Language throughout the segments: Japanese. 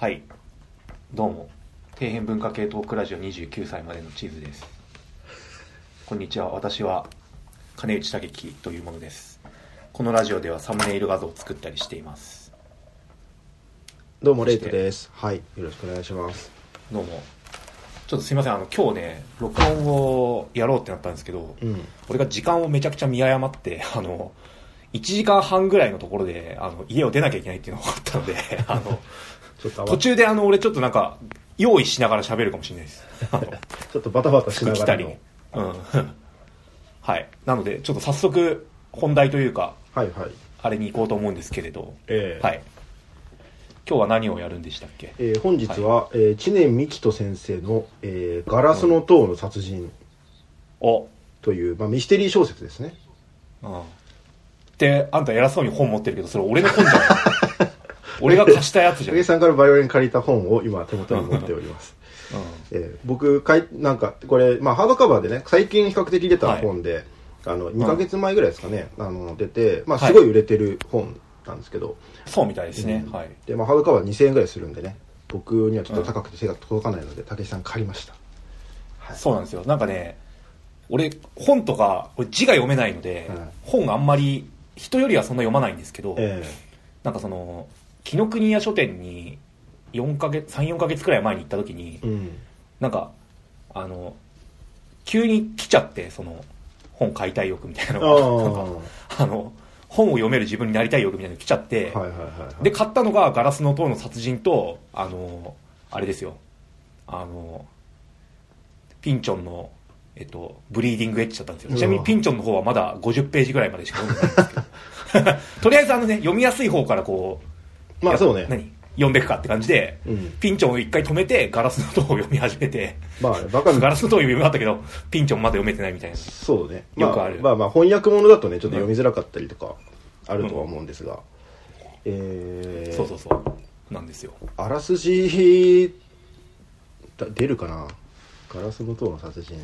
はい。どうも。底辺文化系トークラジオ29歳までの地図です。こんにちは。私は金内武樹というものです。このラジオではサムネイル画像を作ったりしています。どうもレイトです。はい。よろしくお願いします。どうも。ちょっとすいません。あの今日ね録音をやろうってなったんですけど、うん。俺が時間をめちゃくちゃ見誤って あの1時間半ぐらいのところであの家を出なきゃいけないっていうのがあったのであの途中であの俺ちょっとなんか用意しながら喋るかもしれないです。ちょっとバタバタしながらの。うん。はい。なのでちょっと早速本題というかはいはい。あれに行こうと思うんですけれど、えーはい。今日は何をやるんでしたっけ？えー本日は、えー知念幹人先生の、えーガラスの塔の殺人」お。という、まあ、ミステリー小説ですね。うん。であんた偉そうに本持ってるけどそれ俺の本じゃん 俺が貸したやつじゃん、影さんからバイオリン借りた本を今手元に持っております。うん。えー僕かいなんかこれ、まあ、ハードカバーでね最近比較的出た本で、あの2ヶ月前ぐらいですかね、あの出て、まあ、すごい売れてる本なんですけど、そうみたいですね、うん。はい。で、まあ、ハードカバー2000円ぐらいするんでね僕にはちょっと高くて手が届かないので武井さん借りました。はい。そうなんですよ。なんかね俺本とか俺字が読めないので、うん。本あんまり人よりはそんな読まないんですけど、え。なんかその紀ノ国屋書店に4ヶ月34ヶ月くらい前に行った時に、えうん。なんかあの急に来ちゃってその本買いたい欲みたいなのが。なんかああの本を読める自分になりたい欲みたいなのが来ちゃって、で買ったのが「ガラスの塔の殺人と」あのあれですよ。あのピンチョンの、えっと、ブリーディングエッジだったんですよ。ちなみにピンチョンの方はまだ50ページぐらいまでしか読んでないんですけど。とりあえずあのね読みやすい方からこうまあそうね。何？読んでいくかって感じで、うん。ピンチョンを一回止めてガラスの塔を読み始めてまあバカガラスの塔を読み終わったけどピンチョンまだ読めてないみたいな。そうね、まあ、よくある。まあまあ翻訳物だとねちょっと読みづらかったりとかあるとは思うんですが、えー、そうそうそう。なんですよ。あらすじだ出るかな？ガラスの塔の殺人。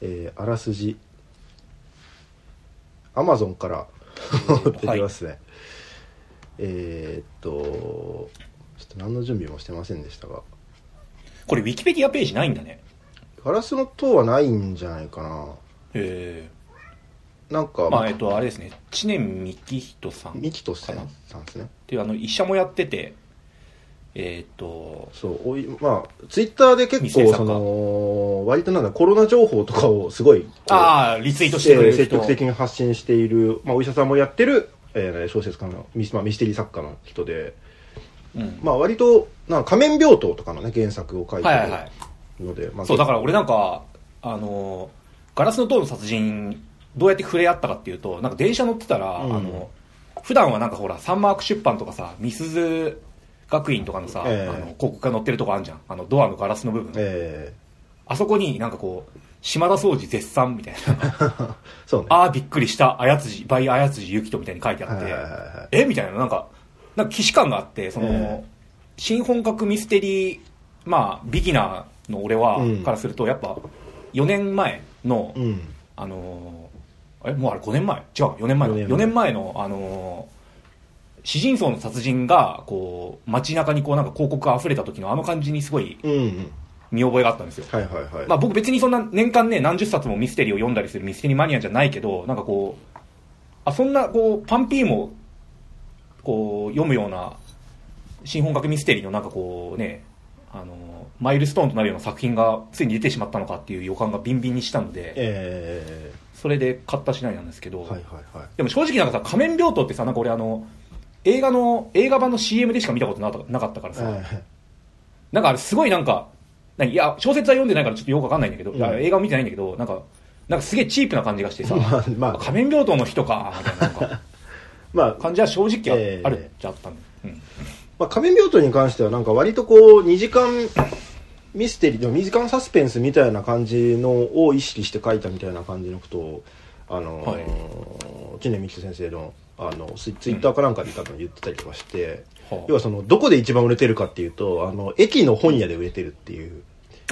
えー、あらすじ。アマゾンから 出てますね、えー、っとちょっと何の準備もしてませんでしたが。これウィキペディアページないんだね。ガラスの塔はないんじゃないかな。へなんか、えまあえっとあれですね。知念幹人さんっミキトさんさんですね。ていうあの医者もやっててえっとそうおいまあツイッターで結店作家。構その割となんだコロナ情報とかをすごいこうああリツイートしてくれる人。積極的に発信している、まあ、お医者さんもやってる、えー小説家のミス,、まあ、ミステリー作家の人で、うん。まあ、割となんか仮面病棟とかの、ね、原作を書いてはいはいはい。るので、まあ、そうだから俺なんかあのガラスの塔の殺人どうやって触れ合ったかっていうとなんか電車乗ってたら、うん。あの普段はなんかほらサンマーク出版とかさミスズ学院とかのさ、ええ。あの広告が載ってるとこあるじゃん。あのドアのガラスの部分、え。あそこになんかこう島田総司絶賛みたいな。ー そうね。ああびっくりした。あやつじバイあやつじゆきとみたいに書いてあって、はいはいはいはい。え？みたいな。なんかなんか既視感があってその、ええ。新本格ミステリーまあビギナーの俺は、うん。からするとやっぱ4年前の、うん。あのーえ？もうあれ5年前？違う4年前だ。4 4年前。年前のあのー詩人層の殺人がこう街中にこうなんか広告が溢れた時のあの感じにすごいうんうん見覚えがあったんですよ。はいはいはい、まあ僕別にそんな年間ね何十冊もミステリーを読んだりするミステリーマニアじゃないけどなんかこうあそんなこうパンピーもこう読むような新本格ミステリーのなんかこうねあのマイルストーンとなるような作品がついに出てしまったのかっていう予感がビンビンにしたのでえそれで買った次第なんですけど、ー、はいはいはい。でも正直なんかさ仮面病棟ってさなんか俺あの映画の映画版の CM でしか見たことなかったなかったからさ、え。なんかあれすごいなんか、何いや、小説は読んでないからちょっとよくわかんないんだけど、うん。映画を見てないんだけど、なんか、なんかすげえチープな感じがしてさ、まあまあ。仮面病棟の人か、みたいななんか。まあ。感じは正直ええあるっちゃあったんで、うん。まあ、仮面病棟に関してはなんか割とこう2時間ミステリーでも2時間サスペンスみたいな感じのを意識して書いたみたいな感じのことをあのーはい。知念美樹先生のあのツイツイッターかなんかで多分言ってたりとかして、はあ。要はそのどこで一番売れてるかっていうとあの駅の本屋で売れてるっていう、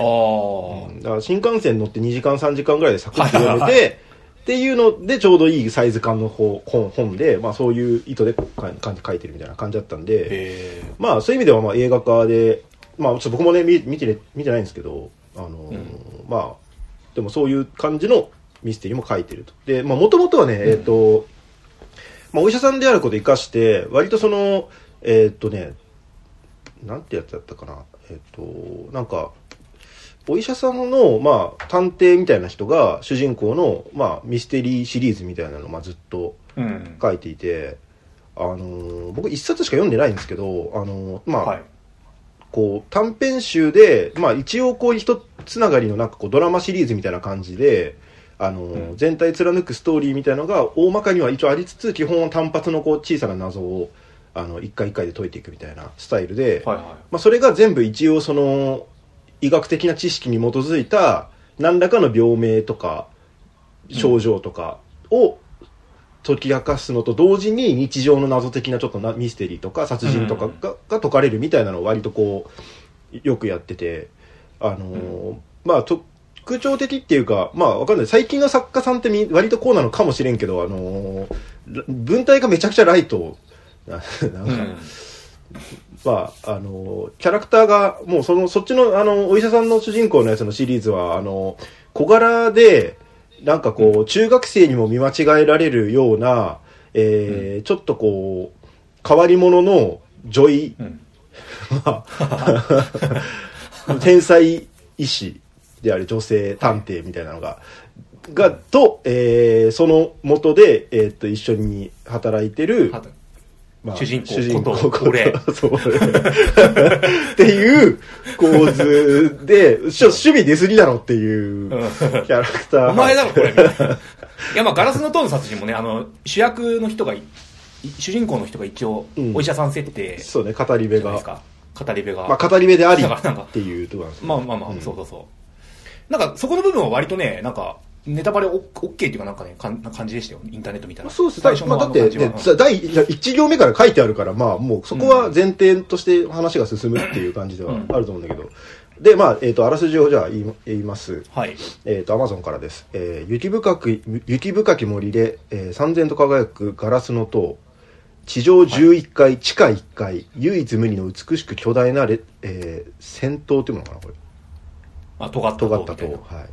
ああ、だから新幹線乗って2時間3時間ぐらいでサクッと読めて、はいはいはい。っていうのでちょうどいいサイズ感の本本本で、まあ、そういう意図で書いてるみたいな感じだったんで、まあ、そういう意味ではまあ映画化で、まあ、ちょっと僕もね見見てね見てないんですけど、あのーまあでもそういう感じのミステリーも書いてると。でまあもともとはね、えっ、と、まあ、お医者さんであることを生かして割とそのえっ、とねなんてやつだったかな。えっ、となんかお医者さんの、まあ、探偵みたいな人が主人公の、まあ、ミステリーシリーズみたいなのを、まあ、ずっとうん。書いていて、あのー僕一冊しか読んでないんですけど、あのーまあ、はい。こう短編集で、まあ、一応こう一つながりのなんかこうドラマシリーズみたいな感じで、あのーうん。全体貫くストーリーみたいなのが大まかには一応ありつつ基本は単発のこう小さな謎をあの一回一回で解いていくみたいなスタイルで、はいはい。まあ、それが全部一応その医学的な知識に基づいた何らかの病名とか症状とかを解き明かすのと同時に日常の謎的なちょっとなミステリーとか殺人とかが,、が解かれるみたいなのを割とこうよくやっててあのーまあ特徴的っていうかまあわかんない。最近の作家さんってみ割とこうなのかもしれんけどあのーら文体がめちゃくちゃライトな なんか、うん。まあ、あの、キャラクターが、もうその、そっちの、あの、お医者さんの主人公のやつのシリーズは、あの、小柄で、なんかこう、中学生にも見間違えられるような、えーちょっとこう、変わり者の女医、うん。まあ、天才医師である女性探偵みたいなのが、が、と、えーその元で、えーっと、一緒に働いてる、まあ主人公こと俺。そう。俺 っていう構図で、ちょ趣味出過ぎだろっていうキャラクター。お前だろこれ。いやまあガラスの塔の殺人もねあの主役の人がい主人公の人が一応うん。お医者さん設定。じそうね、語り部が。語り部が、まあ、語り部でありっていうところなんですよまあまあまあ、うん。そうそうそう。なんかそこの部分は割とねなんかネタバレオッケーっていうかなんかねかんな感じでしたよインターネット見たらそうです。最初のまあ、だって、あの感じは、ね、さ第1行目から書いてあるから、まあ、もうそこは前提として話が進むっていう感じではあると思うんだけど。で、まあ、えっ、と、あらすじをじゃあ言います。はいえっ、と、アマゾンからです。えー雪深く、雪深き森で、えー、三千と輝くガラスの塔。地上11階、地下1階、唯一無二の美しく巨大なレ、えー戦闘っていうのかな、これ。あ尖った尖ったと、塔はい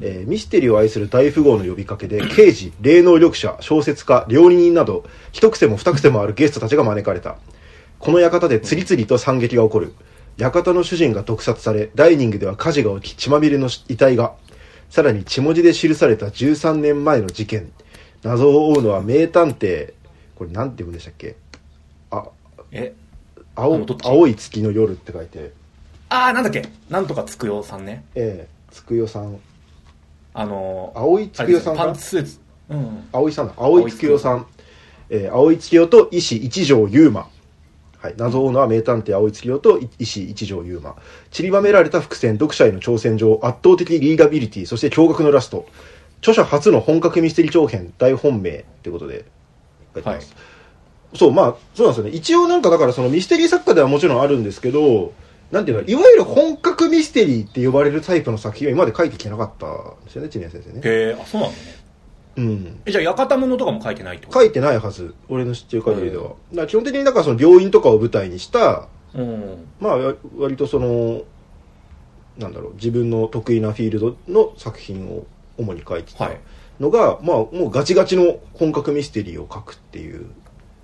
えーミステリーを愛する大富豪の呼びかけで刑事霊能力者小説家料理人など一癖も二癖もあるゲストたちが招かれた。この館で次々と惨劇が起こる。館の主人が毒殺されダイニングでは火事が起き血まみれの遺体が。さらに血文字で記された13年前の事件。謎を追うのは名探偵。これなんて言うんでしたっけ？あえ？あ青青い月の夜って書いて。ああなんだっけ？なんとかつくよさんね。ええつくよさんあのー青いつくよさんパンツスーツ。うん。葵さんだ葵月代さん。えー、葵月代と医師一条優馬。はい、謎を追うのは名探偵葵月代と医師一条優馬。散りばめられた伏線読者への挑戦状圧倒的リーダビリティそして驚愕のラスト。著者初の本格ミステリー長編大本命ってことで書いてます、そうまあそうなんですよね。一応なんかだからそのミステリー作家ではもちろんあるんですけどなんていうのいわゆる本格ミステリーって呼ばれるタイプの作品は今まで書いてきてなかったんですよね知念先生ね。へえあそうなんだ。ねうん。えじゃあ館物とかも書いてないってこと？書いてないはず。俺の知ってる限りでは、だから基本的にだからその病院とかを舞台にしたうん。まあわ割とそのなんだろう自分の得意なフィールドの作品を主に書いてたはい。のが、まあもうガチガチの本格ミステリーを書くっていう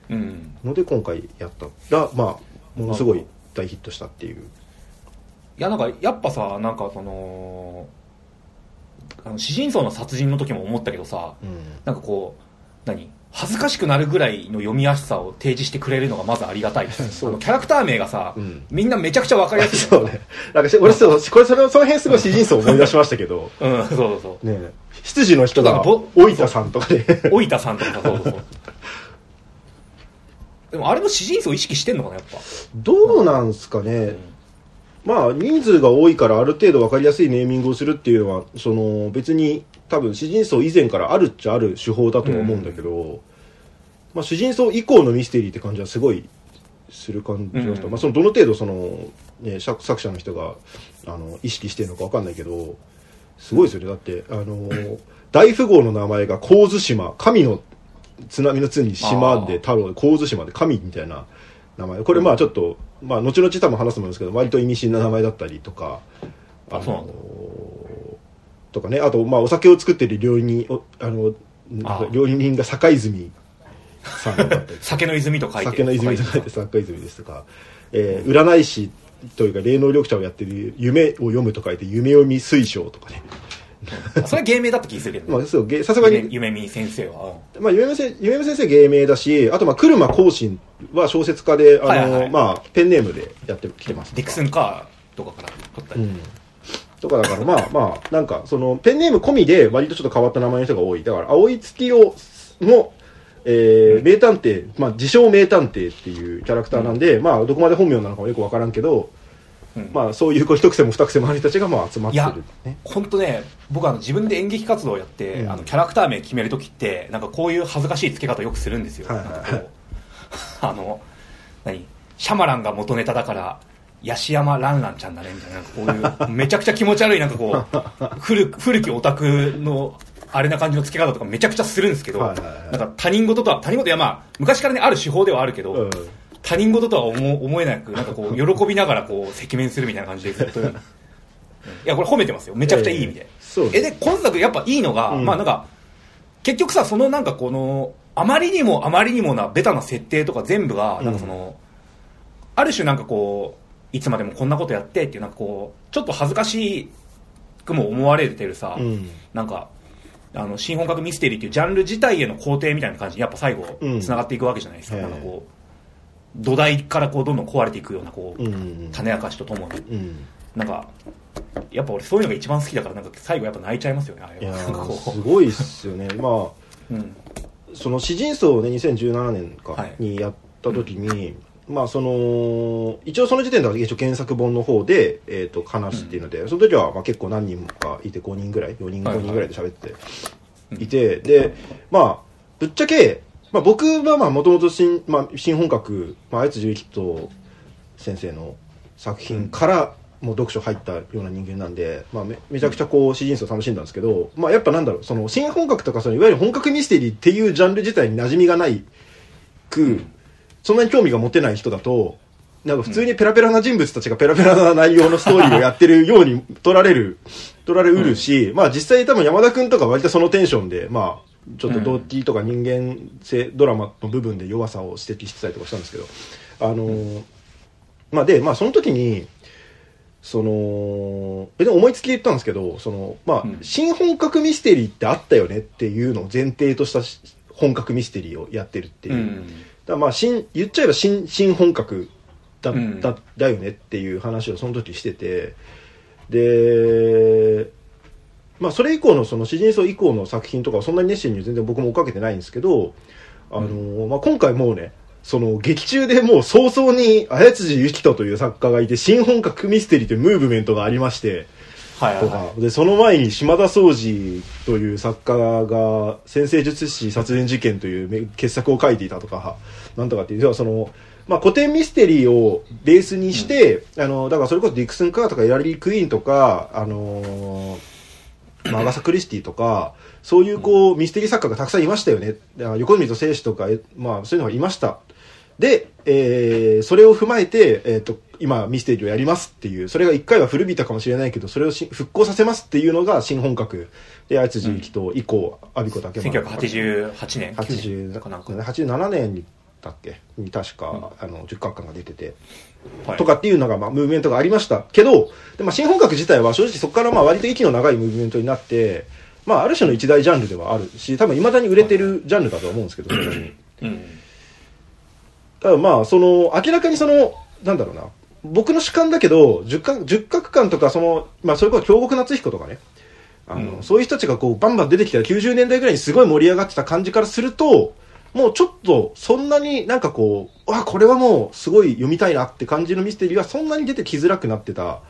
うん。ので今回やった。らまあものすごい大ヒットしたっていう。いやなんかやっぱさなんかそのあの詩人層の殺人の時も思ったけどさうん。なんかこう何？恥ずかしくなるぐらいの読みやすさを提示してくれるのがまずありがたい。そう。あのキャラクター名がさ、うん。みんなめちゃくちゃわかりやすい そうね。なんかし俺そう これそれその辺すごい詩人層思い出しましたけど。うんそうそうそう。ね。執事の人がちょっとぼ大分さんとかで老田さんとかさそうそうそうでもあれも詩人層意識してんのかなやっぱ、どうなんすかね、まあ人数が多いからある程度分かりやすいネーミングをするっていうのはその別に多分主人層以前からあるっちゃある手法だとは思うんだけど、まあ、主人層以降のミステリーって感じはすごいする感じだった、うん。まあ、そのどの程度その、ね、作作者の人があの意識してるのか分かんないけどすごいですよね。だって、あのー大富豪の名前が神津島、神の津波の津に島で太郎で神津島で神みたいな名前。これまあちょっと、まあ後々多分話すと思うんですけど、割と意味深な名前だったりとか、あそうなんだとかね、あとまあお酒を作ってる料理人、おあの、料理人が坂泉さんだったり 酒の泉と書いて。酒の泉と書いて坂泉ですとか、えー占い師というか霊能力者をやってる夢を読むと書いて夢読み推奨とかね。それ芸名だった気がするけどね、まあそう、げさすがに、夢夢見先生は。まあ、夢見先夢見先生芸名だし、あとまあ、車光信は小説家で、あの、はいはいはい。まあ、ペンネームでやってきてます。ディクスンカーとかから取ったり、うん。とかだから、まあまあ、なんか、その、ペンネーム込みで割とちょっと変わった名前の人が多い。だから、青い月を、の、えー名探偵、まあ、自称名探偵っていうキャラクターなんで、まあ、どこまで本名なのかもよくわからんけど、うん。まあ、そういうこう一癖も二癖もある人たちがまあ集まってる、ね。本当ね僕あの自分で演劇活動をやって、うん。あのキャラクター名決めるときってなんかこういう恥ずかしい付け方よくするんですよ、はいはいはい。あの何？シャマランが元ネタだからヤシヤマランランちゃんだねみたいななんかこういうめちゃくちゃ気持ち悪いなんかこう 古古きオタクのあれな感じの付け方とかめちゃくちゃするんですけど、はいはいはい。なんか他人事とは他人事いやまあ昔からねある手法ではあるけど、うん他人事とは思思えなくなんかこう 喜びながらこう赤面するみたいな感じでずっと、う んいやこれ褒めてますよ。めちゃくちゃいい意味で、えーそう。えで今作やっぱいいのが、うん。まあなんか結局さそのなんかこのあまりにもあまりにもなベタな設定とか全部がなんかその、ある種なんかこういつまでもこんなことやってっていうなんかこうちょっと恥ずかしくも思われてるさ、うん。なんかあの新本格ミステリーっていうジャンル自体への肯定みたいな感じにやっぱ最後うん。つながっていくわけじゃないですか、ええ。なんかこう土台からこうどんどん壊れていくようなこう、うんうん種明かしとともに。うん。なんかやっぱ俺そういうのが一番好きだからなんか最後やっぱ泣いちゃいますよねあれは。すごいっすよね。まあ、う、うん、その詩人層をね、2017年かはい。にやった時に、まあその、一応その時点では一応原作本の方で、えっ、と、話すっていうので、その時はまあ結構何人かいて5人ぐらい、4人、はい5人ぐらいで喋ってうん。いて、で、まあ、ぶっちゃけ、まあ僕はまあもともと新、まあ新本格、まあ、あいつ十一と先生の作品からもう読書入ったような人間なんで、まあ、めめちゃくちゃこう詩人層楽しんだんですけど、まあ、やっぱなんだろうその新本格とかそのいわゆる本格ミステリーっていうジャンル自体に馴染みがないく、そんなに興味が持てない人だとなんか普通にペラペラな人物たちがペラペラな内容のストーリーをやってるように取られる取られうるし、まあ実際多分山田君とか割とそのテンションでまあちょっと動機とか人間性ドラマの部分で弱さを指摘してたりとかしたんですけどあのーまあで、まあその時に、その、別に思いつきで言ったんですけど、その、まあ、うん。新本格ミステリーってあったよねっていうのを前提としたし本格ミステリーをやってるっていう。うん。らまあ、新、言っちゃえば新、新本格だ、うん。だ、だよねっていう話をその時してて、で、まあ、それ以降のその詩人層以降の作品とかはそんなに熱心に全然僕も追っかけてないんですけど、あのまあ、今回もうね、その劇中でもう早々に綾辻ゆき人という作家がいて新本格ミステリーというムーブメントがありまして、とはいはい。はか、で、その前に島田総司という作家が先生術師殺人事件というめ傑作を書いていたとか、なんとかっていう、要はその、まあ、古典ミステリーをベースにして、あの、だからそれこそディクスン・カーとかエラリー・クイーンとか、あのーまあ、アガサ・クリスティとか、そういうこう、ミステリー作家がたくさんいましたよね。横溝正史とか、えまあ、そういうのがいました。で、えーそれを踏まえて、えっ、と、今、ミステリーをやりますっていう、それが一回は古びたかもしれないけど、それをし復興させますっていうのが新本格。で、あいつじきと以降、阿ビ子竹い丸。1988年80 9年かなんか、87年にだっけ？に確か、あの、十角館が出てて、はいとかっていうのが、まあ、ムーブメントがありました。けど、でまあ、新本格自体は正直そこからまあ割と息の長いムーブメントになって、まあ、ある種の一大ジャンルではあるし、多分未だに売れてるジャンルだと思うんですけど、それなりに。うん。ただまあ、その、明らかにその、なんだろうな、僕の主観だけど、十角、十角館とか、その、まあ、それこそ京極夏彦とかね、あの、うん。そういう人たちがこう、バンバン出てきた90年代ぐらいにすごい盛り上がってた感じからすると、もうちょっと、そんなになんかこう、あ、これはもう、すごい読みたいなって感じのミステリーはそんなに出てきづらくなってた。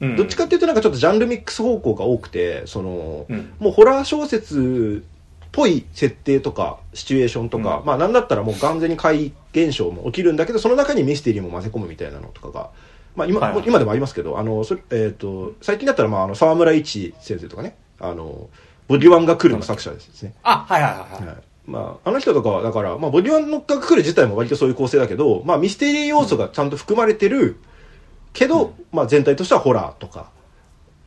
うんどっちかっていうとなんかちょっとジャンルミックス方向が多くて、その、うんもうホラー小説っぽい設定とかシチュエーションとか、うんまあなんだったらもう完全に怪現象も起きるんだけど、その中にミステリーも混ぜ込むみたいなのとかがまあ今、はいはい今でもありますけど、あの、それえっ、と、最近だったら、まあ、あの、沢村一先生とかね、あの、ボディワンが来るの作者ですね。あ、はいはいはいはい。はい。まあ、あの人とかは、だから、まあ、ボディワンが来る自体も割とそういう構成だけど、まあ、ミステリー要素がちゃんと含まれてるけど、まあ、全体としてはホラーとか。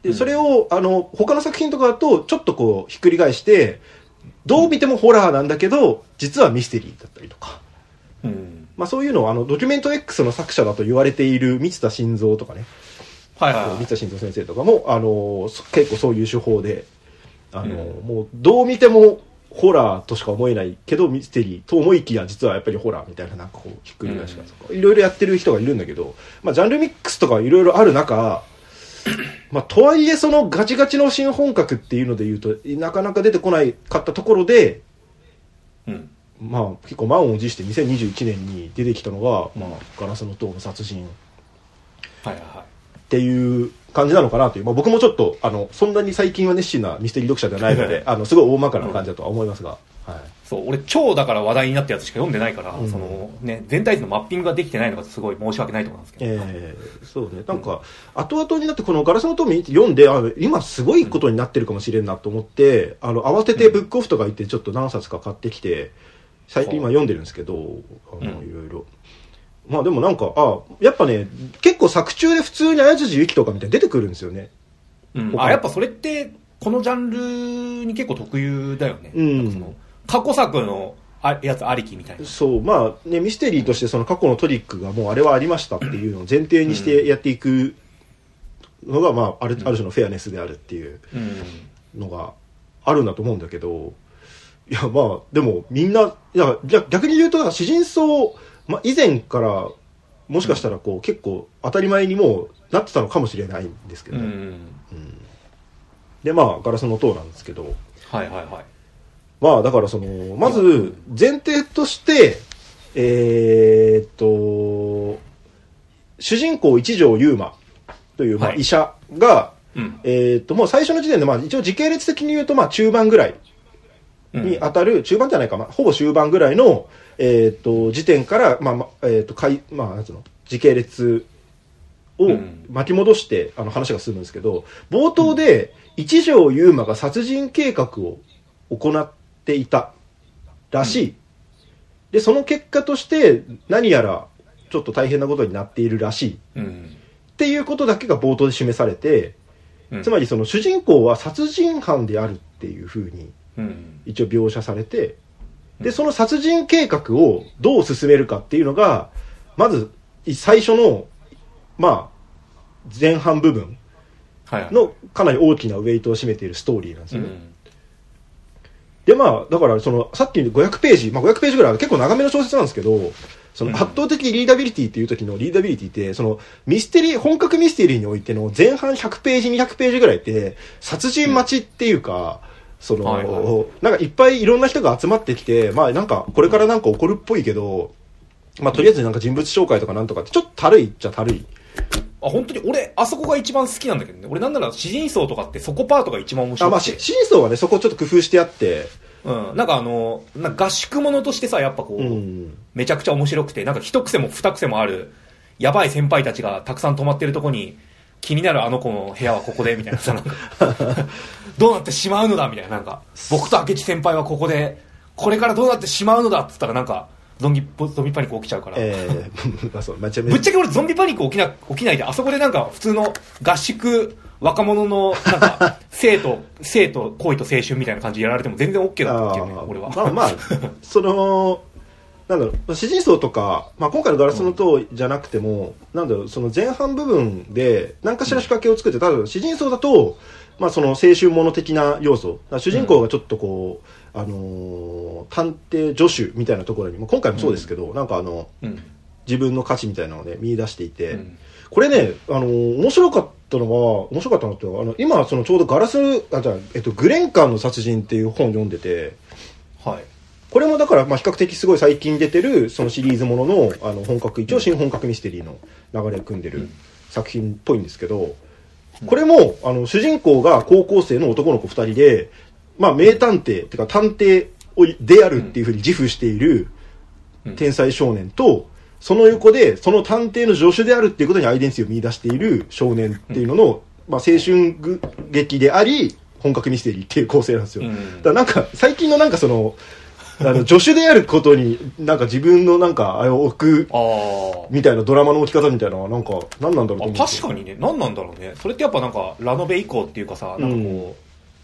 で、それを、あの、他の作品とかだと、ちょっとこう、ひっくり返して、どう見てもホラーなんだけど、実はミステリーだったりとか。うん。まあ、そういうのを、あの、ドキュメント X の作者だと言われている三田晋三とかね、はいはいはい三。田晋三先生とかも、あの、そ結構そういう手法で、あの、うもう、どう見てもホラーとしか思えないけど、ミステリーと思いきや、実はやっぱりホラーみたいな、なんかこう、ひっくり返しがとか、いろいろやってる人がいるんだけど、まあ、ジャンルミックスとかいろいろある中、まあ、とはいえ、そのガチガチの新本格っていうので言うと、なかなか出てこないかったところで、うん。まあ、結構満を持して2021年に出てきたのが、まあ、ガラスの塔の殺人はいはいはい。っていう感じなのかなという、まあ、僕もちょっとあのそんなに最近は熱心なミステリー読者ではないのであのすごい大まかな感じだとは思いますが、はい、そう、俺超だから話題になったやつしか読んでないから、うん。そのね、全体図のマッピングができてないのがすごい申し訳ないと思うんですけど。えーそうね。なんか、後々になってこの「ガラスの塔」読んであ今すごいことになってるかもしれんなと思って、あの慌ててブックオフとか行ってちょっと何冊か買ってきて最近今読んでるんですけどあのうん。いろいろ。まあでもなんか、あやっぱね、結構作中で普通に綾辻ゆきとかみたいに出てくるんですよね。うん他あ、やっぱそれって、このジャンルに結構特有だよね。うん過去作のあやつありきみたいな。そう、まあね、ミステリーとしてその過去のトリックがもうあれはありましたっていうのを前提にしてやっていくのが、まあ、ある、ある種のフェアネスであるっていううん。のがあるんだと思うんだけど、いや、まあ、でもみんな、いや、逆に言うと、詩人層、まあ、以前から、もしかしたらこう、結構当たり前にもうなってたのかもしれないんですけど、うん。で、まあ、ガラスの塔なんですけど、はいはいはい。まあだからその、まず前提として、えーっと、主人公一条優馬というまあはい医者が、うん。えーっともう最初の時点でまあ一応時系列的に言うとまあ中盤ぐらいうんに当たる、中盤じゃないか、まあ、ほぼ終盤ぐらいの、えーっと時点から、まあまあ、えーっとかい、まあなんつうの、時系列をうん巻き戻して、あの話が進むんですけど、冒頭で一条優馬が殺人計画を行っていたらしい。で、その結果として何やらちょっと大変なことになっているらしい。っうん。ていうことだけが冒頭で示されて、うんつまりその主人公は殺人犯であるっていうふうにうん。一応描写されて、で、その殺人計画をどう進めるかっていうのが、まず最初の、まあ、前半部分。のかなり大きなウェイトを占めているストーリーなんですよね。うん。で、まあ、だから、その、さっきの500ページ、まあ500ページぐらいは結構長めの小説なんですけど、そのうん圧倒的リーダビリティっていう時のリーダビリティって、その、ミステリー、本格ミステリーにおいての前半100ページ、200ページぐらいって、殺人待ちっていうか、その、はいはなんかいっぱいいろんな人が集まってきて、まあなんか、これからなんか起こるっぽいけど、まあとりあえずなんか人物紹介とかなんとかって、ちょっとたるいっちゃたるい。あ、本当に？俺、あそこが一番好きなんだけどね。俺なんなら詩人層とかってそこパートが一番面白あ、まあ、くて。し真相はね、そこちょっと工夫してあって、うん。なんかあの、合宿ものとしてさ、やっぱこう、うん。めちゃくちゃ面白くて、なんか一癖も二癖もある、やばい先輩たちがたくさん泊まってるとこに、気になるあの子の部屋はここで、みたいな。さ、なんかどうなってしまうのだ、みたいな、なんか、僕と明智先輩はここで、これからどうなってしまうのだっつったらなんか、ゾンビ、ゾンビパニック起きちゃうから。えー、ま あそう、ぶっちゃけ俺ゾンビパニック起きな、起きないで、あそこでなんか普通の合宿、若者の、なんか、生と、生と恋と青春みたいな感じでやられても全然 OK だったっけどね俺は。まあまあ、その、なんだろう、詩人層とか、まあ今回のガラスの塔じゃなくても、なんだろう、その前半部分で何かしら仕掛けを作って、ただ詩人層だと、まあその青春もの的な要素、主人公がちょっとこう、あのー探偵助手みたいなところにも、今回もそうですけど、なんかあの、うん。自分の価値みたいなのをね、見出していて、うんこれね、あのー面白かったのは、面白かったのって、あの、今、そのちょうどガラス、あ、じゃあえっと、グレンカンの殺人っていう本を読んでて、はい。これもだから、まあ、比較的すごい最近出てる、そのシリーズものの、あの、本格、一応新本格ミステリーの流れを組んでるうん。作品っぽいんですけど、これも、あの、主人公が高校生の男の子二人で、まあ、名探偵、っていうか探偵をであるっていうふうに自負しているうん。天才少年と、その横で、その探偵の助手であるっていうことにアイデンティティを見出している少年っていうのの、まあ、青春劇であり、本格ミステリーっていう構成なんですよ。うん。だからなんか、最近のなんかその、あの、助手であることに、なんか自分のなんか、あれを置く、あみたいなドラマの置き方みたいなのは、なんか、何なんだろうと。確かにね、何なんだろうね。それってやっぱなんか、ラノベ以降っていうかさ、なんかこう、うん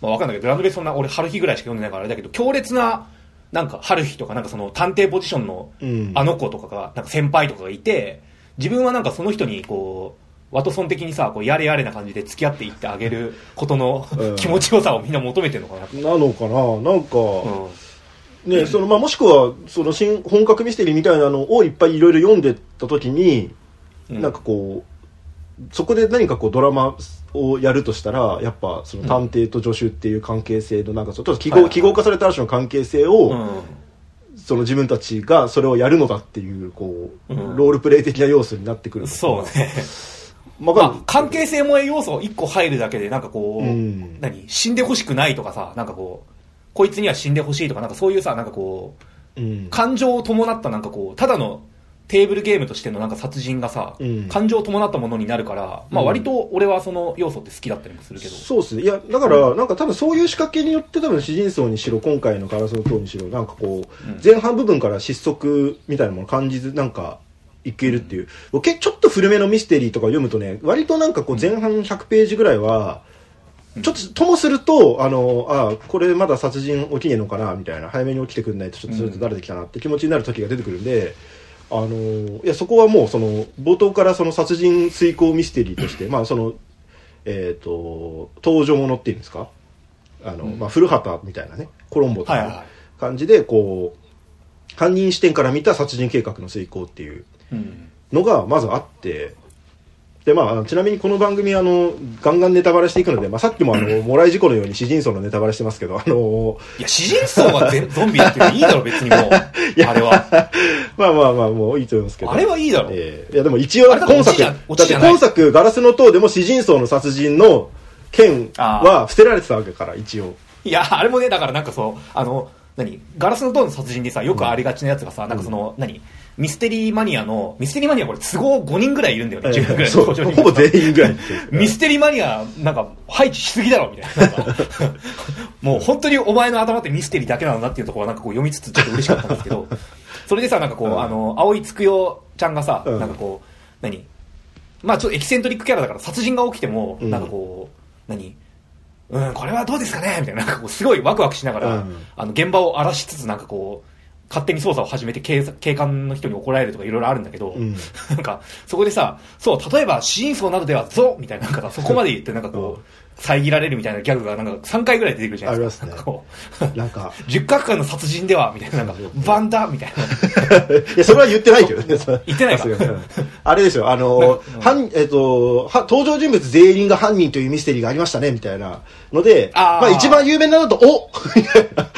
まあわかんないけど、ラノベそんな、俺、春日ぐらいしか読んでないからあれだけど、強烈な、なんか、春日とか、なんかその、探偵ポジションのうん、あの子とかが、なんか先輩とかがいて、自分はなんかその人に、こう、ワトソン的にさ、こう、やれやれな感じで付き合っていってあげることの、うん 気持ちよさをみんな求めてるのかな。なのかななんか、うん。ね、その、まあ、もしくは、その新、本格ミステリーみたいなのをいっぱいいろいろ読んでた時に、うん。なんかこう、そこで何かこうドラマをやるとしたら、やっぱその探偵と助手っていう関係性のなんかちょっと記号、記号化されたある種の関係性を、うん。その自分たちがそれをやるのだっていう、こう、うん。ロールプレイ的な要素になってくるそうね。まあ、関係性萌え要素1個入るだけで、なんかこう、うん。何？死んでほしくないとかさ、なんかこう、こいつには死んでほしいとか、なんかそういうさ、なんかこう、うん。感情を伴ったなんかこう、ただのテーブルゲームとしてのなんか殺人がさ、うん感情を伴ったものになるから、まあうん割と俺はその要素って好きだったりもするけど。そうですね。いや、だから、なんか多分そういう仕掛けによって多分主人層にしろ、今回のガラスの塔にしろ、なんかこう、うん前半部分から失速みたいなものを感じず、なんか、いけるっていう。けちょっと古めのミステリーとか読むとね、割となんかこう前半100ページぐらいは、ちょっと、ともすると、あの、ああ、これまだ殺人起きねえのかな、みたいな、早めに起きてくんないと、ちょっとそれと誰できたなって気持ちになる時が出てくるんで、あの、いや、そこはもう、その、冒頭からその殺人遂行ミステリーとして、まあ、その、えっ、と、登場者っていうんですか？あの、うんまあ、古畑みたいなね、コロンボとか。感じで、こう、犯人視点から見た殺人計画の遂行っていううん。のがまずあって、で、まあ、ちなみにこの番組、あの、ガンガンネタバレしていくので、まあ、さっきもあの、もらい事故のように詩人層のネタバレしてますけど、あの、いや、詩人層はぜゾンビだっていいだろ、別にもう。あれは。まあまあまあ、もういいと思いますけど。あれはいいだろ。ええいやでも一応今作、だって今作、ガラスの塔でも詩人層の殺人の剣は捨てられてたわけから、一応。いや、あれもね、だからなんかそう、あの、何？ガラスの塔の殺人でさ、よくありがちなやつがさ、なんかその、何？ミステリーマニアの、ミステリーマニアこれ都合5人ぐらいいるんだよね、10人ぐらいそう、ほぼ全員ぐらい。ミステリーマニア、なんか、配置しすぎだろ、みたいな。なもう本当にお前の頭ってミステリーだけなのなっていうところはなんかこう読みつつちょっと嬉しかったんですけど、それでさ、なんかこう、うん。あの、青井つくよちゃんがさ、うん。なんかこう、何？まあちょっとエキセントリックキャラだから殺人が起きても、うん。なんかこう、何？うん、これはどうですかね？みたいな、なんかこう、すごいワクワクしながら、うん。あの、現場を荒らしつつ、なんかこう、勝手に捜査を始めて警察警官の人に怒られるとかいろいろあるんだけど、うん。なんか、そこでさ、そう、例えば、死因層などでは、ぞみたいな、なんかさそこまで言って、なんかこう、遮られるみたいなギャグが、なんか3回ぐらい出てくるじゃないですか。ありますね。なんか。十角間の殺人では、みたいな、なんか、バンダみたいな。いや、それは言ってないけどね。言ってないか。あれですよ、あの、犯、えっと、は登場人物全員が犯人というミステリーがありましたね、みたいなので、まあ一番有名なのだと、おみたいな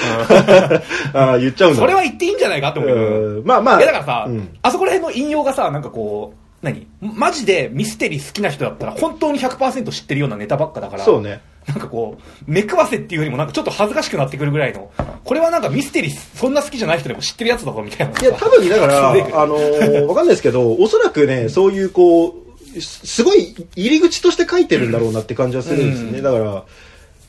あー言っちゃうんだ。それは言っていいんじゃないかって思うけど。うん。まあまあ。いやだからさ、うん。あそこら辺の引用がさ、なんかこう、何？マジでミステリー好きな人だったら本当に100%知ってるようなネタばっかだから、そうね。なんかこう、目くわせっていうよりもなんかちょっと恥ずかしくなってくるぐらいの、これはなんかミステリーそんな好きじゃない人でも知ってるやつだぞみたいな。いや、多分ねだから、あのー わかんないですけど、おそらくね、そういうこう、すすごい入り口として書いてるんだろうなって感じはするんですね。うんだから、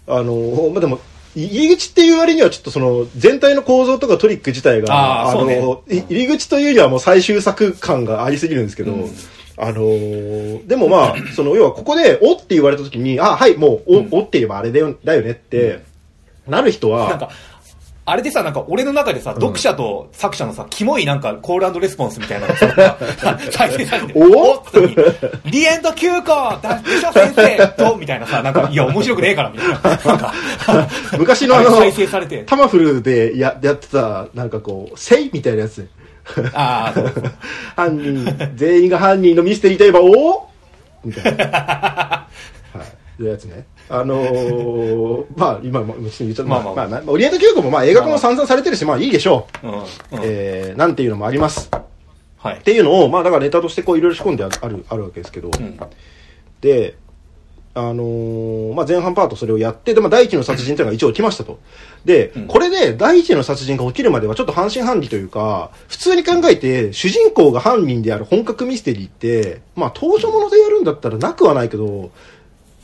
あのーまあ、でも、入り口っていう割にはちょっとその全体の構造とかトリック自体が、あのい入り口というにはもう最終作感がありすぎるんですけど、うん。あのーでもまあ、その要はここで、おって言われた時に、あ、はい、もう、お、うん。おって言えばあれだよだよねって、なる人は、なんか、あれでさ、なんか俺の中でさ、読者と作者のさ、キモいなんかコールレスポンスみたいなのがさ再生されて、おっつってリエント9個だでしょ先生とみたいなさ、なんか、いや、面白くねえから、みたいな。なんか、昔のあの、再生されて。タマフルでややってた、なんかこう、せいみたいなやつ。ああ、犯人、全員が犯人のミステリーといえば、おみたいな。はい。やつね。あのー、まあ、今も、もちろん言っちゃった。まあ、まあまあ、まあ、オリエント急行も、まあ、映画化も散々されてるし、まあ、いいでしょう。うん。うん。えー、なんていうのもあります。っはい。ていうのを、まあ、だからネタとしてこう、いろいろ仕込んである、ある、わけですけど。うん。で、あのーまあ、前半パートそれをやって、で、まあ、第一の殺人というのが一応起きましたと。で、うんこれで第一の殺人が起きるまではちょっと半信半疑というか、普通に考えて、主人公が犯人である本格ミステリーって、まあ、登場物でやるんだったらなくはないけど、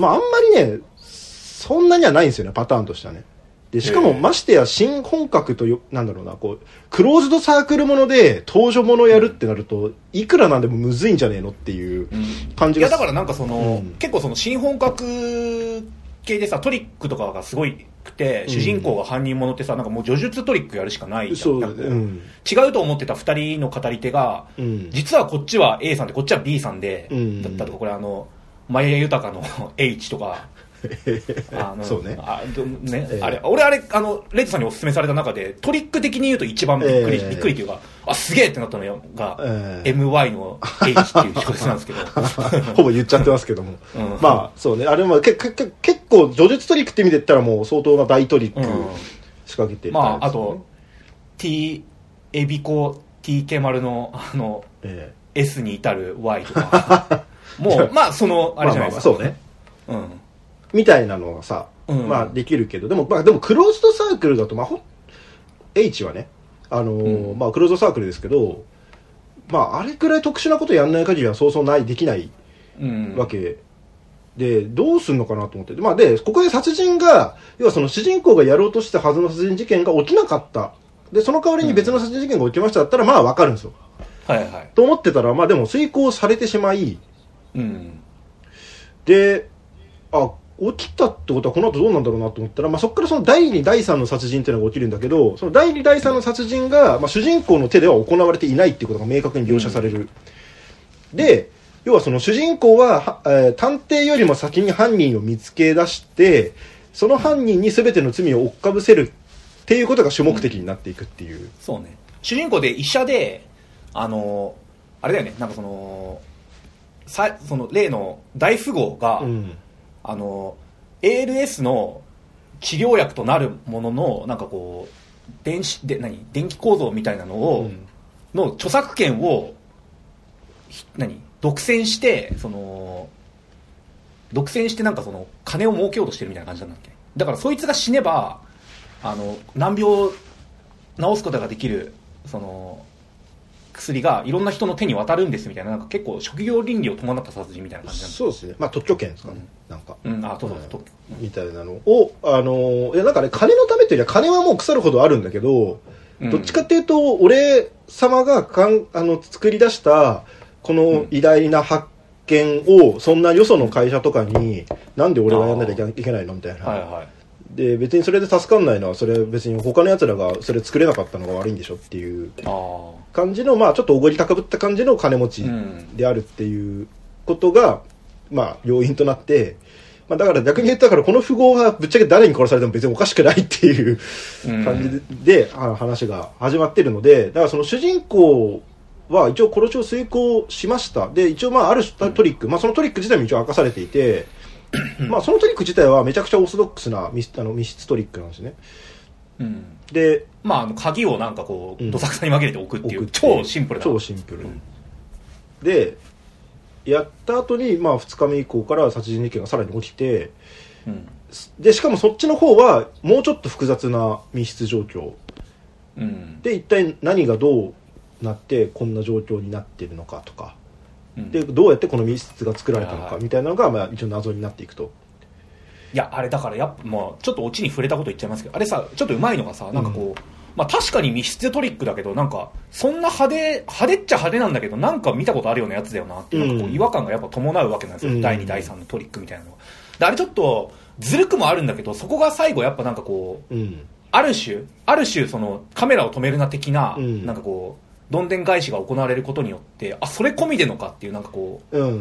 まあ、あんまりね、そんなにはないんですよね、パターンとしてはね。で、しかも、ましてや、新本格とよ、なんだろうな、こう、クローズドサークルもので、登場ものやるってなると、いくらなんでもむずいんじゃねえのっていう感じがいやだからなんかその、うん。結構その新本格系でさトリックとかがすごいくて、主人公が犯人者ってさなんかもう叙述トリックやるしかないじゃそうだんなんかこうねうん。違うと思ってた2人の語り手が、うん。実はこっちは A さんでこっちは B さんで、うん。だったとかこれあの前谷豊の H とか。あのそうね。あどね、ええ。あれ俺あれあのレッドさんにお勧めされた中でトリック的に言うと一番びっくり、ええ。びっくりというかあすげえってなったのが、ええ。MY の H っていう小説なんですけど。ほぼ言っちゃってますけども。うん。まあ、そうね。あれもけけけ結構、叙述トリックって意味で言ったらもう相当な大トリックうん。仕掛けてるまあ、あと、T、エビコ、TK 丸の、あの、え。S に至る Y とか、もう、まあ、その、えあれじゃないですか。まあまあまあそうね。うん。みたいなのがさ、うんまあできるけど、でも、まあでもクローズドサークルだと、まあ H はね、あのーうんまあクローズドサークルですけど、まああれくらい特殊なことやんない限りはそうそうない、できないうん。わけで、どうすんのかなと思って。まあで、ここで殺人が、要はその主人公がやろうとしたはずの殺人事件が起きなかった。で、その代わりに別の殺人事件が起きましただったら、まあわかるんですよ。はいはい。と思ってたら、まあでも遂行されてしまい、うん。で、あ、起きたってことはこの後どうなんだろうなと思ったら、まあそこからその第2、第3の殺人っていうのが起きるんだけど、その第2、第3の殺人が、まあ主人公の手では行われていないっていうことが明確に描写される。で、要はその主人公は、えー探偵よりも先に犯人を見つけ出して、その犯人に全ての罪を追っかぶせるっていうことが主目的になっていくっていう。そうね。主人公で医者で、あの、あれだよね、なんかその、さその例の大富豪が、うん。あの ALS の治療薬となるもののなんかこう電子で何電気構造みたいなのを、うんの著作権をひ何独占してその独占してなんかその金を儲けようとしてるみたいな感じなんだっけだからそいつが死ねばあの難病を治すことができるその薬がいろんな人の手に渡るんですみたいななんか結構職業倫理を伴った殺人みたいな感じなんだそうですね。まあ特許権ですかね。なんか。うん。あそうそう。そう、みたいなのを、あのーいや、なんかね、金のためというよりは金はもう腐るほどあるんだけど、うん。どっちかっていうと、俺様がかん、あの、作り出した、この偉大な発見を、そんなよその会社とかに、なんで俺がやんなきゃいけないのみたいな。はいはい。で、別にそれで助かんないのは、それ別に他の奴らがそれ作れなかったのが悪いんでしょっていう。あ感じの、まあちょっとおごり高ぶった感じの金持ちうんであるっていうことが、まあ要因となって、まあだから逆に言ったからこの富豪がぶっちゃけ誰に殺されても別におかしくないっていううん感じで、あ話が始まってるので、だからその主人公は一応殺しを遂行しました。で、一応まああるトリック、まあそのトリック自体も一応明かされていて、まあそのトリック自体はめちゃくちゃオーソドックスな密あの密室トリックなんですね。うんで、まあ、あの鍵をなんかこう、うんどさくさに紛れておくっていう、送って超シンプルな。超シンプル。うんで、やった後に、まあ2日目以降から殺人事件がさらに起きて、うん。で、しかもそっちの方はもうちょっと複雑な密室状況。うん。で、一体何がどうなってこんな状況になってるのかとか。うんで、どうやってこの密室が作られたのかみたいなのが、まあ一応謎になっていくと。いや、あれだからやっぱ、まあ、ちょっとオチに触れたこと言っちゃいますけど、あれさ、ちょっとうまいのがさ、なんかこう、まあ確かに密室トリックだけど、なんか、そんな派手、派手っちゃ派手なんだけど、なんか見たことあるようなやつだよなっていう、なんかこう、うん違和感がやっぱ伴うわけなんですよ。うん第2、第3のトリックみたいなのが。であれちょっと、ずるくもあるんだけど、そこが最後やっぱなんかこう、うん。ある種、ある種、その、カメラを止めるな的な、うんなんかこう、どんでん返しが行われることによって、あ、それ込みでのかっていう、なんかこうん。う、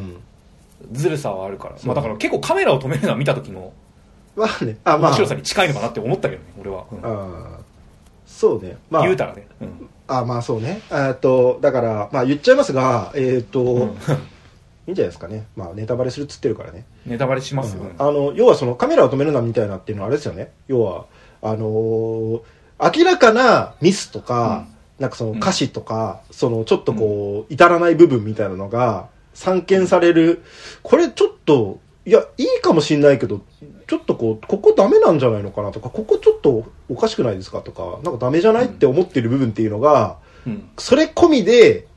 ずるさはあるから。まあだから結構カメラを止めるのは見た時のまあね、あ、まあ。面白さに近いのかなって思ったけどね、俺は。うんあーそうね。まあ。言うたらね。うんあ、まあそうね。えっと、だから、まあ言っちゃいますが、えっ、と、うん いいんじゃないですかね。まあネタバレするっつってるからね。ネタバレしますよ。あの、要はそのカメラを止めるなみたいなっていうのはあれですよね。要は、あのー明らかなミスとか、なんかその歌詞とか、そのちょっとこう、至らない部分みたいなのが散見される。これちょっといや、いいかもしんないけど、ちょっとこう、ここダメなんじゃないのかなとか、ここちょっとおかしくないですかとか、なんかダメじゃないって思ってる部分っていうのが、うん。それ込みで、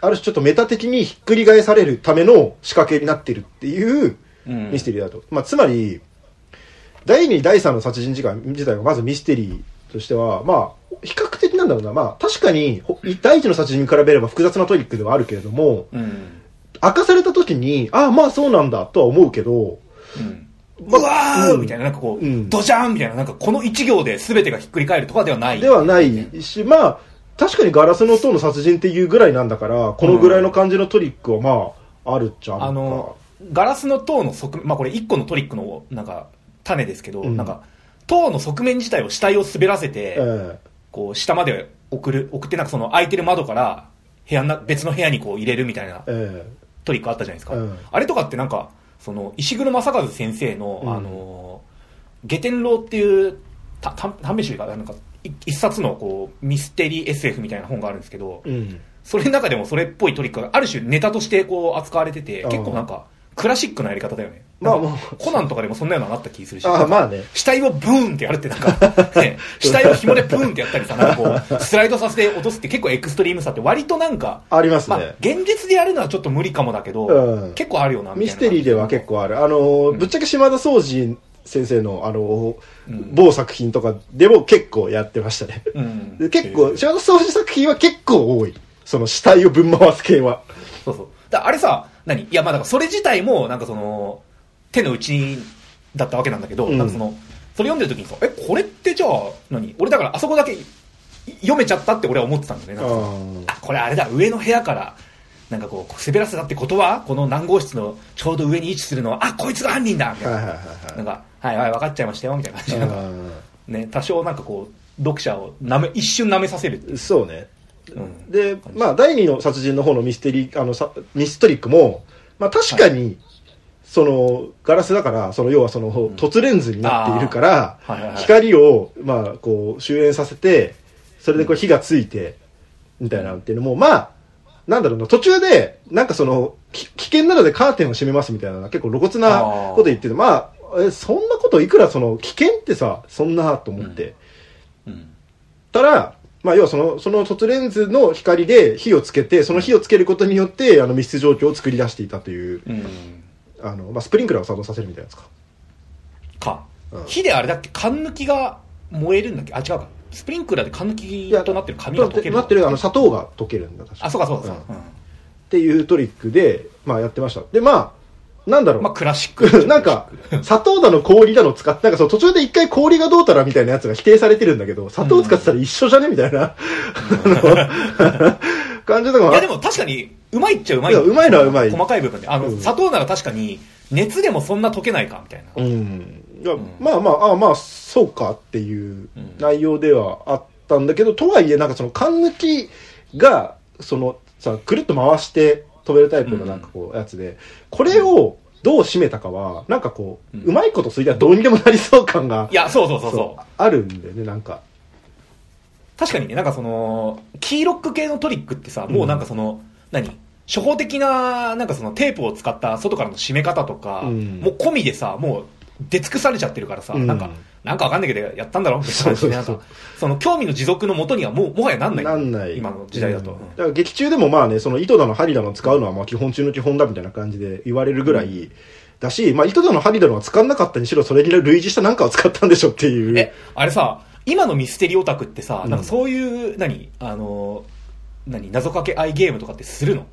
ある種ちょっとメタ的にひっくり返されるための仕掛けになってるっていううん。ミステリーだと。まあ、つまり、第2、第3の殺人事件自体がまずミステリーとしては、まあ、比較的なんだろうな、まあ、確かに、ほ第1の殺人に比べれば複雑なトリックではあるけれども、うん。明かされた時に、ああ、まあそうなんだとは思うけど、うん。まうわうん。ーみたいな、なんかこう、うん。ドジャーンみたいな、なんかこの一行で全てがひっくり返るとかではない。ではないし、まあ、確かにガラスの塔の殺人っていうぐらいなんだから、このぐらいの感じのトリックはまあ、あるっちゃあの、ガラスの塔の側面、まあこれ一個のトリックの、なんか、種ですけど、うん。なんか、塔の側面自体を死体を滑らせて、えこう、下まで送る、送ってなんかその空いてる窓から、部屋な、別の部屋にこう入れるみたいなええ。トリックあったじゃないですか。うんあれとかってなんか、その、石黒正和先生の、うんあの、下天楼っていう、た短短編集が、なんか、い一冊のこう、ミステリー SF みたいな本があるんですけど。それの中でもそれっぽいトリックがある種ネタとしてこう扱われてて、結構なんか、クラシックなやり方だよね。まあなんかまあコナンとかでもそんなようなのあった気するし。ああ、まあね。死体をブーンってやるってなんか、ね、死体を紐でブーンってやったりさ、なんかこう、スライドさせて落とすって結構エクストリームさって割となんか、ありますまあね。、現実でやるのはちょっと無理かもだけど、うん結構あるよな、ミステリーでは結構ある。あの、ぶっちゃけ島田総司先生の、あの、うん某作品とかでも結構やってましたね。うんで結構、島田総司作品は結構多い。その死体をぶん回す系は。そうそう。だあれさ、何？いや、まあだからそれ自体も、なんかその、手の内だったわけなんだけど、うんなんかその、それ読んでる時にさ、え、これってじゃあ、何？俺だからあそこだけい読めちゃったって俺は思ってたんだよね。なんかああ、これあれだ、上の部屋から、なんかこう、滑らせたってことは、この何号室のちょうど上に位置するのは、あ、こいつが犯人だみたいな。はいはいはいなんか、はいはい、分かっちゃいましたよ、みたいな感じでなんかはい。ね、多少なんかこう、読者をなめ、一瞬舐めさせる。そうね。うん。で、まあ、第二の殺人の方のミステリー、あの、さミストリックも、まあ、確かに、その、ガラスだから、その、要はその、凸レンズになっているから、はいはいはい。光を、まあ、こう、終焉させて、それでこう火がついて、みたいなのっていうのも、まあ、なんだろうな、途中で、なんかその、き危険なのでカーテンを閉めますみたいな、結構露骨なこと言ってて、まあ、えそんなこといくらその、危険ってさ、そんなと思って。うん。たら、まあ、要はその、その凸レンズの光で火をつけて、その火をつけることによって、あの密室状況を作り出していたという、うん。あの、まあ、スプリンクラーを作動させるみたいなやつか。か。うん火であれだっけ缶抜きが燃えるんだっけ？あ、違うか。スプリンクラーで缶抜きとなってる紙が溶ける。なってる、あの、砂糖が溶けるんだ、確かあ、そうかそうかそうか。うんっていうトリックで、まあやってました。で、まあ、なんだろう。うんまあ、クラシック。なんか、砂糖だの氷だの使って、なんかそう途中で一回氷がどうたらみたいなやつが否定されてるんだけど、砂糖使ってたら一緒じゃねみたいな、感じとかもいやでも確かに、うまいっちゃうまい。うまいのはうまい細かい部分で。あの、うん砂糖なら確かに、熱でもそんな溶けないか、みたいな。うん。いや、んまあまあ、あまあ、そうかっていううん内容ではあったんだけど、とはいえ、なんかその缶抜きが、その、さ、くるっと回して飛べるタイプのなんかこう、やつで、これをどう締めたかは、なんかこう、うまいことすりゃどうにでもなりそう感がい、や、そうそうそうそう。あるんだよね、なんか。確かにね、なんかその、キーロック系のトリックってさ、もうなんかその、何？初歩的な、なんかそのテープを使った外からの締め方とか、うん。もう込みでさ、もう出尽くされちゃってるからさ、うん。なんか、なんかわかんないけどやったんだろ？みたいな感じで、その興味の持続のもとにはもう、もはやなんない。なんない。今の時代だと。うんだから劇中でもまあね、その糸だの針だの使うのはまあ基本中の基本だみたいな感じで言われるぐらいだし、まあ糸だの針だのは使わなかったにしろそれに類似した何かを使ったんでしょっていう。え、あれさ、今のミステリーオタクってさ、うんなんかそういう、何？あの、何？謎かけ合いゲームとかってするの？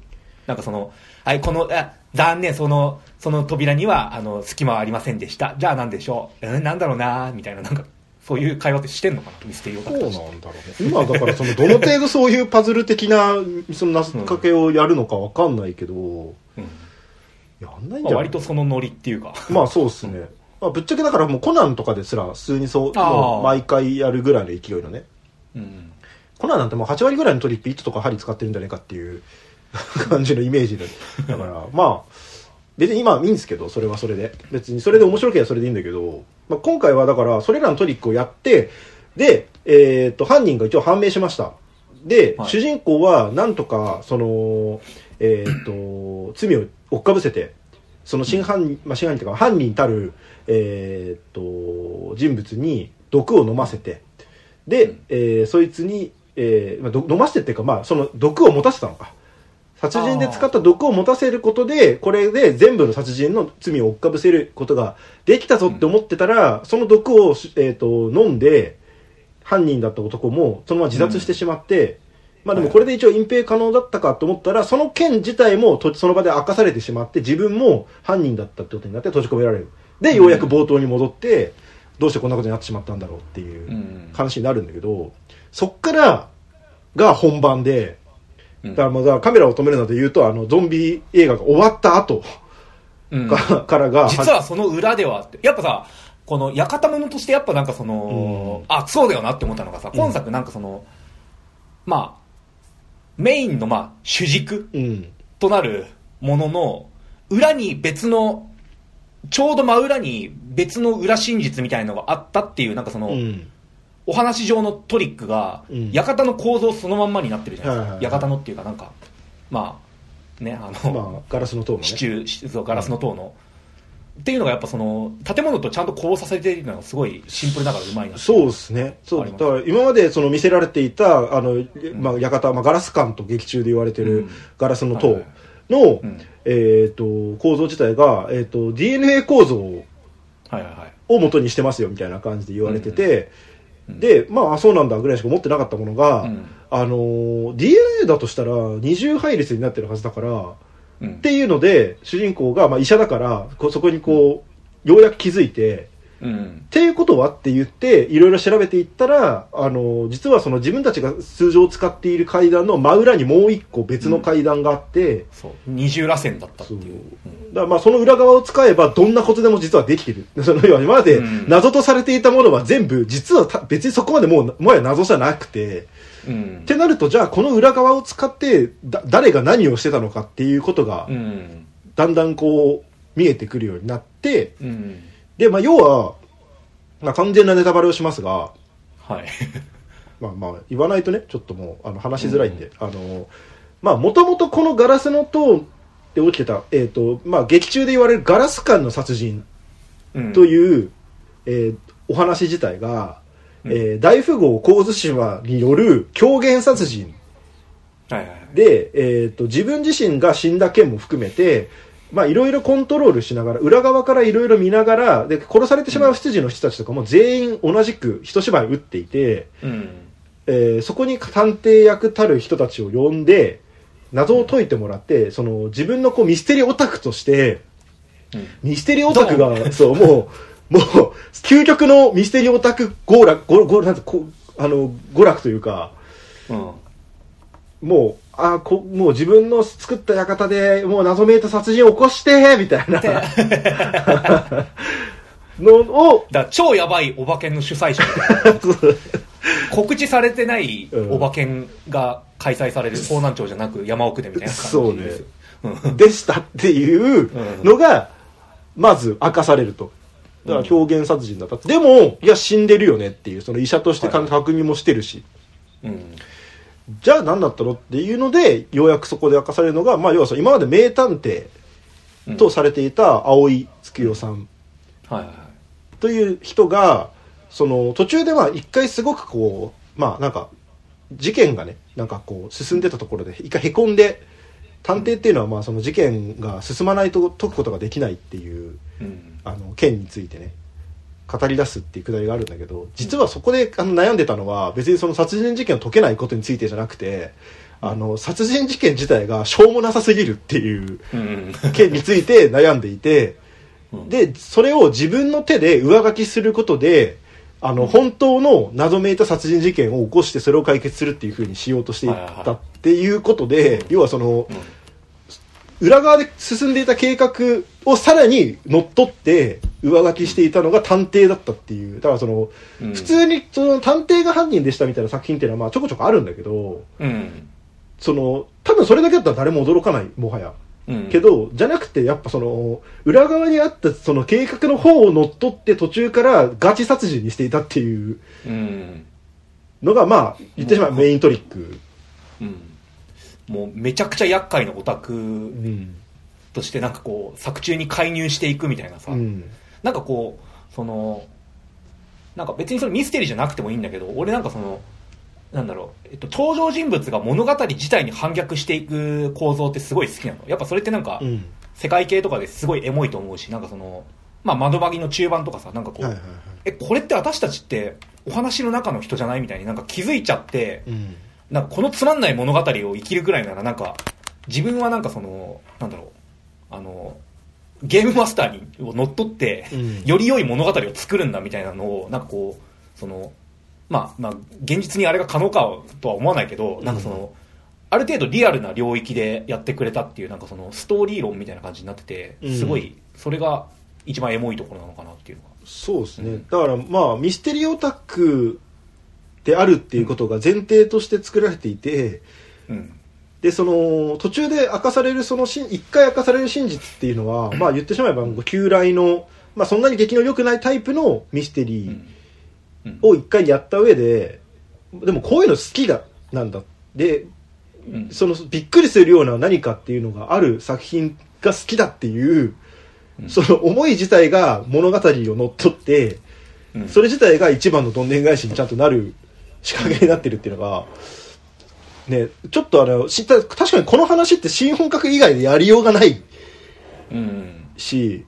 なんかその、はい、この、あ、残念、その、その扉には、あの、隙間はありませんでした。じゃあなんでしょう？うん、なんだろうな？みたいな、なんか、そういう会話ってしてんのかな？ミステリそう。なんだろうね。今だからそのどの程度そういうパズル的なその謎かけをやるのかわかんないけど、うんやんないんまあ、じゃない？割とそのノリっていうか。まあそうっすね。まあぶっちゃけだからもうコナンとかですら普通にそう、もう毎回やるぐらいの勢いのね。うん。コナンなんてもう8割ぐらいのトリック糸とか針使ってるんじゃないかっていう 感じのイメージで。だから、まあ、別に今はいいんですけど、それはそれで。別にそれで面白ければそれでいいんだけど、まあ、今回はだから、それらのトリックをやって、で、えっ、と、犯人が一応判明しました。で、はい主人公はなんとか、その、えっ、と、罪を追っかぶせて、その真犯人、まあ、真犯人というか犯人たる、えーっと人物に毒を飲ませてで、うんえーそいつに、えーまあ、ど飲ませてっていうか、まあ、その毒を持たせたのか殺人で使った毒を持たせることでこれで全部の殺人の罪を追っかぶせることができたぞって思ってたら、その毒を、えーっと飲んで犯人だった男もそのまま自殺してしまって、まあでもこれで一応隠蔽可能だったかと思ったら、その件自体もとその場で明かされてしまって、自分も犯人だったってことになって閉じ込められる。で、ようやく冒頭に戻って、どうしてこんなことになってしまったんだろうっていううん。話になるんだけど、そっからが本番で、うんだからまあだカメラを止めるなと言うと、あの、ゾンビ映画が終わった後うんかからが、実はその裏ではって、やっぱさ、この館物としてやっぱなんかその、あ、そうだよなって思ったのがさ、今作なんかその、まあ、メインのまあ、主軸うん。となるものの、裏に別の、ちょうど真裏に別の裏真実みたいなのがあったっていう、なんかその、うん。お話上のトリックが、うん館の構造そのまんまになってるじゃないですか。はいはいはい館のっていうかなんか、まあ、ね、あの、まあ、ガラスの塔のね。支柱、しそうガラスの塔の。っていうのがやっぱその、建物とちゃんとこうさせているのがすごいシンプルながらうまいなってそうですね。そう。だから今までその見せられていた、あの、まあ、館、まあ、ガラス管と劇中で言われてるうんガラスの塔はいはいの、うんえっ、と、構造自体が、えっ、と、DNA 構造をはいはいはい。元にしてますよみたいな感じで言われてて、うんで、まあ、あそうなんだぐらいしか思ってなかったものが、うん。あのー、DNA だとしたら二重配列になってるはずだから、うん。っていうので、主人公が、まあ、医者だから、こそこにこう、ようやく気づいて、うんっていうことはって言って、いろいろ調べていったら、あの、実はその自分たちが通常使っている階段の真裏にもう一個別の階段があって、そう。二重螺旋だったっていう。だからまあその裏側を使えばどんなことでも実はできてる。その要は今までうん謎とされていたものは全部実はた別にそこまでもうもはや謎じゃなくて、うん。ってなるとじゃあこの裏側を使ってだ誰が何をしてたのかっていうことがうん。だんだんこう見えてくるようになって、うん。でまあ要は、まあ完全なネタバレをしますが、はい。まあまあ言わないとねちょっともうあの話しづらいんで、あのまあもともとこのガラスの塔で起きてたえっ、とまあ劇中で言われるガラス管の殺人うんという、えーお話自体が、うんえー大富豪神津島による狂言殺人はいはいはい。で、えー、と自分自身が死んだ件も含めてまあいろいろコントロールしながら裏側からいろいろ見ながらで殺されてしまう執事の人たちとかも全員同じく一芝居打っていて、うん。えーそこに探偵役たる人たちを呼んで謎を解いてもらってその自分のこうミステリーオタクとしてうんミステリーオタクが、そう、もう、もう、究極のミステリーオタク娯楽、ごごなんてこあの、娯楽というか、うん。もう、あこもう自分の作った館でもう謎めいた殺人を起こして、みたいな のを、だ超やばいおばけんの主催者 告知されてないおばけんが開催される方南町じゃなく山奥でみたいな感じです。うんでしたっていうのが、まず明かされると。だから表現殺人だった。でも、いや、死んでるよねっていう、その医者としてはい確認もしてるし。うん。じゃあ何だったのっていうので、ようやくそこで明かされるのが、まあ要はその今まで名探偵うんとされていた青井月代さん。という人が、その途中では一回すごくこう、まあなんか、事件がね、なんかこう進んでたところで一回凹んで、探偵っていうのはまあその事件が進まないと解くことができないっていう、うん。あの、件についてね、語り出すっていうくだりがあるんだけど、実はそこであの悩んでたのは、別にその殺人事件を解けないことについてじゃなくて、あの、殺人事件自体がしょうもなさすぎるっていううん。件について悩んでいて、うん。で、それを自分の手で上書きすることで、あの、本当の謎めいた殺人事件を起こしてそれを解決するっていう風にしようとしていったっていうことで、要はその、裏側で進んでいた計画をさらに乗っ取って上書きしていたのが探偵だったっていう。だからその、うん普通にその探偵が犯人でしたみたいな作品っていうのはまあちょこちょこあるんだけど、うん。その、多分それだけだったら誰も驚かない、もはや。うん。けど、じゃなくて、やっぱその、裏側にあったその計画の方を乗っ取って途中からガチ殺人にしていたっていううん。のが、まあ、言ってしまえばメイントリック。うん。もうめちゃくちゃ厄介なオタクうん。としてなんかこう、作中に介入していくみたいなさ、うん。なんかこう、その、なんか別にそれミステリーじゃなくてもいいんだけど、俺なんかその、なんだろう、えっと、登場人物が物語自体に反逆していく構造ってすごい好きなの。やっぱそれってなんか、うん。世界系とかですごいエモいと思うし、なんかその、まあ窓マギの中盤とかさ、なんかこう、はいはいはい。え、これって私たちってお話の中の人じゃないみたいになんか気づいちゃって、うん。なんかこのつまんない物語を生きるくらいならなんか、自分はなんかその、なんだろう、あの、ゲームマスターにを乗っ取って、うんより良い物語を作るんだみたいなのを、なんかこう、その、まあ、まあ、現実にあれが可能かとは思わないけど、なんかその、ある程度リアルな領域でやってくれたっていう、なんかその、ストーリー論みたいな感じになってて、うんすごい、それが一番エモいところなのかなっていうのが。そうですね。だからまあ、ミステリーオタクであるっていうことが前提として作られていて、うん。で、その、途中で明かされる、その一回明かされる真実っていうのは、まあ言ってしまえば、旧来の、まあそんなに激の良くないタイプのミステリーを一回やった上で、でもこういうの好きだ、なんだ。で、うん。そのびっくりするような何かっていうのがある作品が好きだっていう、うん。その思い自体が物語を乗っ取って、うん。それ自体が一番のどんでん返しにちゃんとなる仕掛けになってるっていうのが、ね、ちょっとあの、知った、確かにこの話って新本格以外でやりようがないうん。し、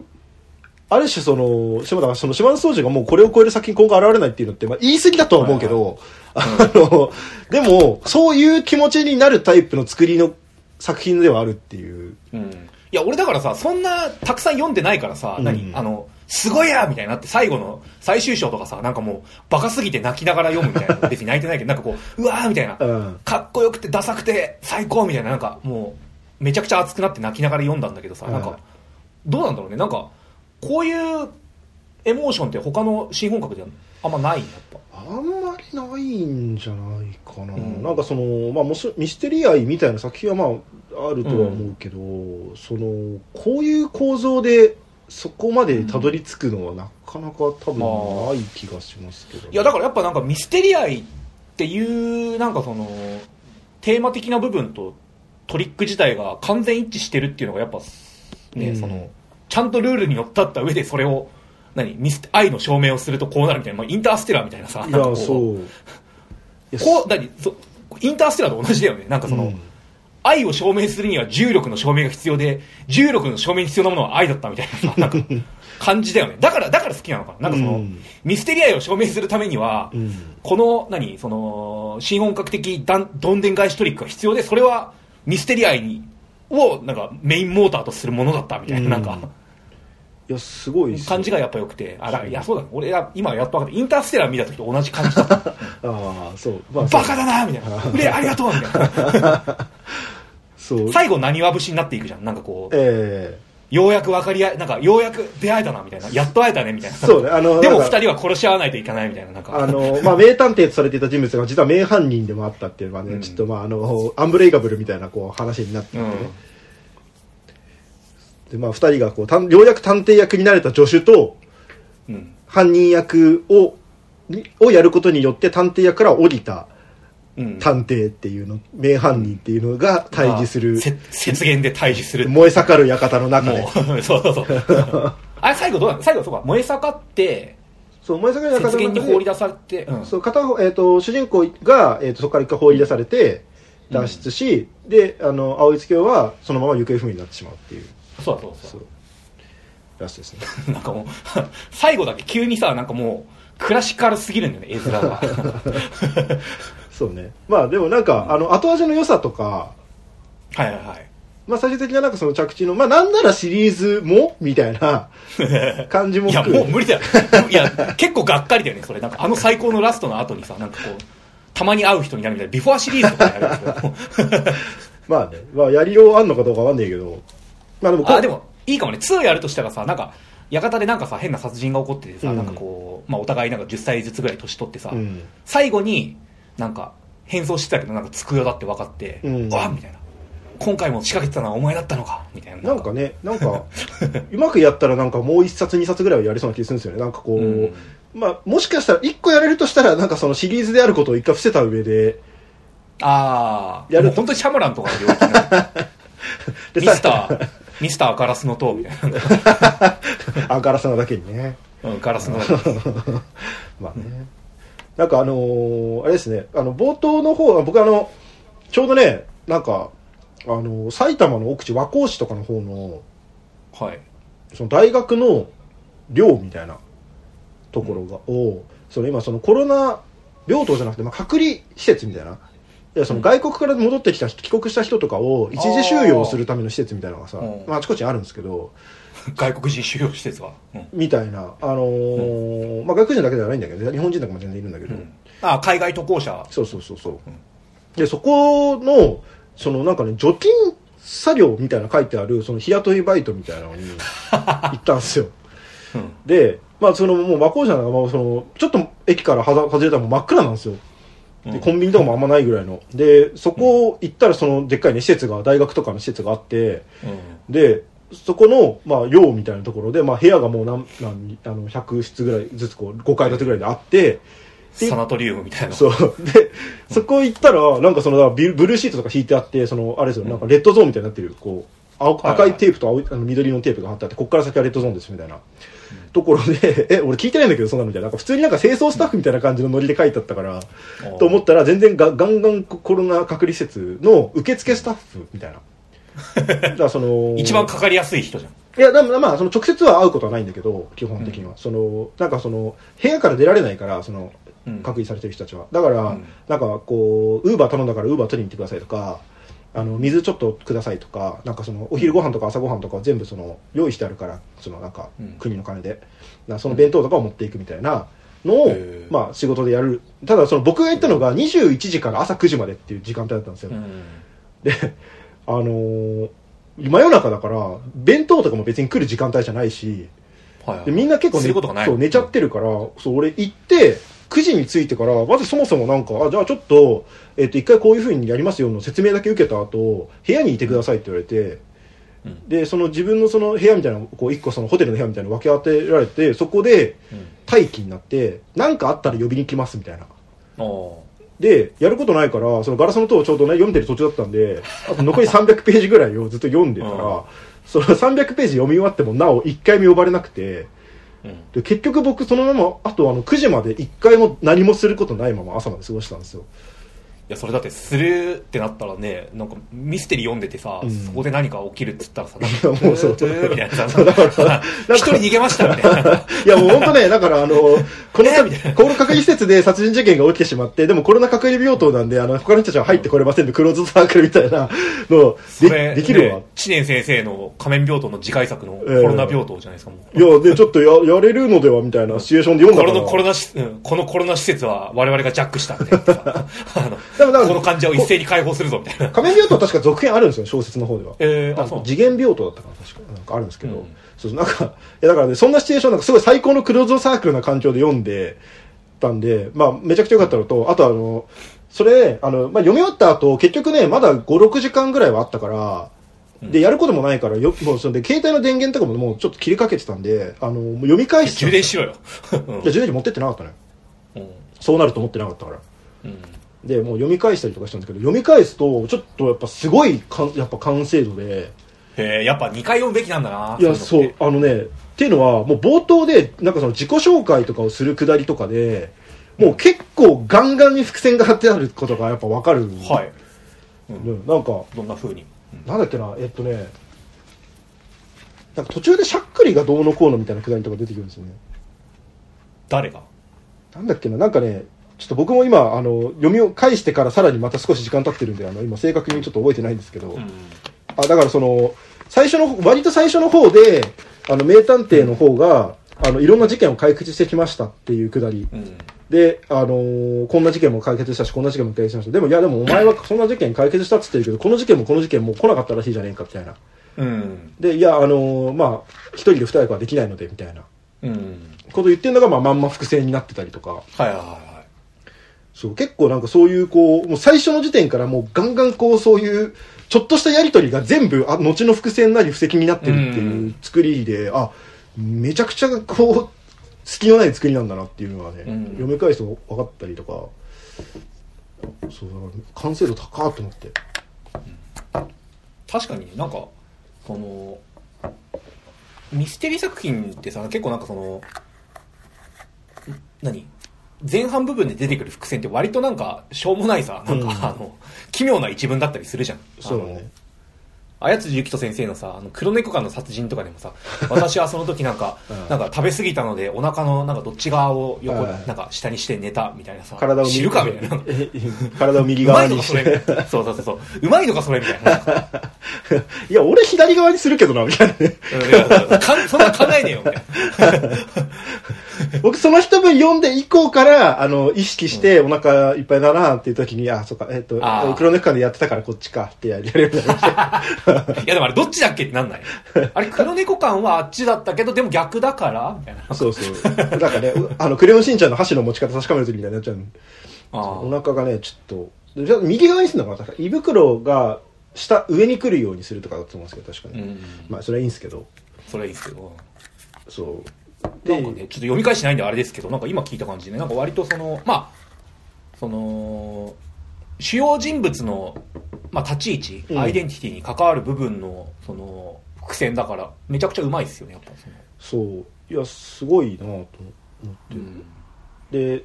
ある種その、島田がその島田総司がもうこれを超える作品今後現れないっていうのって、まあ言い過ぎだとは思うけど、あの、でも、そういう気持ちになるタイプの作りの作品ではあるっていう。うん。いや、俺だからさ、そんな、たくさん読んでないからさ、うん何あの、すごいやみたいになって、最後の最終章とかさ、なんかもう、バカすぎて泣きながら読むみたいな。別に泣いてないけど、なんかこう、うわーみたいな。うん。かっこよくてダサくて最高みたいな、なんかもう、めちゃくちゃ熱くなって泣きながら読んだんだけどさ、うんなんか、どうなんだろうね。なんか、こういうエモーションって他の新本格ではあんまないやっぱ。あんまりないんじゃないかな。うんなんかその、まあ、ミステリー愛みたいな作品はまあ、あるとは思うけど、その、こういう構造で、そこまでたどり着くのはなかなか多分ない気がしますけど、ねいや、だからやっぱなんかミステリアイっていう、なんかその、テーマ的な部分とトリック自体が完全一致してるっていうのがやっぱ、ね、うんその、ちゃんとルールにのっとった上でそれを、何ミス、愛の証明をするとこうなるみたいな、まあ、インターステラーみたいなさ、いや、そう。こう、何そインターステラーと同じだよね。なんかその、うん愛を証明するには重力の証明が必要で、重力の証明に必要なものは愛だったみたいなさ、なんか、感じだよね。だから、だから好きなのかな。なんかその、うんミステリア愛を証明するためには、うんこの、何、その、新本格的だんどんでん返しトリックが必要で、それはミステリア愛に、を、なんか、メインモーターとするものだったみたいな、なんか、いや、すごい感じがやっぱ良くて、あ、だいや、そうだ、俺は今やっと分かった。インターステラー見た時と同じ感じだった。ああ、そう。まあ、バカだなみたいな。ありがとうみたいな。そう。最後、何わ節になっていくじゃん。なんかこう、えようやく分かり合い、なんか、ようやく出会えたな、みたいな。やっと会えたね、みたいな。そうねあのでもなんか二人は殺し合わないといけない、みたいな。なんか。あの、まあ、名探偵とされていた人物が実は名犯人でもあったっていうのはね、うんちょっとまあ、あの、アンブレイカブルみたいなこう話になっていてね。で、まあ、二人がこう、たんようやく探偵役になれた助手と、うん。犯人役を、にをやることによって探偵役から降りたうん。探偵っていうの、名犯人っていうのが対峙する、雪原で対峙する。燃え盛る館の中で そうそうそう。あれ、最後どうなの？最後そうか、燃え盛って、そう、燃え盛る館雪の中で、原に放り出されて、うん。そう、片方、えっ、と、主人公が、えっ、と、そこから一回放り出されて、脱出し、で、あの、青い月夜はそのまま行方不明になってしまうっていう、そうそうそそう、らしいですね。う。なんかもう、最後だけ急にさ、なんかもう、クラシカルすぎるんだよね、絵面が。そうね。まあ、でもなんか、あの、後味の良さとか、はいはいはい。まあ、最終的ななんかその着地の、まあ、なんならシリーズもみたいな 感じもいや、もう無理だよ。いや、結構がっかりだよね、それ。なんか、あの最高のラストの後にさ、なんかこう、たまに会う人になるみたいな、ビフォーシリーズとかやるんです。まあね、まあ、やりようあんのかどうかわかんないけど、まあでもあ、でも、いいかもね。2やるとしたらさ、なんか、館でなんかさ、変な殺人が起こっててさ、うんなんかこう、まあお互いなんか10歳ずつぐらい年取ってさ、うん最後に、なんか、変装してたけど、なんか机だって分かって、うんわみたいな。今回も仕掛けてたのはお前だったのかみたいな。なんかね、なんか、うまくやったらなんかもう一冊二冊ぐらいはやりそうな気がするんですよね。なんかこう、うんまあ、もしかしたら一個やれるとしたら、なんかそのシリーズであることを一回伏せた上で、ああ、やる本当にシャムランとかの領域な でミスター、ミスターガラスの塔みたいな。あガラスなだけにねうん、ガラスの塔。まあねなんかあのーあれですねあの冒頭の方僕あのちょうどねなんかあの埼玉の奥地和光市とかの方のはい。その大学の寮みたいなところが、をその今そのコロナ病棟じゃなくて、まあ、隔離施設みたいな。でその外国から戻ってきた人帰国した人とかを一時収容するための施設みたいなのがさあーまあ、あちこちにあるんですけど 外国人収容施設は。うん。みたいな、あのーまあ、外国人だけではないんだけど日本人とかも全然いるんだけど、うん。あ、海外渡航者。そうそうそうそう、でそこのそのなんかね除菌作業みたいなの書いてあるその日雇いバイトみたいなのに 行ったんですよ。うん。で、まあ、そのもう和光市なんかもうそのちょっと駅からはざ外れたらもう真っ暗なんですよ。でコンビニとかもあんまないぐらいの。でそこ行ったらそのでっかいね施設が大学とかの施設があって。うん。でそこの、まあ、寮みたいなところで、まあ、部屋がもう何何あの100室ぐらいずつこう5階建てぐらいであってでサナトリウムみたいな。そう。で、そこ行ったら、なんかその、ブルーシートとか引いてあって、その、あれですよ、なんかレッドゾーンみたいになってる、こう、青赤いテープと青いあの緑のテープが貼ってあって、こっから先はレッドゾーンです、みたいな。ところで、え、俺聞いてないんだけど、そんなのみたいな。なんか普通になんか清掃スタッフみたいな感じのノリで書いてあったから、おと思ったら、全然がガンガンコロナ隔離施設の受付スタッフみたいな。だからその、一番かかりやすい人じゃん。いや、でもまあ、その直接は会うことはないんだけど、基本的には。その、なんかその、部屋から出られないから、その、うん隔離されてる人たちは。だから、うんなんかこう、ウーバー頼んだからウーバー取りに行ってくださいとか、あの、水ちょっとくださいとか、なんかその、お昼ご飯とか朝ご飯とかは全部その、用意してあるから、そのなんかうん、国の金で。なその弁当とかを持っていくみたいなのを、まあ仕事でやる。ただその僕が行ったのが21時から朝9時までっていう時間帯だったんですよ。うん。で、あのー真夜中だから、弁当とかも別に来る時間帯じゃないし、はいはい。でみんな結構することがない。そう寝ちゃってるから、そう俺行って9時に着いてからまずそもそもなんかあじゃあちょっと,、えっと一回こういうふうにやりますよの説明だけ受けた後部屋にいてくださいって言われてうん。でその自分のその部屋みたいなのこう一個そのホテルの部屋みたいなの分け当てられてそこでうん。待機になって何かあったら呼びに来ますみたいな。おでやることないからそのガラスの塔をちょうどね読んでる途中だったんであと残り300ページぐらいをずっと読んでたら、うんその300ページ読み終わってもなお1回も呼ばれなくてーうん。で結局僕そのままあとあの9時まで1回も何もすることないまま朝まで過ごしたんですよいや、それだってするってなったらね、なんかミステリー読んでてさ、うん。そこで何か起きるっつったらさ、なんいか、やもうそう。みたいなさ、一人逃げましたみたいな。いやもう本当ねだからあの このえみたいなコロナ隔離施設で殺人事件が起きてしまってでもコロナ隔離病棟なんであの他の人たちは入ってこれませんでクローズドサークルみたいなのでできるわ。ね知念先生の仮面病棟の次回作のコえ。えロナ病棟じゃないですか、もう。いやでちょっとややれるのではみたいなシチュエーションで読んだからこのコロナし、うん、このコロナ施設は我々がジャックしたみたいなさあのでもだからこの患者を一斉に解放するぞみたいな。仮面病棟は確か続編あるんですよ小説の方では。えー、あ、そう。次元病棟だったかな確か。なんかあるんですけど、うん。そうなんかいやだからねそんなシチュエーションなんかすごい最高のクローズドサークルな環境で読んでたんでまあめちゃくちゃ良かったのとあとあのそれあの、まあ、読み終わった後結局ねまだ56時間ぐらいはあったからでやることもないからよもうそれで携帯の電源とかももうちょっと切りかけてたんであのもう読み返して充電しろよ。いや充電器持ってってなかったねうん。そうなると思ってなかったから。うんでもう読み返したりとかしたんですけど読み返すとちょっとやっぱすごいかんやっぱ完成度でへえ、やっぱ2回読むべきなんだな。いやそうあのねっていうのはもう冒頭でなんかその自己紹介とかをするくだりとかでもう結構ガンガンに伏線が張ってあることがやっぱ分かる、はい。うんなんかどんな風に？なんだっけなえっとねなんか途中でしゃっくりがどうのこうのみたいなくだりとか出てくるんですよね誰が？なんだっけななんかねちょっと僕も今あの読みを返してからさらにまた少し時間経ってるんであの今正確にちょっと覚えてないんですけど、うん。あだからその最初の割と最初の方であの名探偵の方があのいろんな事件を解決してきましたっていうくだりうん。で、あのーこんな事件も解決したしこんな事件も解決しましたでもいやでもお前はそんな事件解決したっつってるけどこの事件もこの事件も来なかったらしいじゃねえかみたいなうん。でいやあのーまあ一人で二役はできないのでみたいなうん。こと言ってるのが、まあ、まんま伏線になってたりとかはいはいはそう結構なんかそういうこうもう最初の時点からもうガンガンこうそういうちょっとしたやり取りが全部あ後の伏線なり布石になってるっていう作りで、あめちゃくちゃこう隙のない作りなんだなっていうのがね、うん。読み返すと分かったりとか。そうだから完成度高っと思って。い。確かになんか、そのミステリー作品ってさ結構なんかそのん何？前半部分で出てくる伏線って割となんかしょうもないさなんか、うん。あの奇妙な一文だったりするじゃん。そうだね綾辻ゆきと先生のさ、あの黒猫館の殺人とかでもさ、私はその時なんか、うんなんか食べ過ぎたので、お腹のなんかどっち側を横、はいなんか下にして寝たみたいなさ、体を知るかみたいな。体を右側にして。な。そうそうそうそう。うまいのかそれみたいな。いや、俺左側にするけどな、みたいなそんな考えねえよ、みたいな。僕その一文読んで以降から、あの、意識してお腹いっぱいだなっていう時に、あ、そっか、えっ、と黒猫館でやってたからこっちかってやるようになりました。いやでもあれどっちだっけってなんない？あれ黒猫館はあっちだったけど、でも逆だから？みたいな。そうそう。なんかね、う あの、クレヨンしんちゃんの箸の持ち方確かめる時みたいになっちゃうお腹がね、ちょっと、じゃあ右側にするのかな？確か胃袋が下、上に来るようにするとかだと思うんですけど、確かに。うん。まあ、それはいいんですけど。それはいいですけど。そう。なんかね、ちょっと読み返してないんであれですけど、なんか今聞いた感じでね、なんか割とその、まあ、その、主要人物の、まあ、立ち位置、うんアイデンティティに関わる部分の、その、伏線だから、めちゃくちゃうまいですよね、やっぱその。そう。いや、すごいなと思って。うん。で、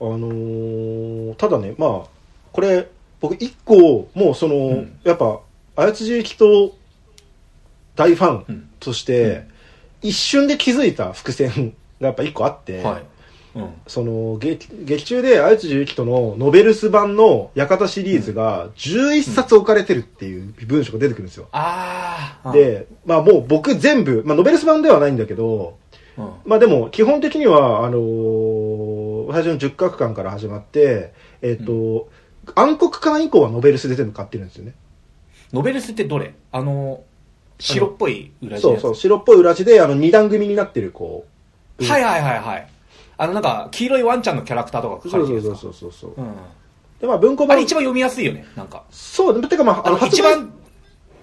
あのーただね、まあ、これ、僕一個、もうその、んやっぱ、綾辻ゆきと大ファうんンとして、一瞬で気づいた伏線がやっぱ一個あって、はい。うん。その劇劇中で綾辻ゆきとのノベルス版の館シリーズが11冊置かれてるっていう文章が出てくるんですよ。ああ。で、まあもう僕全部、まあノベルス版ではないんだけど、うん、うん。まあでも基本的には、あのー最初の10角館から始まって、えっ、と、暗黒館以降はノベルスで全部買ってるんですよね。ノベルスってどれ？あの、白っぽい裏地そうそう、白っぽい裏地で、あの二段組になってるこう。はいはいはいはい。あのなんか、黄色いワンちゃんのキャラクターとか書かそうそうれてるやつかそうそうそう。うん。で、まあ文庫版あれ。一番読みやすいよね、なんか。そう、てかまあ、あの、一番、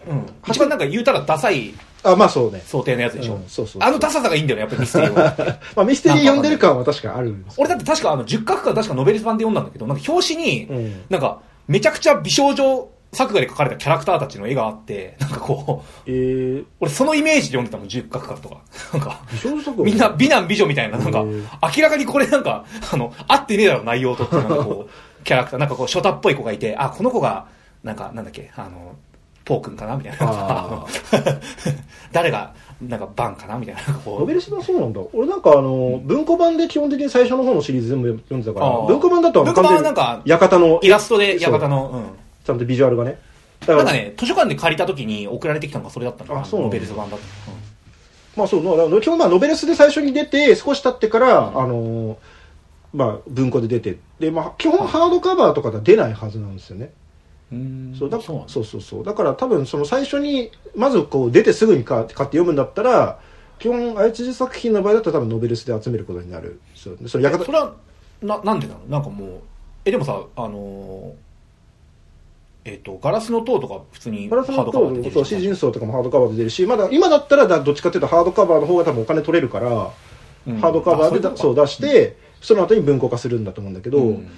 うん。一番なんか言うたらダサいあ、まあそうね。想定のやつでしょ。うんそうそうそうあのダサさがいいんだよね、やっぱりミステリーは。まあミステリー読んでる感は確かあるんですけど俺だって確かあの、10角か確かノベルス版で読んだんだけど、なんか表紙に、うんなんか、めちゃくちゃ美少女作画で描かれたキャラクターたちの絵があって、なんかこう、えー、俺そのイメージで読んでたもん、10角かとか。なんか、みんな美男美女みたいな、なんかへー、明らかにこれなんか、あの、合ってねえだろ、内容とって、なんかこう、キャラクター、なんかこう、ショタっぽい子がいて、あ、この子が、なんか、なんだっけ、あの、ポー君かなみたいな。誰が、なんか、バンかなみたいな。ノベルス版そうなんだ。俺なんかあの、文庫版で基本的に最初の方のシリーズ全部読んでたから文庫版だとあの文庫版はなんか館の、イラストで、館の、うん。ちゃんとビジュアルがね。だから、なんかね、図書館で借りた時に送られてきたのがそれだったの。あそうなんだ。ノベルス版だったの。まあそう、だから基本まあノベルスで最初に出て、少し経ってから、あのーまあ文庫で出て、で、まあ基本ハードカバーとかでは出ないはずなんですよね。うん。そうだそうなんだ。そうそうそう。だから多分その最初にまずこう出てすぐに買って買って読むんだったら基本愛知人作品の場合だったら多分ノベルスで集めることになる。そうそれそれは、な、なんでなの？なんかもう、え、でもさ、あのー、えっ、と、ガラスの塔とか普通にガラスのハードカバーで出てるとそう詩人層とかもハードカバーで出るしまだ今だったらだどっちかっていうとハードカバーの方が多分お金取れるから、うん。ハードカバーでそう出して、その後に文庫化するんだと思うんだけど、うん。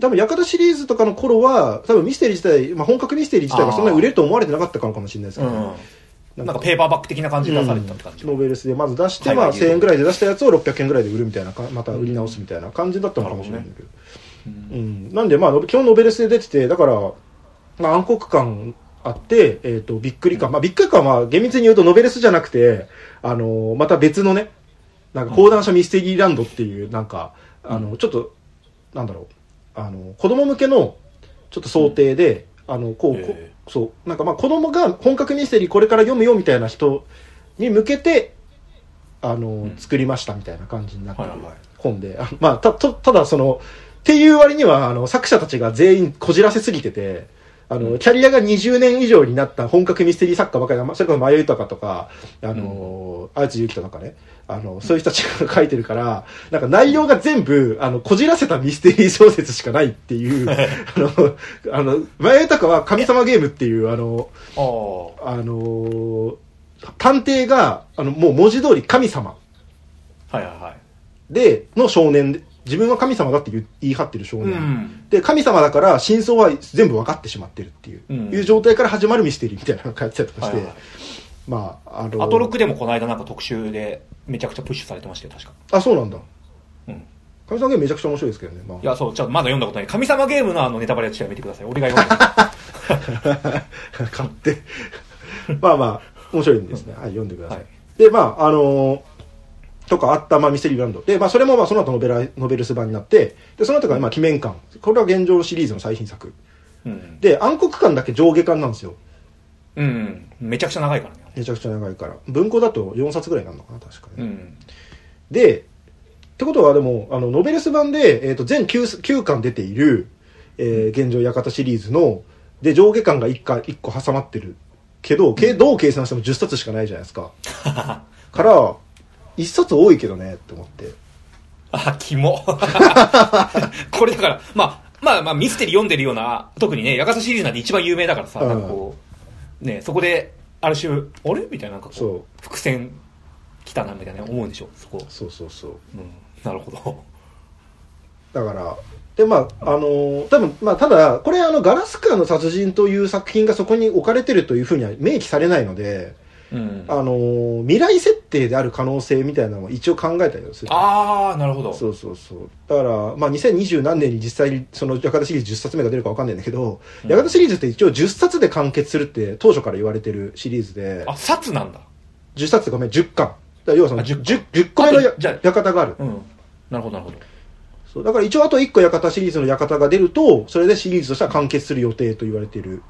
多分、館シリーズとかの頃は、多分ミステリー自体、まあ、本格ミステリー自体がそんなに売れると思われてなかったからかもしれないですけど、うん。なんかペーパーバッグ的な感じで出されてたって感じ。ノベルスでまず出して、はいまあ、1000円ぐらいで出したやつを600円ぐらいで売るみたいなか、また売り直すみたいな感じだったのかもしれないんだけど。うん、なんで、まあ、基本ノベルスで出てて、だから、まあ、暗黒感あって、えっ、と、びっくり感。まあ、びっくり感は厳密に言うとノベルスじゃなくて、あのまた別のね、なんか講談社ミステリーランドっていう、なんか、あの、ちょっと、なんだろう、あの、子供向けの、ちょっと想定で、あの、こう、こへそう、なんかまあ子供が本格ミステリーこれから読むよみたいな人に向けて、あの、ん。作りましたみたいな感じになってるはいはい。はい本で、あまあ、た、とただその、っていう割には、あの、作者たちが全員こじらせすぎてて、あの、キャリアが20年以上になった本格ミステリー作家ばかりそれこそ前豊とか、あの、あいつゆきとかね、あの、そういう人たちが書いてるから、なんか内容が全部、あの、こじらせたミステリー小説しかないっていう、あの、あの、前豊は神様ゲームっていう、あの、あの、探偵が、あの、もう文字通り神様はいはいはい。で、の少年で、自分は神様だって言い張ってる少う年。ん。で、神様だから真相は全部分かってしまってるっていう、うんいう状態から始まるミステリーみたいなのが書いてたりとかして、はいはいまあ、あの、アトロクでもこの間なんか特集でめちゃくちゃプッシュされてましたよ、確か。あ、そうなんだ。うん。神様ゲームめちゃくちゃ面白いですけどね。まあいや、そう、ちょっとまだ読んだことない。神様ゲームのあのネタバレはちょっとやめてください。俺が読んだ。買って。まあまあ、面白いんですね。はい、読んでください。はいで、まあ、あのーとかあった、まあ、ミステリーランド。で、まあ、それも、まあ、その後ノベラ、ノベルス版になって、で、その後が、まあ、鬼面館。これは現状シリーズの最新作。うん。で、暗黒館だけ上下巻なんですよ。うん。めちゃくちゃ長いからね。めちゃくちゃ長いから。文庫だと4冊ぐらいになるのかな、確かに。うん。で、ってことはでも、あの、ノベルス版で、えっ、と、全 9, 9巻出ている、えー、現状館シリーズの、で、上下巻が1巻、一個挟まってる。けど、けどう計算しても10冊しかないじゃないですか。から、1冊多いけどね、って思って。あ、キモ。これだから、まあ、まあまあミステリー読んでるような、特にね、ヤカタシリーズなんて一番有名だからさ、うんなんかこう、ね、そこで、ある種、あれ？みたいな、なんかこう、伏線来たな、みたいな思うんでしょ、そこ。そうそうそう。うん。なるほど。だから、で、まあ、あのー多分、まあ、ただ、これ、あの、ガラスカーの殺人という作品がそこに置かれてるというふうには明記されないので、うん。あのー未来設定である可能性みたいなのも一応考えたりはする。あー、なるほど。そうそうそう。だから、まあ、2020何年に実際にその、ヤカタシリーズ10冊目が出るかわかんないんだけど、うんヤカタシリーズって一応10冊で完結するって当初から言われてるシリーズで、あ、札なんだ。10冊ごめん、10巻。だ要はそのあ10 10, 10個目の館がある。うん。なるほど、なるほど。そうだから一応あと1個館シリーズの館が出ると、それでシリーズとしては完結する予定と言われている。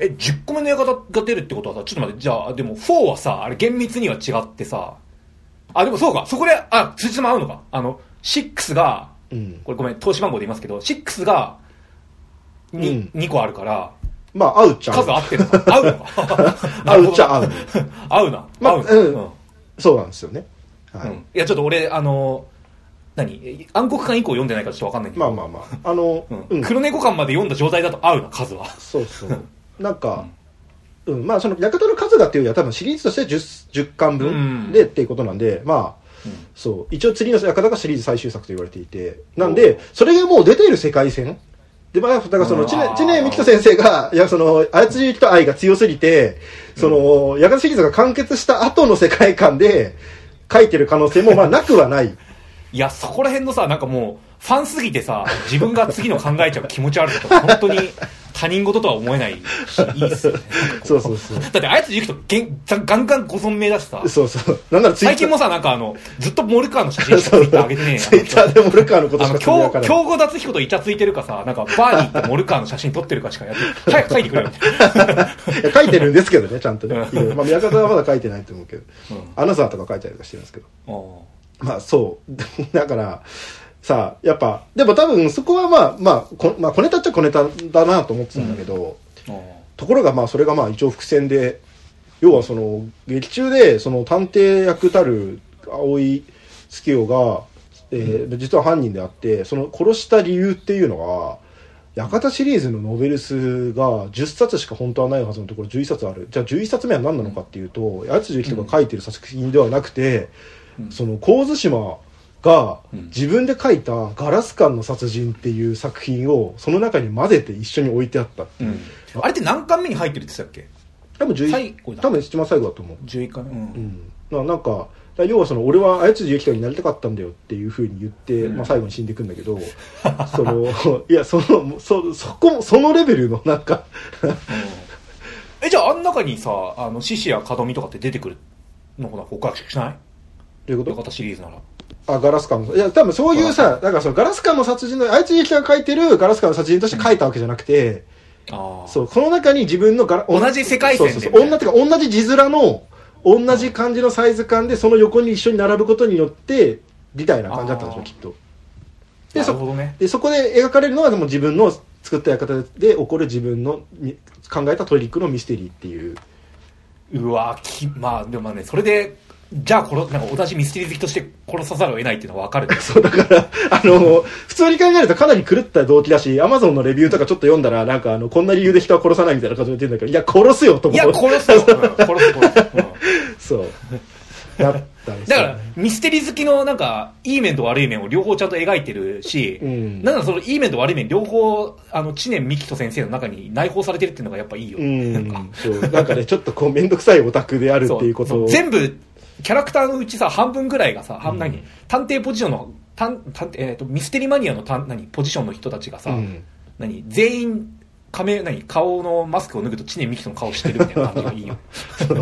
え、10個目の館が出るってことはさ、ちょっと待って、じゃあ、でも4はさ、あれ厳密には違ってさ、あ、でもそうか、そこで、あ、辻褄合うのか。あの、6が、うん。これごめん、投資番号で言いますけど、6が2、うん2個あるから、まあ、合うっちゃ合う数合ってるのか 合うのか 合うっちゃ合う。合うな。まあ合うな。うんうんそうなんですよね。はい。うんいや、ちょっと俺、あの、何？暗黒館以降読んでないからちょっとわかんないけど。まあまあまあ。あの。黒猫館まで読んだ状態だと合うな、数は。そうそう。なんか、うん、まあその、館の数がっていうよりは多分シリーズとして 10, 10巻うん。分でっていうことなんで、まあ、うん。そう。一応次の館がシリーズ最終作と言われていて、なんで、それがもう出ている世界線。で、まあ、だからその、知念、美人先生が、いや、その、あやつじゆきと愛が強すぎて、その、館シリーズが完結した後の世界観で書いてる可能性も、まあ、なくはない。いや、そこら辺のさ、なんかもう、ファンすぎてさ、自分が次の考えちゃう 気持ち悪いとか、本当に他人事とは思えないし、いいっすよね。そうそうそう。だって、あやつゆきとげんガンガンご存命だしさ、そうそう。なんなら最近もさ、なんかあの、ずっとモルカーの写真しかツイッター上げてねえよツイッターでモルカーのことあの、しかつぶや京かない。京子達彦とイチャついてるかさ、なんかバーに行ってモルカーの写真撮ってるかしかやって、早く書いてくれよみたい や書いてるんですけどね、ちゃんとね。まあ、宮方はまだ書いてないと思うけど。うんアナザーとか書いたりとかしてるんですけど。おまあ、そう。だから、さあ、やっぱ、でも多分そこはまあ、まあ、こまあ、小ネタっちゃ小ネタだなと思ってたんだけど、ーおところがまあ、それがまあ、一応伏線で、要はその、劇中で、その探偵役たる青井月夜が、えー実は犯人であって、その殺した理由っていうのが、館シリーズのノベルスが10冊しか本当はないはずのところ11冊ある。じゃあ11冊目は何なのかっていうと、八つ樹が書いてる作品ではなくて、うん。その神津島がうん自分で書いたガラス館の殺人っていう作品をその中に混ぜて一緒に置いてあったう。うん。あれって何巻目に入ってるって言ってたっ多分11、最後だ多分一番最後だと思う。け ?11 巻目。う。うんん。ななんか、要はその、俺は綾辻ゆきになりたかったんだよっていうふうに言って、うんまあ最後に死んでいくんだけど、その、いや、その、そ、そこ、そのレベルのなんか、え、じゃあ、あん中にさ、あの、獅子や門見とかって出てくるのかな他しない？どういうこと？シリーズなら。あ、ガラス館の、いや、多分そういうさ、だからそのガラス館の殺人の、綾辻ゆきが書いてるガラス館の殺人として書いたわけじゃなくて、ああ。そう、この中に自分のガラ、同じ世界線でそうそうそう。同じ、同じ字面の、同じ感じのサイズ感で、その横に一緒に並ぶことによって、みたいな感じだったんでしょ、きっと。で、そね。で、そこで描かれるのは、でも自分の作った館で起こる自分のに考えたトリックのミステリーっていう。うわき、まあ、でもまあね、それで、じゃあ殺、なんか同じミステリー好きとして殺さざるを得ないっていうのはわかる。そう、だから、あの、普通に考えるとかなり狂った動機だし、アマゾンのレビューとかちょっと読んだら、なんかあの、こんな理由で人は殺さないみたいな感じで言ってるんだけど、いや、殺すよと思う。いや、殺すよ。うん殺す、殺す。うん そう。だったりするだから、ミステリー好きのなんか、いい面と悪い面を両方ちゃんと描いてるし、うんなんかそのいい面と悪い面両方、あの、知念美希人先生の中に内包されてるっていうのがやっぱいいよ。うんなんか、なんかね、ちょっとこう、めんどくさいオタクであるっていうことを。全部、キャラクターのうちさ、半分ぐらいがさ、半うん。何？探偵ポジションの、探探偵えーとミステリーマニアの探何？ポジションの人たちがさ、うん。何？全員、仮面、何？顔のマスクを脱ぐと知念美希人の顔してるみたいな感じがいいよ。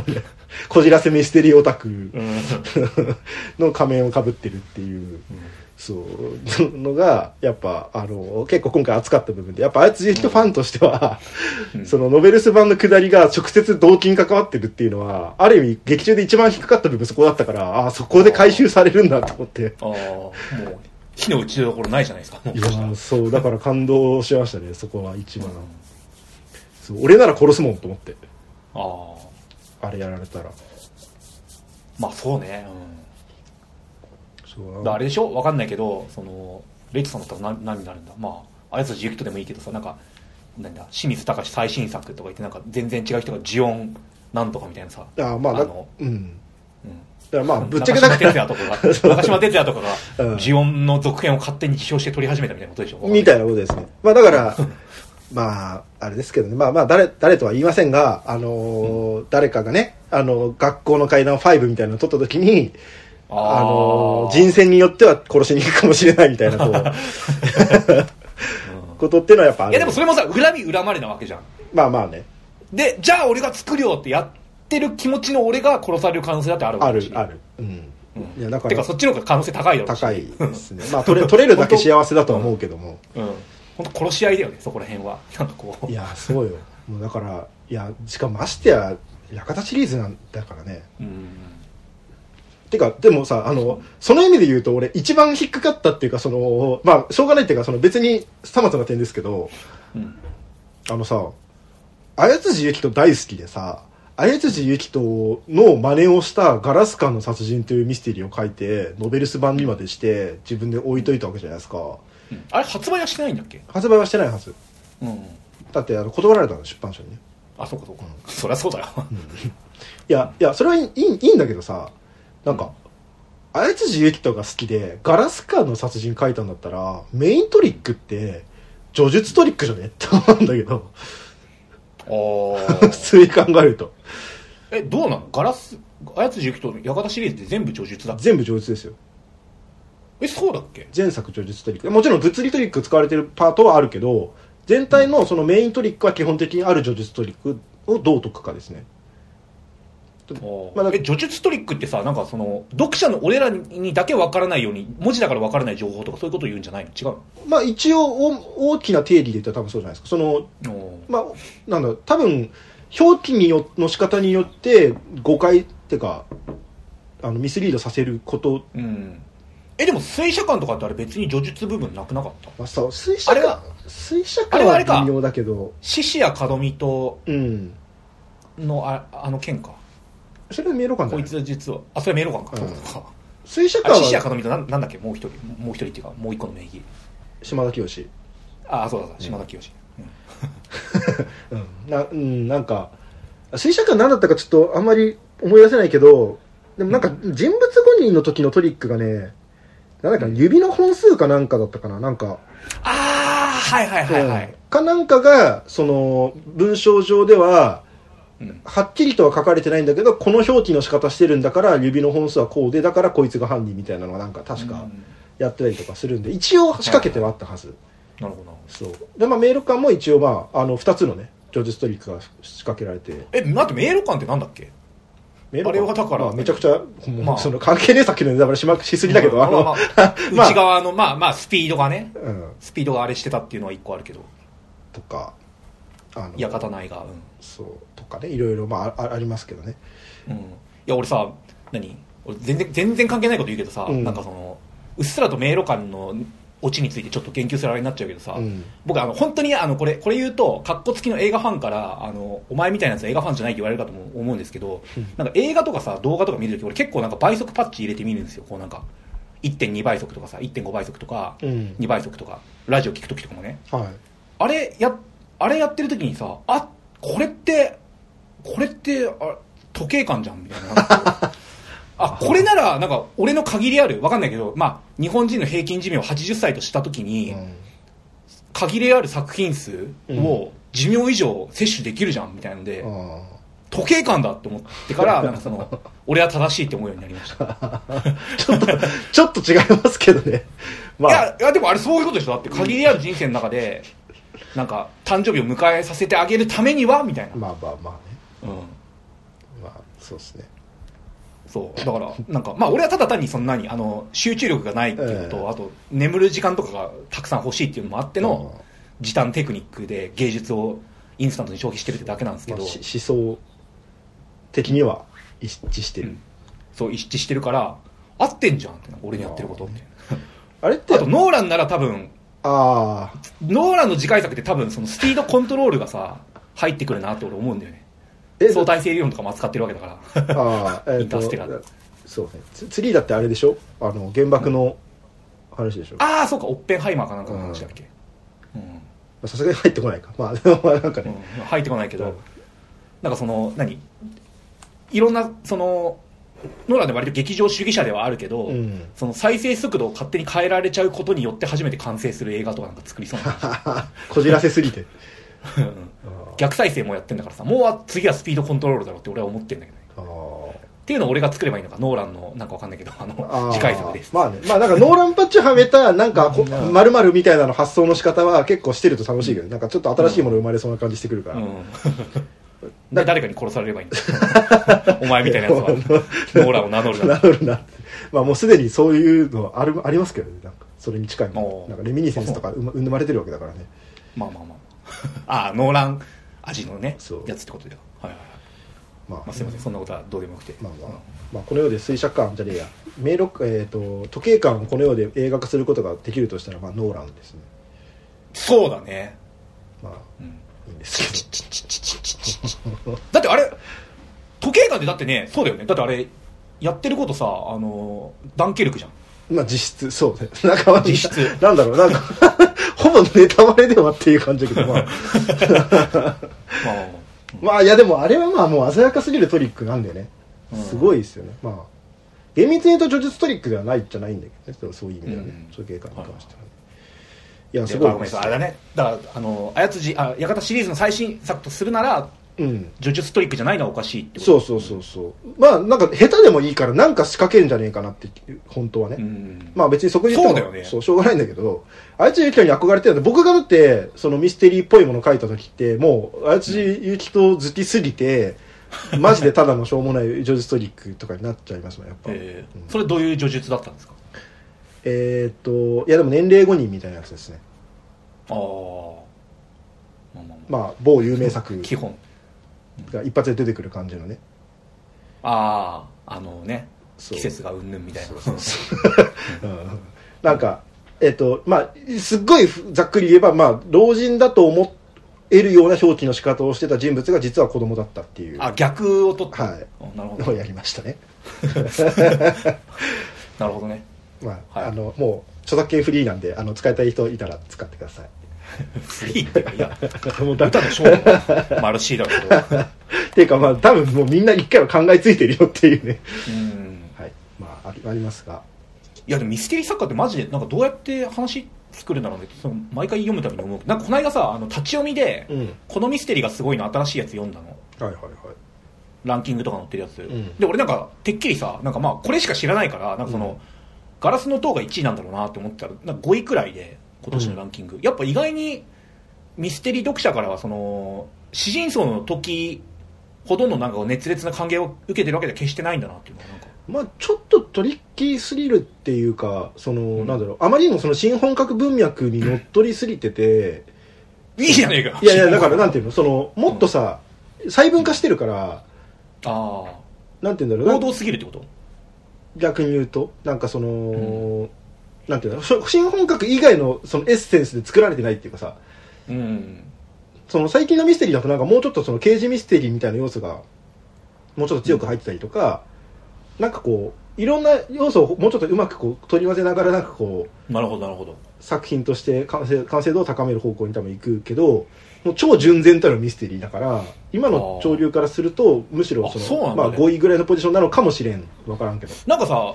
こじらせミステリーオタクうん。の仮面をかぶってるっていう、そう、のが、やっぱ、あの、結構今回熱かった部分で、やっぱあいつジェットファンとしては、うんそのノベルス版の下りが直接動機に関わってるっていうのは、ある意味劇中で一番低かった部分そこだったから、ああ、そこで回収されるんだと思って。ああ、もう、火の打ちどころないじゃないですか。いやーそう、だから感動しましたね、そこは一番。そう俺なら殺すもんと思って、ああ。あれやられたら。まあそうね。うん。だあれでしょ？わかんないけど、その、レイトさんだったら何何になるんだ？まあ、あやつじゆきとでもいいけどさ、なんか、なんだ、清水隆最新作とか言って、なんか全然違う人がジオンなんとかみたいなさ。あまあ、なあのうん。うん。だからまあ、ぶっちゃけだ中島から、哲也とかが、中島哲也とか うんが、ジオンの続編を勝手に批評して撮り始めたみたいなことでしょ？みたいなことですね。まあだから、まあ、あれですけどね。まあまあ、誰、誰とは言いませんが、あのー誰かがね、あの、学校の階段5みたいなのを撮った時に、あのー人選によっては殺しに行くかもしれないみたいな、こう、ことっていうのはやっぱある。いやでもそれもさ、恨み恨まれなわけじゃん。まあまあね。で、じゃあ俺が作るよってやってる気持ちの俺が殺される可能性だってあるわあけだし、るある。うん。うんいや、だか、てからそっちの方が可能性高いだろうし。高いですね。まあ、取れ、取れるだけ幸せだとは思うけども。うん。本当殺し合いだよね、そこら辺は。なんかこう。いや、そうよ。もうだから、いや、しかもましてや、館シリーズなんだからね。うん。てか、でもさ、あの、その意味で言うと、俺、一番引っかかったっていうか、その、まあ、しょうがないっていうか、その別に、さまつな点ですけど、うん。あのさ、綾辻ゆきと大好きでさ、綾辻ゆきとの真似をしたガラス管の殺人というミステリーを書いて、ノベルス版にまでして、自分で置いといたわけじゃないですか。うんあれ発売はしてないんだっけ？発売はしてないはず。うん。だって、あの、断られたの、出版社にね。あ、そうかそうか。そりゃそうだよ。いや、いや、それはいいいいんだけどさ、なんか、綾辻ゆきとが好きで、ガラス管の殺人書いたんだったら、メイントリックって、叙述トリックじゃねって思うんだけど、あ 普通に考えると。え、どうなの？ガラス、あやつじゆきと館シリーズって全部叙述だ全部叙述ですよ。え、そうだっけ？前作叙述トリック。もちろん物理トリック使われてるパートはあるけど、全体のそのメイントリックは基本的にある叙述トリックをどう解くかですね。まあだえ、叙述トリックってさ、なんかその、読者の俺らにだけわからないように、文字だからわからない情報とかそういうことを言うんじゃないの？違うまあ一応お大きな定義で言ったら多分そうじゃないですか。その、のまあ、なんだ多分表記によの仕方によって誤解っていうかあのミスリードさせること、うん。え、でも水車感とかってあれ別に叙述部分なくなかった？まあ、さ水車あれは水車あ感は微妙だけど。獅子や門見とうん。のああの剣か。それは見えろかんじゃこないいつ実は、あ、それメロガンか。うん。そうか。水車感あ獅子やは門見とな。んなんだっけ？もう一人。もう一人っていうか、もう一個の名義。島田清あ、そうだそうだ、島田清。うん。うん。な,、うん、なんか水車感何だったかちょっとあんまり思い出せないけどでもなんか人物5人の時のトリックがねなんだかな指の本数かなんかだったかな？なんか。ああ、はいはいはいはい。かなんかがその文章上ではうんはっきりとは書かれてないんだけどこの表記の仕方してるんだから指の本数はこうでだからこいつが犯人みたいなのがなんか確かうん。やってたりとかするんで一応仕掛けてはあったはず、なるほど。そう。でまあメール感も一応まああの2つのね叙述トリックが仕掛けられて。え、待って、メール感ってなんだっけ？メールあれはだから。まあ、めちゃくちゃ、まあ。その関係ねえさっきのネタバレしましすぎだけど、あの、まあまあ。まあ。内側の、まあまあ、スピードがね、うん、スピードがあれしてたっていうのは一個あるけど、とか、あの、館内が、そう、とかね、いろいろ、まあ、あありますけどね。うん。うん。いや、俺さ、何？俺全然、全然関係ないこと言うけどさ、うんなんかその、うっすらと迷路感のオチについてちょっと言及するあれになっちゃうけどさ、うん僕あの、本当にあの、これ、これ言うと、カッコ付きの映画ファンから、あの、お前みたいなやつ映画ファンじゃないって言われるかとも思うんですけど、なんか映画とかさ、動画とか見るとき俺結構なんか倍速パッチ入れて見るんですよ、こうなんか。1.2倍速とかさ、1.5倍速とか、うん2倍速とか、ラジオ聞くときとかもね。はい。あれや、あれやってる時にさ、あ、これって、これって、あ時計感じゃんみたいな。あ、これなら、なんか、俺の限りある、わかんないけど、まあ、日本人の平均寿命を80歳としたときに、うん限りある作品数を寿命以上摂取できるじゃん、みたいなので、あ時計感だって思ってから、なんかその、俺は正しいって思うようになりました。ー ちょっと、ちょっと違いますけどね。まあ、いや、いや、でもあれそういうことでしょだって限りある人生の中で、なんか、誕生日を迎えさせてあげるためには、みたいな。まあまあまあね。うん。まあ、そうですね。そう。だから、なんか、まあ俺はただ単にそんなに、あの、集中力がないっていうのと、ええあと、眠る時間とかがたくさん欲しいっていうのもあっての、時短テクニックで芸術をインスタントに消費してるってだけなんですけど、まあし思想的には一致してる。うんそう一致してるから、合ってんじゃんってな、俺にやってることって。あれって、あと、ノーランなら多分、あノーランの次回作って多分そのスピードコントロールがさ、入ってくるなって俺思うんだよね。相対性理論とかも扱ってるわけだから。ああ、えインターステラーそうね。ツツリーだってあれでしょ？あの、原爆の話でしょ？まああ、そうか、オッペンハイマーかなんかの話だっけ？うんあさすがに入ってこないか。まあ、でもまあなんかうね。ん入ってこないけど、うんなんかその、何？いろんな、その、ノーランで割と劇場主義者ではあるけど、うんその再生速度を勝手に変えられちゃうことによって初めて完成する映画とかなんか作りそうな こじらせすぎて。うん逆再生もやってんだからさ、もう次はスピードコントロールだろうって俺は思ってんだけどね。っていうのを俺が作ればいいのか、ノーランのなんかわかんないけど、あの、あー次回作です。まあね。まあなんかノーランパッチはめた、なんかこ、うんまるまるみたいなの発想の仕方は結構してると楽しいけど、なんかちょっと新しいもの生まれそうな感じしてくるから。うん。で、誰かに殺されればいいんだよお前みたいなやつは、ノーランを名乗るななるな。まあもうすでにそういうのある、ありますけどね。なんか、それに近い。なんかレミニセンスとか生ま生まれてるわけだからね。まあまあまあ。ああ、ノーラン味のねそう、やつってことだよ。はいはいはい。まあまあ、すいません、そんなことはどうでもよくて。まあまあ、まあ、この世で水車館じゃねえや迷路、えー、と時計館をこの世で映画化することができるとしたら、まあ、ノーランですねそうだね。まあうん。いいんですだってあれ、時計館でだってね、そうだよね。だってあれ、やってることさ、あの、ダンケルクじゃん。けどまあ実質そうねなんか実質なんだろうなんかほぼネタバレではっていう感じだけどまあ。まあ、まあいやでもあれはまあもう鮮やかすぎるトリックなんだよね。うん。すごいですよね、まあ厳密に言うと叙述トリックではないじゃないんだけどねそういう意味ではね、うん。時計館に関してはね、い。やですごい。あれだね。だから、あの、あやつじ、あ、館シリーズの最新作とするなら、うん。呪術トリックじゃないのはおかしいってこと。そうそうそうそう。まあなんか下手でもいいからなんか仕掛けんじゃねえかなって本当はね、うん。まあ別にそこに言ってもそうだよね。そうしょうがないんだけどあいつゆきとに憧れてるんで僕がだってそのミステリーっぽいもの書いた時ってもうあいつゆきと好きすぎて マジでただのしょうもないジョージストリックとかになっちゃいますもんやっぱ。えーそれどういう呪術だったんですか？えーっといやでも年齢5人みたいなやつですね。ああ。まあまあままあ某有名作。あ基本。が一発で出てくる感じのねああ、あのね、そう季節がうんぬんみたいな。うんなんか、えっと、まあ、すっごいざっくり言えば、まあ、老人だと思えるような表記の仕方をしてた人物が実は子供だったっていうあ、逆を取って。はいあなるほど。のをやりましたね。なるほどね。まあ、はいあの、もう、著作権フリーなんで、あの、使いたい人いたら使ってください。フリーっていうか、いや、もうだ歌のショーマルシーだけど。っていうか、まあ、多分もうみんな一回は考えついてるよっていうね。うん。はい。まあ、ありますが。いやでもミステリー作家ってマジでなんかどうやって話作るんだろうねその毎回読むたびに思うなんかこの間さあの立ち読みで、うん。このミステリーがすごいの新しいやつ読んだのはいはいはい。ランキングとか載ってるやつ、んで俺なんかてっきりさなんかまあこれしか知らないからなんかその、うんガラスの塔が1位なんだろうなって思ったらなんか5位くらいで今年のランキング、やっぱ意外にミステリー読者からはその詩人層の時ほどのなんか熱烈な歓迎を受けてるわけでは決してないんだなっていうのはなんか。まあ、ちょっとトリッキーすぎるっていうか、その、なんだろう、あまりにもその新本格文脈にのっとりすぎてて、いいじゃねえか。いやいや、だからなんていうの、その、もっとさ、細分化してるから、あなんていうんだろう王道すぎるってこと？逆に言うと、なんかその、なんていうの、し新本格以外のそのエッセンスで作られてないっていうかさ、うん。その最近のミステリーだとなんかもうちょっとその刑事ミステリーみたいな要素がもうちょっと強く入ってたりとか、なんかこいろんな要素をもうちょっとうまくこう取り混ぜながらなんかこうなるほどなるほど。作品として完成完成度を高める方向に多分行くけどもう超純然たるミステリーだから今の潮流からするとむしろそのまあ、なんだね。5位ぐらいのポジションなのかもしれん。分からんけど。なんかさ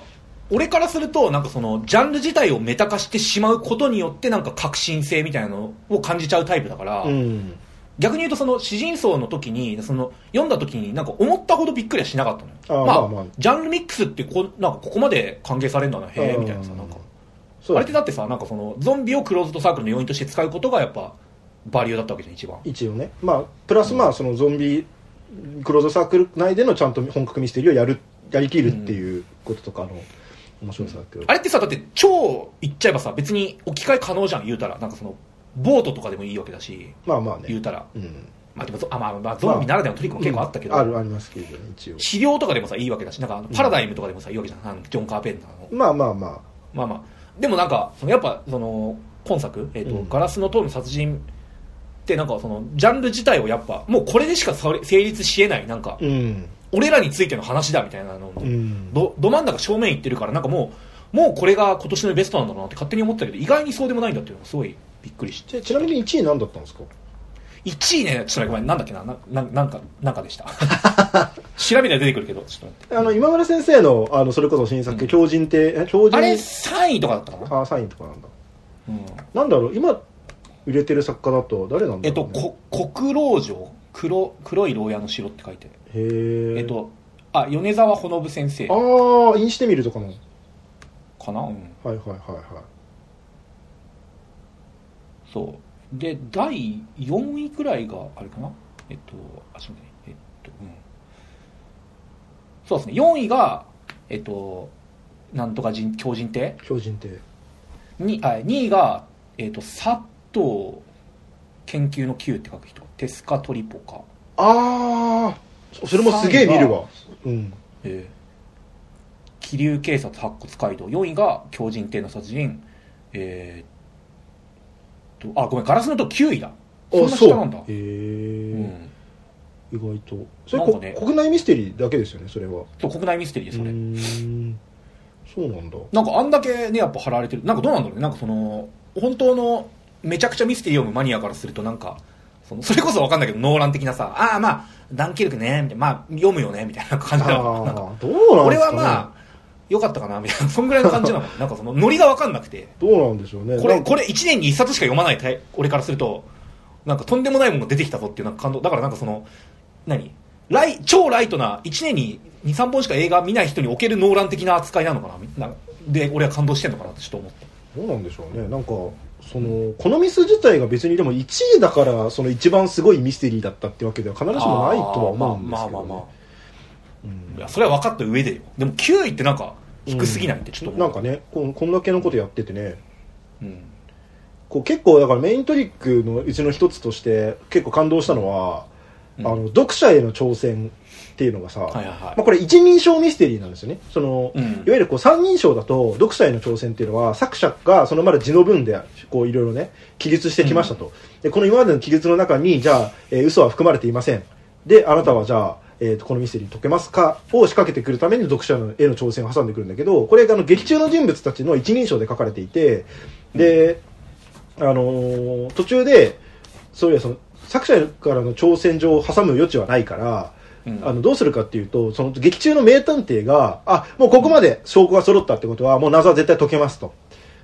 俺からするとなんかそのジャンル自体をメタ化してしまうことによってなんか革新性みたいなのを感じちゃうタイプだから、うん。逆に言うとその詩人層の時にその読んだ時になんか思ったほどびっくりはしなかったのよ。まあ、まあまあ。ジャンルミックスってこなんかここまで歓迎されるんだなへえうん。みたいなさなんか。あれってだってさなんかそのゾンビをクローズドサークルの要因として使うことがやっぱバリューだったわけじゃん一番。一応ね。まあプラスまあそのゾンビクローズドサークル内でのちゃんと本格ミステリーをやるやりきるっていうこととかの面白さだけど、あれってさだって超言っちゃえばさ別に置き換え可能じゃん言うたら。なんかそのボートとかでもいいわけだしまあまあね。言うたら。うん。まあでもゾあ、まあ、まあゾンビならではのトリックも結構あったけど、うん。あるありますけどね一応。資料とかでもさいいわけだしなんかパラダイムとかでもさいいわけじゃん。あのジョン・カーペンターの。まあまあまあ。まあまあでもなんかそのやっぱその今作、えーとうんガラスの塔の殺人ってなんかそのジャンル自体をやっぱもうこれでしか成立しえないなんか、うん俺らについての話だみたいなの、うん。どど真ん中正面行ってるからなんかもうもうこれが今年のベストなんだろうなって勝手に思ってたけど意外にそうでもないんだっていうのがすごいびっくりして。ちちなみに1位何だったんですか？1位ねちょっとごめんなんだっけな？なななんかなんかでした。調べには出てくるけどちょっと待って。あの今村先生のあのそれこそ新作「狂人亭」え狂人あれ3位とかだったかな、あサインとかなんだ。うん。なんだろう今売れてる作家だと誰なんだえっと、ろう、ね、こ黒老城？黒黒い牢屋の城って書いてへええっとあ米沢ほのぶ先生。ああインしてみるとかの？はいかな、うん、はいはいはいそう。で第4位くらいがあれかな？えっとあちょっと待ってねえっとうん。そうですね。4位がえっとなんとか人狂人亭。狂人亭。にあ2位が、えっと佐藤研究の Q って書く人。テスカトリポカ。ああそれもすげえ見るわ。うん。えー気流警察白骨街道。4位が狂人亭の殺人。えーっとあごめんガラスの塔9位だ。そんな下なんだ。へえ、うん。意外と。それこ、なんかね国内ミステリーだけですよねそれは。そう国内ミステリーですそれ。そうなんだ。なんかあんだけねやっぱ貼られてる。なんかどうなんだろうね。なんかその本当のめちゃくちゃミステリー読むマニアからするとなんかそのそれこそ分かんないけどノーラン的なさああまあダンキルクねみたいな。まあ読むよねみたいな感じあなのなんか。あどうなんですか、ね、俺はまあよかったかなみたいな。そんぐらいの感じなの なんかそのノリが分かんなくて。どうなんでしょうね。これ、これ1年に1冊しか読まないタイ俺からすると、なんかとんでもないものが出てきたぞっていうなんか感動。だからなんかその、何？ライ、超ライトな、1年に2、3本しか映画見ない人におけるノーラン的な扱いなのかなで、俺は感動してんのかなってちょっと思った。どうなんでしょうね。なんかそのこのミス自体が別にでも1位だからその一番すごいミステリーだったってわけでは必ずしもないとは思うんですけど、ね、まあまあまあまあ。うんいや、それは分かった上でよ。でも9位ってなんか低すぎない？ってちょっと思う。なんかねこんこんだけのことやっててねうん。こう結構だからメイントリックのうちの一つとして結構感動したのは、うんあの読者への挑戦っていうのがさ、はいはいはい。まあ、これ一人称ミステリーなんですよね。その、うん。いわゆるこう三人称だと読者への挑戦っていうのは作者がそのまだ字の文でこういろいろね記述してきましたと、でこの今までの記述の中にじゃあ、えー嘘は含まれていません。であなたはじゃあ、えーとこのミステリー解けますか？を仕掛けてくるために読者への挑戦を挟んでくるんだけどこれがあの劇中の人物たちの一人称で書かれていてで、あのー途中でそういやその作者からの挑戦状を挟む余地はないから、うんあのどうするかっていうとその劇中の名探偵があもうここまで証拠が揃ったってことはもう謎は絶対解けますと。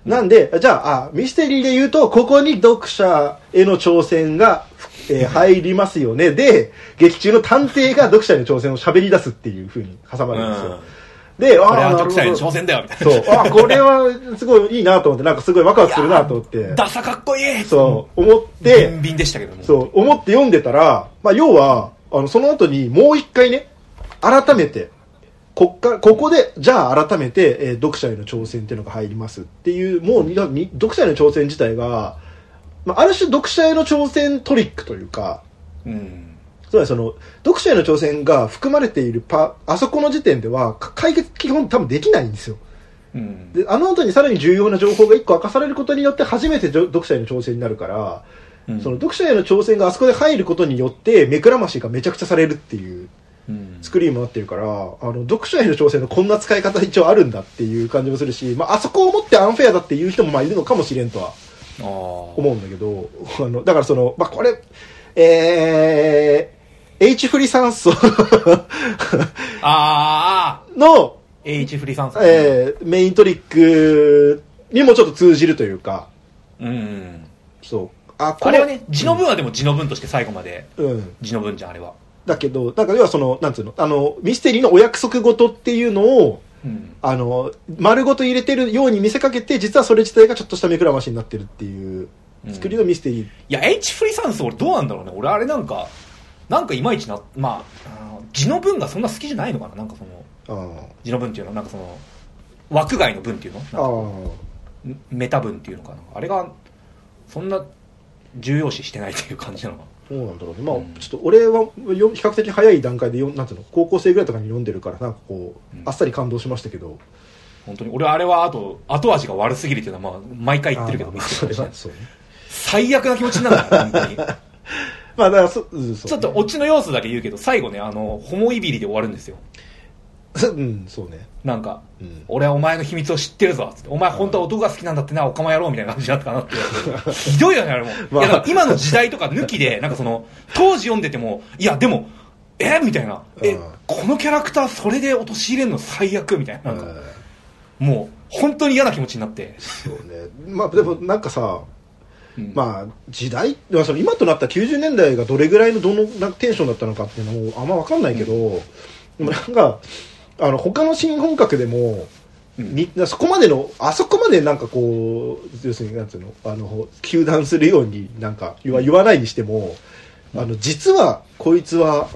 なんで、じゃああ、ミステリーで言うと、ここに読者への挑戦が、えー 入りますよね。で、劇中の探偵が読者への挑戦を喋り出すっていう風に挟まるんですよ。で、あこれはあ、読者への挑戦だよ、みたいな。そう。あ、これはすごいいいなと思って、なんかすごいワクワクするなと思って。ダサかっこいいそう、思って、ビンビンでしたけども。そう、思って読んでたら、まあ、要は、あの、その後にもう一回ね、改めて、こっか、ここで、じゃあ改めて、えー読者への挑戦っていうのが入りますっていう、もう読者への挑戦自体が、まあ、ある種読者への挑戦トリックというか、うん。つまりその、読者への挑戦が含まれているパ、あそこの時点では、か解決基本多分できないんですよ。うん。で、あの後にさらに重要な情報が一個明かされることによって初めて読者への挑戦になるから、うん。その読者への挑戦があそこで入ることによって目くらましがめちゃくちゃされるっていううん。作りにもなってるから、あの、読者への挑戦のこんな使い方一応あるんだっていう感じもするし、まあ、あそこをもってアンフェアだっていう人もまあいるのかもしれんとは思うんだけど、あの、だからその、まあ、これ、えー、H フリ酸素の、H フリ酸素えー、メイントリックにもちょっと通じるというか、うん。そう。あ、あれはね。字の文はでも字の文として最後まで。うん。字の文じゃんあれは。だけど、なんか要はその、なんつうの、あの、ミステリーのお約束事っていうのを、うん。あの、丸ごと入れてるように見せかけて、実はそれ自体がちょっとした目くらましになってるっていう作りのミステリー。いや H フリ酸素俺どうなんだろうね。俺あれなんかなんかいまいちなまあ字の文がそんな好きじゃないのかな。なんかそのあ字の文っていうのはなんかその枠外の文っていうの？メタ文っていうのかな。あれがそんな重要視してないっていう感じなのかあ。そうなんだろうね。まあ、うんちょっと俺はよ比較的早い段階でよ、なんていうの、高校生ぐらいとかに読んでるから、なんかこう、うんあっさり感動しましたけど。本当に俺あれはあと後味が悪すぎるっていうのはまあ毎回言ってるけどまあそれはそうね。最悪な気持ちになるんだよ本当に まあ、だからそ、うん、そうちょっとオチの要素だけ言うけど最後ねあのホモいびりで終わるんですようん、そうね。なんか、うん。俺はお前の秘密を知ってるぞつって。お前本当は男が好きなんだってなおかま野郎みたいな感じだったかなって。ひどいよねあれも、まあ。いやだから今の時代とか抜きで なんかその当時読んでてもいやでもえ？みたいな。えうん。このキャラクターそれで陥れんの最悪みたいな。なんか、もう本当に嫌な気持ちになって、そうね。まあ、でもなんかさ、うん。まあ、時代、まあその今となったら90年代がどれぐらいのどのなテンションだったのかっていうのもあんま分かんないけど、でもなんか、あの、他の新本格でも、うん。にそこまでの、あそこまでなんかこう、要するに、なんつうの、あの、糾弾するようになんか言わ言わないにしても、あの、実は、こいつは、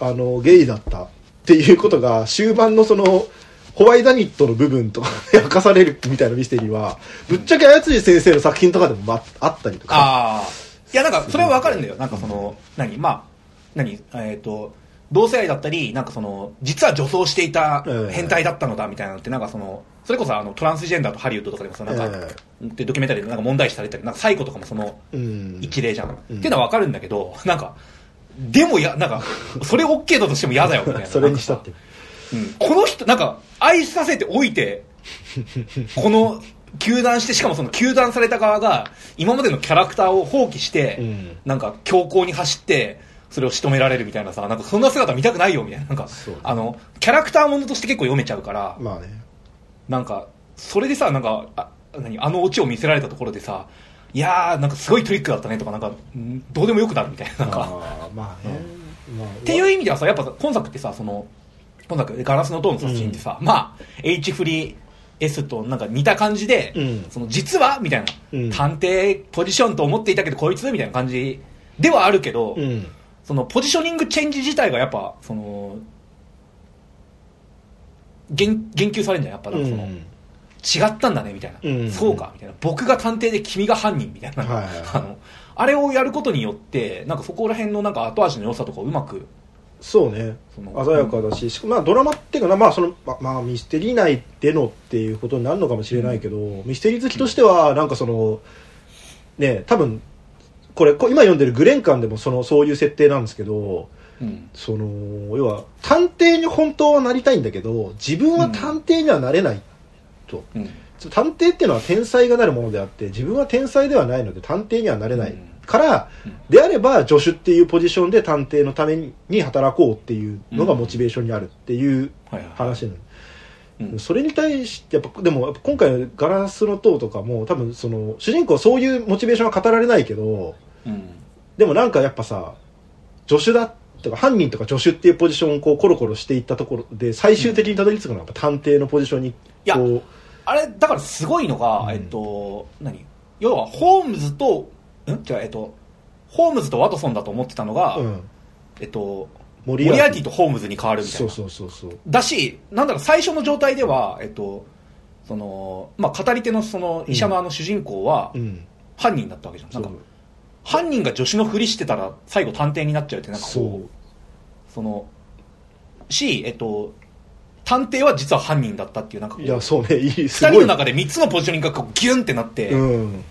あの、ゲイだったっていうことが、終盤のその、ホワイトニットの部分とかで 明かされるみたいなミステリーは、ぶっちゃけ綾辻先生の作品とかでもまあったりとか。ああいやなんかそれは分かるんだよ。なんかその何？まあ何？えっ、と同性愛だったりなんかその実は女装していたええ。変態だったのだみたいなのってなんかそのそれこそあのトランスジェンダーとハリウッドとかでもさなんか、えでドキュメンタリーでなんか問題視されたりなんかサイコとかもそのうん。一例じゃん、うん。っていうのは分かるんだけどなんかでもやなんかそれ OK だとしても嫌だよみたいな。それにしたって。うん。この人なんか愛させておいて この糾弾してしかもその糾弾された側が今までのキャラクターを放棄して、うん。なんか強行に走ってそれを仕留められるみたいなさなんかそんな姿見たくないよみたいな。なんかそうあのキャラクターものとして結構読めちゃうから、まあね。なんかそれでさなんかあ何あのオチを見せられたところでさいやーなんかすごいトリックだったねとかなんかんどうでもよくなるみたいな。なんか。あーまあね。まあ、っていう意味ではさやっぱ今作ってさその今作ガラスの塔の殺人ってさ、まあ H フリー S となんか似た感じで、うん。その実はみたいな、うん。探偵ポジションと思っていたけどこいつ？みたいな感じではあるけど、うん。そのポジショニングチェンジ自体がやっぱその言言及されるんじゃんやっぱ。なんかその、うん。違ったんだねみたいな、うん。そうかみたいな。僕が探偵で君が犯人みたいな、はいはいはい。あのあれをやることによってなんかそこら辺のなんか後味の良さとかをうまくそうね。その鮮やかだし、しかもまあドラマっていうかな、まあそのままあ、ミステリー内でのっていうことになるのかもしれないけど、ミステリー好きとしてはなんかそのね多分これこ今読んでるグレンカンでもそのそういう設定なんですけどうん。その要は探偵に本当はなりたいんだけど自分は探偵にはなれないと、うん。探偵っていうのは天才がなるものであって自分は天才ではないので探偵にはなれない、うん。から、うん。であれば助手っていうポジションで探偵のために働こうっていうのがモチベーションにあるっていう話なの、うん。それに対してやっぱでも今回の「ガラスの塔」とかも多分その主人公はそういうモチベーションは語られないけどうん。でもなんかやっぱさ助手だとか犯人とか助手っていうポジションをこうコロコロしていったところで最終的にたどり着くのはやっぱ探偵のポジションにやこう。あれだからすごいのが、うん。えっと何？要はホームズとん？違うえっとホームズとワトソンだと思ってたのが、うん。えっとモモリアーティとホームズに変わるみたいな。そうそうそうそう。だしなんだろう最初の状態ではえっとそのまあ語り手のその医者のあの主人公はうん。犯人だったわけじゃん、なんか犯人が助手のふりしてたら最後探偵になっちゃうってなんかこうそのしえっと探偵は実は犯人だったっていうなんかこういやそうねいいす二ごい。人の中で3つのポジショニングがこうギュンってなって、うん。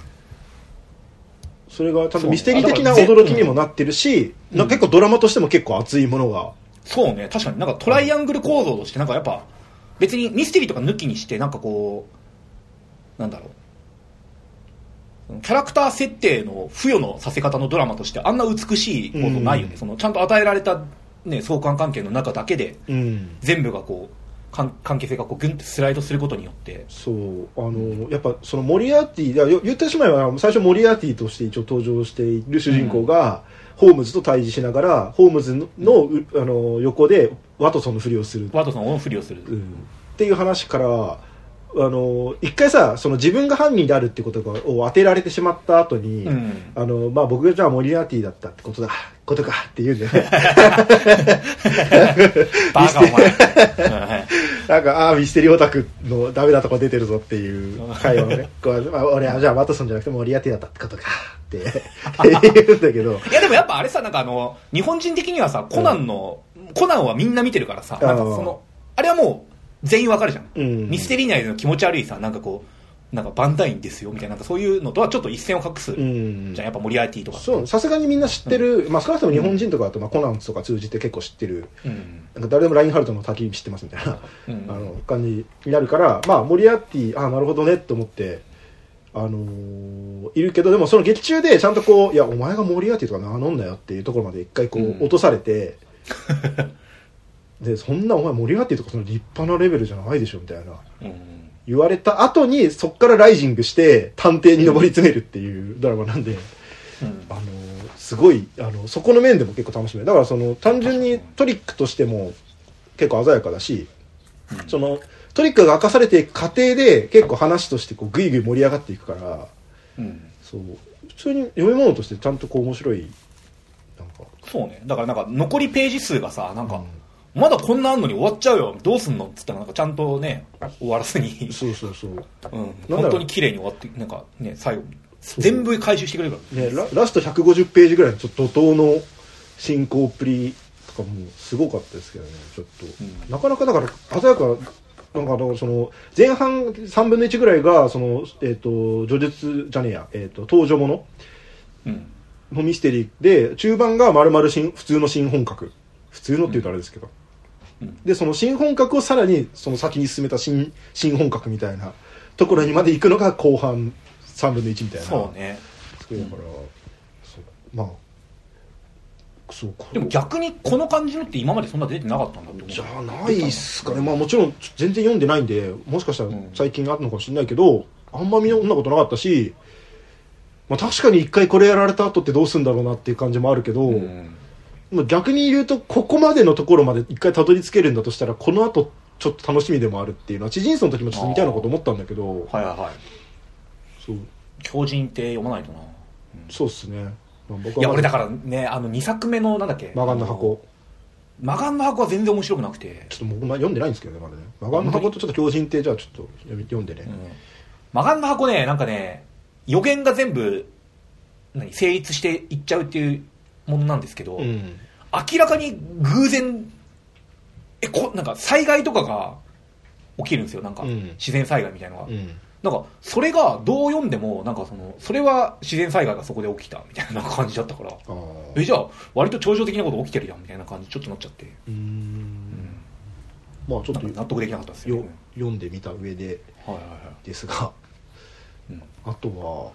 それが多分ミステリー的なあだからぜ驚きにもなってるし、なんか結構ドラマとしても結構熱いものが。そうね、確かに。なんかトライアングル構造としてなんかやっぱ、別にミステリーとか抜きにして、なんかこう、なんだろう。キャラクター設定の付与のさせ方のドラマとしてあんな美しいことないよね。うん。そのちゃんと与えられたね、相関関係の中だけでうん。全部がこう、関関係性がこうグンってスライドすることによって、そう。あのやっぱそのモリアーティ言ってしまえば最初モリアーティとして一応登場している主人公が、ホームズと対峙しながらホームズのの,う、あの横でワトソンのふりをする、ワトソンをオンフリをする。うん。っていう話からあの一回さその自分が犯人であるってことがを当てられてしまった後に、うん。あのまあ、僕がじゃあモリアーティだったってことだことかって言うんだよね バカお前。なんか、ああ、ミステリーオタクのダメなとこ出てるぞっていう会話をね、こうまあ、俺はじゃあワトソンじゃなくてモリアーティだったってことかって 言うんだけど、いやでもやっぱあれさ、なんかあの、日本人的にはさ、コナンの、コナンはみんな見てるからさ、なんかその、あれはもう全員わかるじゃん。うんミステリー内での気持ち悪いさ、なんかこう、なんかバンダインですよ、みたいな、なんかそういうのとはちょっと一線を画す。うんじゃん、やっぱモリアーティとか。そう、さすがにみんな知ってる、まあ少なくとも日本人とかだと、まあコナンとか通じて結構知ってる、うん。なんか誰でもラインハルトの焚き火知ってますみたいな、うん あの感じになるから、まあモリアーティ、ああ、なるほどねって思って、あのーいるけど、でもその劇中でちゃんとこう、いや、お前がモリアーティとか名乗んなよっていうところまで一回こう、うん落とされて、で、そんなお前モリアーティとかその立派なレベルじゃないでしょみたいな。うん。言われた後に、そっからライジングして探偵に上り詰めるっていうドラマなんで、うん。あのすごいあのそこの面でも結構楽しめる。だからその単純にトリックとしても結構鮮やかだし、うん。そのトリックが明かされていく過程で結構話としてこうグイグイ盛り上がっていくからうん。そう。普通に読み物としてちゃんとこう面白いなんか。そうね。だからなんか残りページ数がさ、なんか、まだこんなあんのに終わっちゃうよ、どうすんのっつったらなんかちゃんとね、終わらずに、そうそうそう。うん、本当に綺麗に終わって、なんかね、最後、全部回収してくれるから。ねララスト150ページぐらいのちょっと怒涛の進行っぷりとかもすごかったですけどねちょっと、うん。なかなかだから鮮やかなんかだからその前半3分の1ぐらいがその、えっと叙述じゃねえや、えっと登場もの。うん。のミステリーで中盤が丸々新普通の新本格。普通のって言うとあれですけど、うんでその新本格をさらにその先に進めた新新本格みたいなところにまで行くのが後半3分の1みたいなそうね。そうだから、そうまあそうこれでも逆にこの感じのって今までそんな出てなかったんだと思う。じゃあないっすかねまあもちろん全然読んでないんでもしかしたらうん最近あったのかもしれないけど、あんま見読んだことなかったし、まあ、確かに一回これやられた後ってどうするんだろうなっていう感じもあるけど、うん。まあ逆に言うとここまでのところまで一回たどり着けるんだとしたらこの後ちょっと楽しみでもあるっていうのは知人層の時もちょっと似たようなこと思ったんだけどはいはいはい。そう狂人って読まないとな。そうっすね、まあ、僕いや、俺だかからね、あの2作目の、なんだっけ？マガンの箱マガンの箱は全然面白くなくて。ちょっと僕まあ読んでないんですけどねまだねマガンの箱とちょっと狂人ってじゃあちょっと読んでね、うん。マガンの箱ね、なんかね、予言が全部、何、成立していっちゃうっていうものなんですけど、うん明らかに偶然、え、こ、なんか災害とかが起きるんですよ。なんか、うん。自然災害みたいなのが。うん。なんか、それがどう読んでも、なんかその、それは自然災害がそこで起きたみたいな感じだったから、え、じゃあ、割と超常的なこと起きてるやんみたいな感じちょっとなっちゃって、うーん。まあちょっと納得できなかったですよ、よね。読んでみた上ではいはいはい。ですが。うん。あとは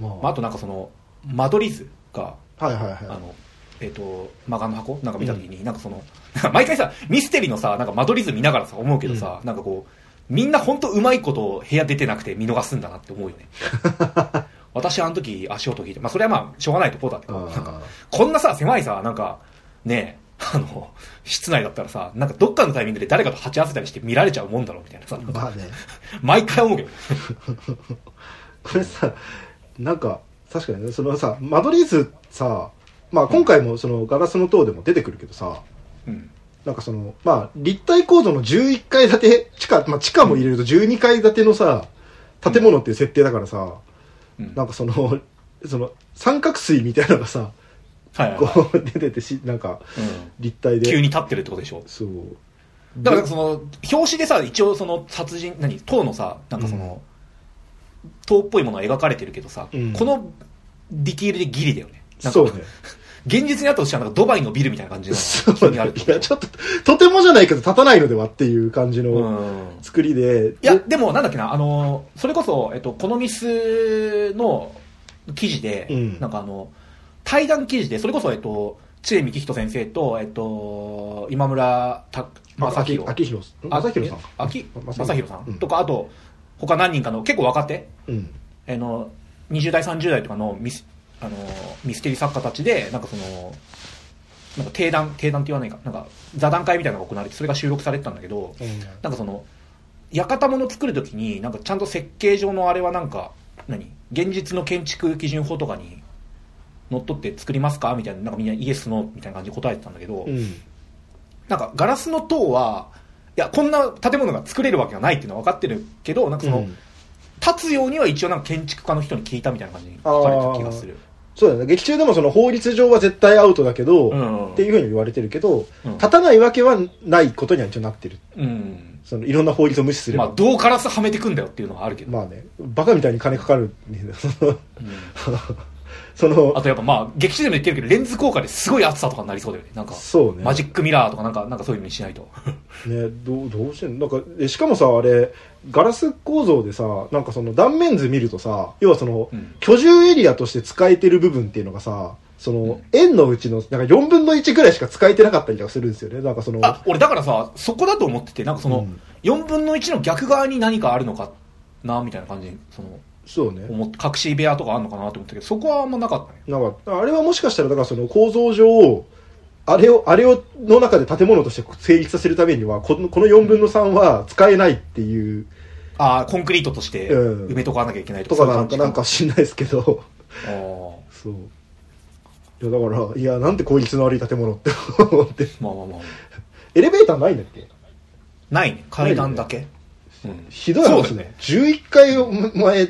まあ、まあ、あとなんかその、間取り図が、はいはいはい。あの、えっ、と、マガンの箱？なんか見たときに、なんかその、毎回さ、ミステリのさ、なんか間取り図見ながらさ、思うけどさ、なんかこう、みんな本当うまいこと部屋出てなくて見逃すんだなって思うよね。私あの時足音聞いて、まあそれはまあしょうがないところだけど、なんかあこんなさ、狭いさ、なんか、ねえ、あの、室内だったらさ、なんかどっかのタイミングで誰かと鉢合わせたりして見られちゃうもんだろうみたいなさ、ーまあね。毎回思うけど。これさなんか確かにねそのさ間取り図さまあ今回もそのガラスの塔でも出てくるけどさうん。なんかそのまあ立体構造の11階建て地下、まあ、地下も入れると12階建てのさ建物っていう設定だからさ、うん。なんかそのその三角錐みたいなのがさはいはいはい、こう出ててしなんかうん。立体で。急に立ってるってことでしょ？そう。だからその、表紙でさ、一応その殺人、何、塔のさ、なんかその、塔っぽいものが描かれてるけどさ、うん。このディティールでギリだよね。そうね 現実にあったとしたらなんかドバイのビルみたいな感じのそう急にあるいや、ちょっと、とてもじゃないけど立たないのではっていう感じのうん作りで。いや、でもなんだっけな、あの、それこそ、えっと、このミスの記事で、うんなんかあの、対談記事で、それこそ、えっと、知恵幹人先生と、えっと、今村た正弘。秋広さん。あ正弘さん正弘さんとか、あと、他何人かの、結構若手、うん。あの、20代、30代とかのミス、あの、ミステリー作家たちで、なんかその、なんか定談、定談って言わないか、なんか座談会みたいなのが行われて、それが収録されてたんだけど、なんかその、館物作るときに、なんかちゃんと設計上のあれはなんか、何？現実の建築基準法とかにのっとって作りますか？みたいな、なんかみんなイエス、ノーみたいな感じで答えてたんだけど、うん。なんかガラスの塔は、いや、こんな建物が作れるわけがないっていうのは分かってるけど、なんかその、うん立つようには一応なんか建築家の人に聞いたみたいな感じに書かれてた気がする。そうだね。劇中でもその法律上は絶対アウトだけど、うんっていうふうに言われてるけど、うん立たないわけはないことには一応なってる。うん。そのいろんな法律を無視すれば。まあ、どうガラスはめてくんだよっていうのはあるけど。まあね、バカみたいに金かかるんだよ。うん そのあ、とやっぱまあ、劇中でも言ってるけど、レンズ効果ですごい熱さとかになりそうだよね。なんか、そうね。マジックミラーとかなんか、なんかそういうのにしないと。ね、どう、どうしてんの？なんか、えしかもさ、あれ、ガラス構造でさ、なんかその断面図見るとさ、要はその、うん居住エリアとして使えてる部分っていうのがさ、その、円のうちの、なんか4分の1ぐらいしか使えてなかったりとかするんですよね。なんかその、あ、俺だからさ、そこだと思ってて、なんかその、うん4分の1の逆側に何かあるのかな、みたいな感じに、その、そうね。思って、隠し部屋とかあるのかなと思ったけど、そこはあんまなかったね。なんか、あれはもしかしたら、だからその構造上、あれを、あれを、の中で建物として成立させるためには、このこの4分の3は使えないっていう、ああ、コンクリートとしてうん埋めとかなきゃいけないととかなんか、なんか知んないですけど、あーそう。いや、だから、いや、なんて効率の悪い建物って思って。まあまあまあ。エレベーターないんだっけ？ないね。階段だけ。うんひどい話ねね。11回前、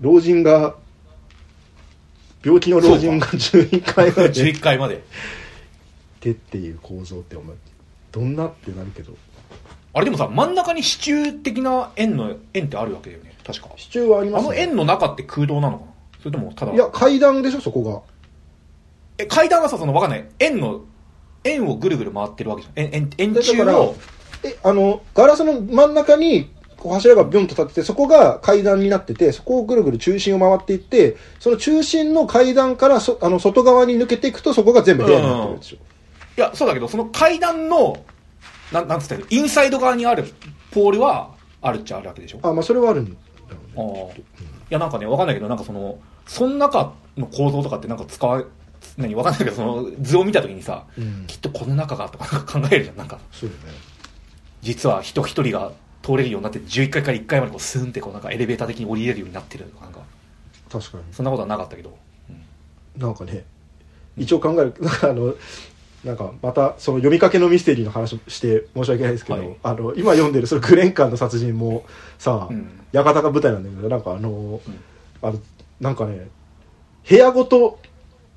老人が、病気の老人が11回まで 11階まで。でっていう構造ってお前、どんなってなるけど。あれでもさ、真ん中に支柱的な円の、円ってあるわけだよね。確か。支柱はありまあす、の円の中って空洞なのかな？それともただ。いや、階段でしょ、そこが。え、階段はさ、そのわかんない。円の、円をぐるぐる回ってるわけじゃん。円、円、円柱を、え、あの、ガラスの真ん中に、こう柱がビョンと立ってて、そこが階段になってて、そこをぐるぐる中心を回っていって、その中心の階段からそあの外側に抜けていくと、そこが全部部屋になってるでしょ。いや、そうだけど、その階段の、なん、なんつったインサイド側にあるポールは、あるっちゃあるわけでしょ？あ、まあそれはあるんだあろうね。ーいや、なんかね、わかんないけど、なんかその、その中の構造とかってなんか使わ、何？わかんないけど、その図を見たときにさ、うんきっとこの中がとか考えるじゃん。なんか、そうだね。実は人一人が通れるようになってて、11階から1階までこうスーンってこうなんかエレベーター的に降りれるようになってるとか、なんか、確かに。そんなことはなかったけど。なんかね、一応考える、なんかあの、なんかまたその読みかけのミステリーの話をして申し訳ないですけど、はい。あの今読んでるそのグレンカンの殺人もさ、うん。館が舞台なんだけどなんかあの、あのなんかね部屋ごと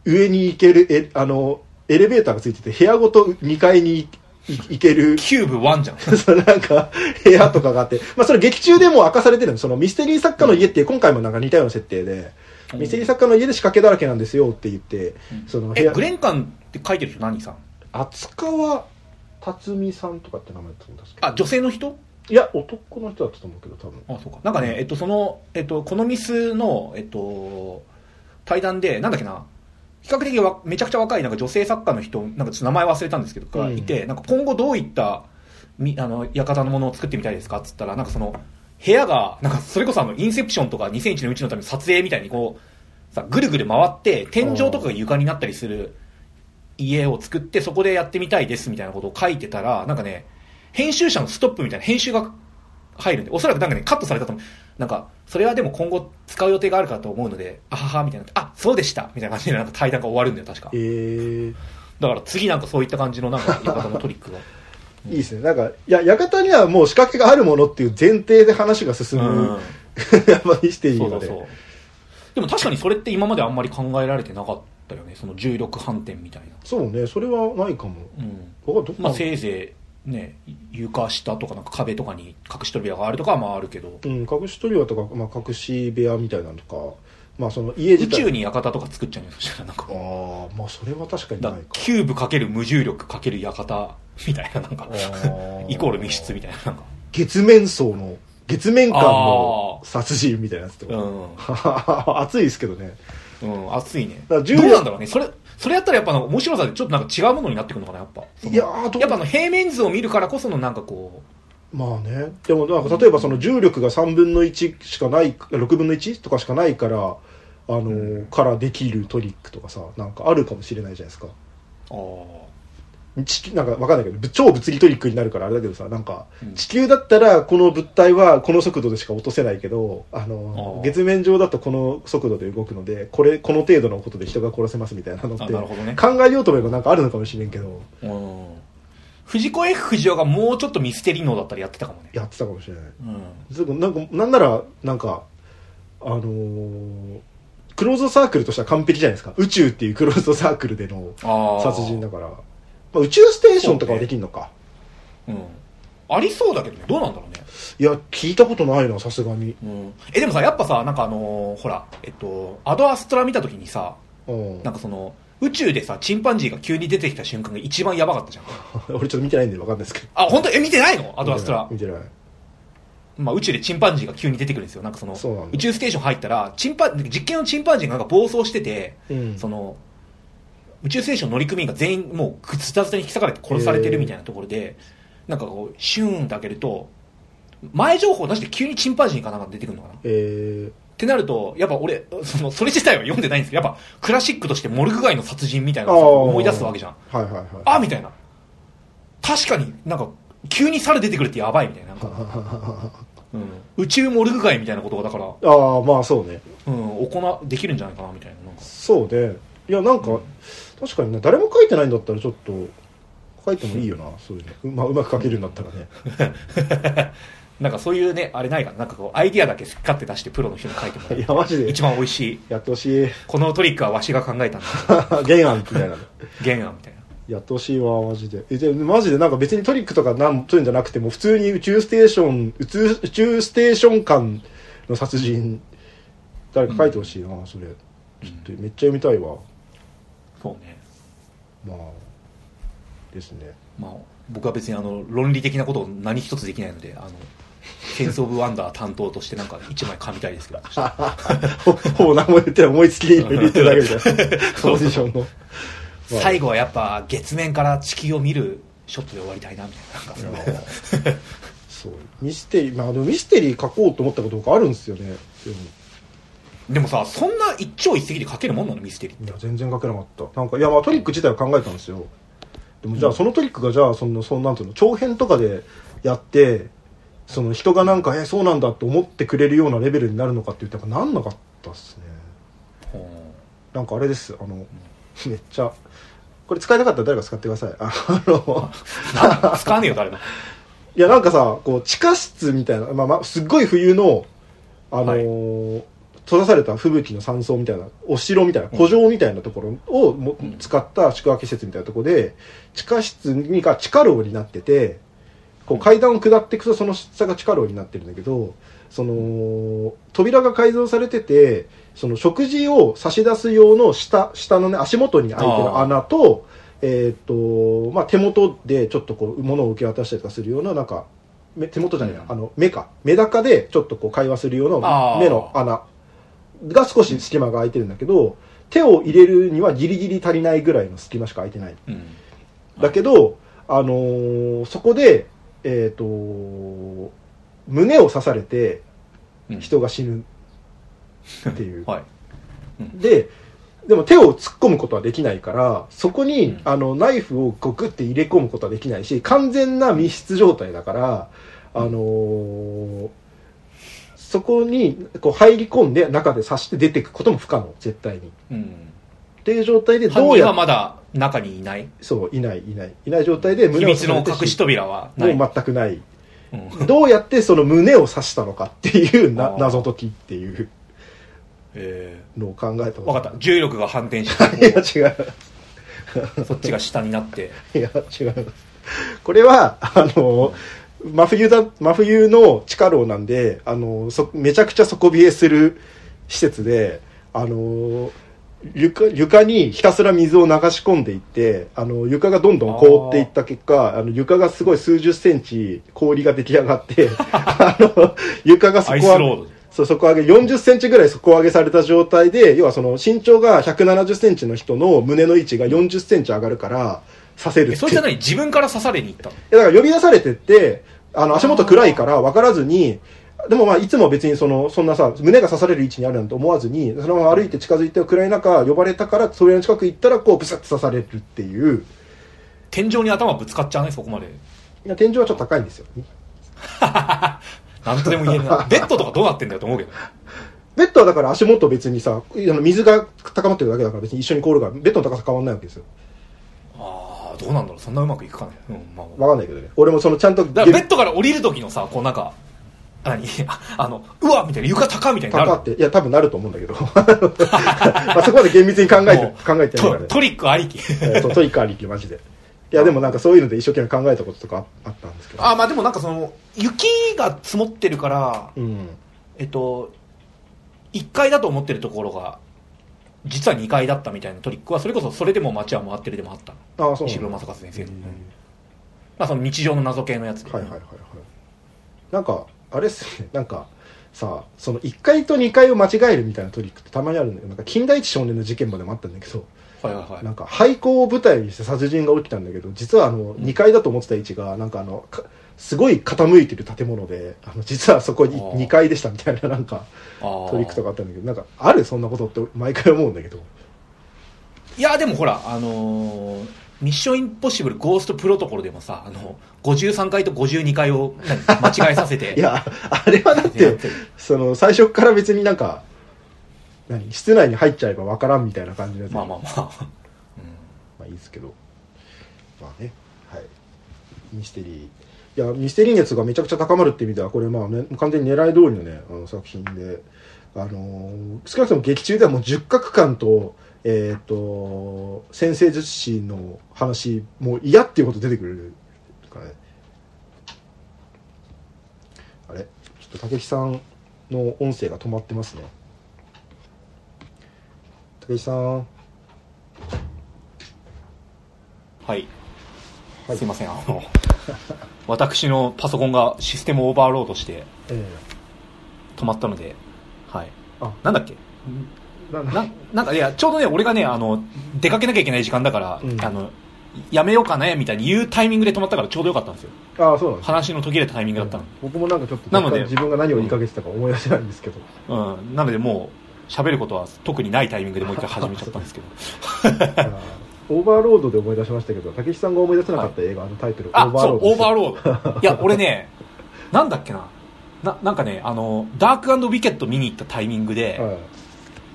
上に行けるえあのエレベーターがついてて部屋ごと2階にい行ける。キューブ1じゃん。そのなんか部屋とかがあって、まあそれ劇中でも明かされてるの。そのミステリー作家の家って今回もなんか似たような設定で、うん。ミステリー作家の家で仕掛けだらけなんですよって言って、その部え、屋。グ、レンカンって書いてる人何さん？厚川辰巳さんとかって名前だったんですかあ、女性の人？いや、男の人だったと思うけど、多分。あ、そうか。なんかね、えっと、その、えっと、このミスの、えっと、対談で、なんだっけな、比較的わめちゃくちゃ若いなんか女性作家の人、なんかちょっと名前忘れたんですけど、がうんいて、なんか今後どういった、みあの、館のものを作ってみたいですかっつったら、なんかその、部屋が、なんかそれこそあの、インセプションとか2001のうちのための撮影みたいにこう、さ、ぐるぐる回って、天井とかが床になったりする家を作って、そこでやってみたいですみたいなことを書いてたら、なんかね、編集者のストップみたいな編集が入るんで、おそらくなんかね、カットされたと思う。なんか、それはでも今後使う予定があるかと思うので、あはは、みたいな。あ、そうでしたみたいな感じでなんか対談が終わるんだよ、確かえ。ー、だから次なんかそういった感じのなんか、館のトリックが。いいですね。なんか、いや、館にはもう仕掛けがあるものっていう前提で話が進む、うんやっぱミステリーがね。そうそう。でも確かにそれって今まであんまり考えられてなかったよね。その重力反転みたいな。そうね、それはないかも。うん。僕はどこまあせいぜい、ね、床下とかなんか壁とかに隠し扉があるとかはまああるけど。うん、隠し取りはとか、まあ、隠し部屋みたいなのとか、まあその家宇自体。宙に館とか作っちゃうんよそしたらなんか。ああまあそれは確かにだないか。キューブかける無重力かける館みたいななんか。あー。イコール密室みたいななんか。月面層の月面間のあ殺人みたいなやつとか、う 熱いですけどね。ん、う。ん、熱いね。どうだから重力なんだろうね。それそれやったらやっぱ面白さでちょっとなんか違うものになってくるのかなやっぱ。いややっぱあの平面図を見るからこそのなんかこまあね。でもなんか例えばその重力が3分の1しかない6分の 1? とかしかないからあのーからできるトリックとかさなんかあるかもしれないじゃないですか。うあ地球なんかわかんないけどぶ超物理トリックになるからあれだけどさなんかうん。地球だったらこの物体はこの速度でしか落とせないけどあの月面上だとこの速度で動くのでこれこの程度のことで人が殺せますみたいなのってね。考えようと思えばなんかあるのかもしれんけど藤子 F 不二雄がもうちょっとミステリー能だったらやってたかもね。やってたかもしれない。うん。ずなんかなんならなんかあのークローズドサークルとしては完璧じゃないですか。宇宙っていうクローズドサークルでの殺人だから、まあ、宇宙ステーションとかはできんのか、うん。ありそうだけどね。どうなんだろうね。いや聞いたことないなさすがに。うん。えでもさやっぱさなんかあのーほらえっとアドアストラ見た時にさうん。なんかその宇宙でさチンパンジーが急に出てきた瞬間が一番やばかったじゃん。俺ちょっと見てないんでわかんないですけど。あ本当？え見てないの？アドアストラ。見てない見てない。まあ、宇宙でチンパンジーが急に出てくるんですよ。なんかそのそうなんだ宇宙ステーション入ったらチンパン実験のチンパンジーがなんか暴走してて、うんその宇宙ステーションの乗組員が全員もうズタズタに引き裂かれて殺されてるみたいなところで、なんかこうシューンって開けると前情報なしで急にチンパンジーかなんか出てくるのかな？っえてなるとやっぱ俺そのそれ自体は読んでないんですけどやっぱクラシックとしてモルグ街の殺人みたいー、なのを思い出すわけじゃん。はいはいはい。あみたいな。確かになんか急に猿出てくるってやばいみたいな。なんか、うん、宇宙モルグ街みたいなことがだからああまあそうね。うん、行できるんじゃないかなみたいな。なんか。そうね。いやなんか、確かにね誰も書いてないんだったらちょっと書いてもいいよなそういうの。う,、まあ、うまく書けるんだったらね。なんかそういうねあれないかな。なんかこうアイディアだけ好き勝手出してプロの人に書いてもらいうやマジで。一番美味しい。やってほしい。このトリックはわしが考えたんだ。原案みたいな。の 原案みたいな。やってほしいわマジで。えでマジでなんか別にトリックとかなんそういうんじゃなくても普通に宇宙ステーション宇宙宇宙ステーション間の殺人誰か書いてほしいな、それ。ちょっとめっちゃ読みたいわまあですね。まあ僕は別にあの論理的なことを何一つできないのであのセンス・オブ・ワンダー担当としてなんか一枚噛みたいですけど。ほほぼ何も言ってない思いつきで言ってるだけみたいなポジションの。最後はやっぱ月面から地球を見るショットで終わりたいなみたいな。なんかそのそう。ミステリーまあでもミステリー書こうと思ったことあるんですよね。でもでもさそんな一朝一夕で書けるもんなの？ミステリーいや全然書けなかった。なんかいやまあトリック自体は考えたんですよ。でもじゃあそのトリックがじゃあそのそのなんていうの？長編とかでやってその人がなんかえそうなんだって思ってくれるようなレベルになるのかって言ってやっぱなんなかったっすね。なんかあれです。あのめっちゃこれ使いたかったら誰か使ってください。あの 使わねえよ誰も。いやなんかさこう地下室みたいな、まあ、まあすっごい冬のあのー閉ざされた吹雪の山荘みたいなお城みたいな古城みたいなところをも、うん使った宿泊施設みたいなところで地下室にが地下牢になっててこう階段を下っていくとその下が地下牢になってるんだけどその扉が改造されててその食事を差し出す用の下下のね足元に開いてる穴とえーっとまあ、手元でちょっとこう物を受け渡したりとかするようななんかめ手元じゃないや、うん。あの目かメダカでちょっとこう会話するような目の穴が少し隙間が空いてるんだけど手を入れるにはギリギリ足りないぐらいの隙間しか空いてない。うん。だけど、あのーそこでえーっと胸を刺されてうん。人が死ぬ。っていう。はい。ででも手を突っ込むことはできないからそこに、うん。あのナイフをこうグッて入れ込むことはできないし完全な密室状態だから、あのーそこにこう入り込んで中で刺して出ていくことも不可能絶対に。うんっていう状態でどうやまだ中にいない？そういないいない。いない状態で秘胸を密の隠し扉はもう全くない。うん。どうやってその胸を刺したのかっていうな謎解きっていうえ。のを考えたー、分かった。重力が反転して いや違う。そっちが下になって。いや、違う。これは、あの、真冬だ、真冬の地下牢なんで、あの、そ、めちゃくちゃ底冷えする施設で、あのー床床にひたすら水を流し込んでいってあの床がどんどん凍っていった結果あの床がすごい数十センチ氷が出来上がって あの床が底上げそう底上げ40センチぐらい底上げされた状態で要はその身長が170センチの人の胸の位置が40センチ上がるから刺せるそれじゃ何自分から刺されに行ったの？いやだから呼び出されてって、あの、足元暗いから分からずに、でもまあ、いつも別にその、そんなさ、胸が刺される位置にあるなんて思わずに、そのまま歩いて近づいて暗い中、呼ばれたから、それの近く行ったら、こう、ブサッと刺されるっていう、天井に頭ぶつかっちゃうねそこまでいや天井はちょっと高いんですよ。なんとでも言えるな ベッドとかどうなってんだよと思うけどベッドはだから足元別にさ、あの水が高まってるだけだから別に一緒に凍るから、ベッドの高さ変わんないわけですよ。どうなんだろうそんなうまくいくかねうんまあまあわかんないけどね。俺もそのちゃんと、だからベッドから降りる時のさこうなんか何？あ あのうわみたいな床高みたいになる高って、いや、多分なると思うんだけど。まあそこまで厳密に考えて考えてないからね。トトリックありきえーそうトリックありき、マジで。いや、でもなんかそういうので一生懸命考えたこととかああったんですけど。あまあでもなんかその雪が積もってるからうん。えっと1階だと思ってるところが実は2階だったみたいなトリックはそれこそそれでも街は回ってるでもあったの。ああ、そう石黒。正和先生の、うん。まあその日常の謎系のやつで、はいはいはいはい。なんか、あれっすね、なんか、さその1階と2階を間違えるみたいなトリックってたまにあるんだけど、なんか、金田一少年の事件までもあったんだけど、はいはいはい。なんか、廃校を舞台にして殺人が起きたんだけど、実はあの、2階だと思ってた位置が、なんかあの、かすごい傾いてる建物で、あの、実はそこにあー2階でしたみたいな、なんか、トリックとかあったんだけど、なんか、あるそんなことって毎回思うんだけど。いやでもほらあのーミッションインポッシブルゴーストプロトコルでもさあの53階と52階を何間違えさせて いや、あれはだってその、最初から別になんか、何室内に入っちゃえばわからんみたいな感じのやつ。まあまあまあ、まあいいですけど。まあね、はい。ミステリー。いや、ミステリー熱がめちゃくちゃ高まるって意味では、これまあ、ね、完全に狙い通りのね、あの作品で、あのー少なくとも劇中ではもう十角館と、えっ、と、先生術師の話、もう嫌っていうこと出てくるからね。あれ？ちょっと武木さんの音声が止まってますね。武木さん。はい、はいすいませんあの 私のパソコンがシステムオーバーロードしてえ止まったのではい。あ。なんだっけ？えなななんかいやちょうどね俺がねあの出かけなきゃいけない時間だから、うん。あのやめようかねみたいに言うタイミングで止まったからちょうどよかったんですよ。ああそうなん話の途切れたタイミングだったの、僕もなんかちょっとなので自分が何を言いかけてたか思い出せないんですけど、うん、なのでもう喋ることは特にないタイミングでもう一回始めちゃったんですけど オーバーロードで思い出しましたけど武井さんが思い出せなかった映画のタイトル、あオーバーロード。オーバーーロード。いや 俺ねなんだっけな。ななんかねあのダークウィケット見に行ったタイミングで、はい。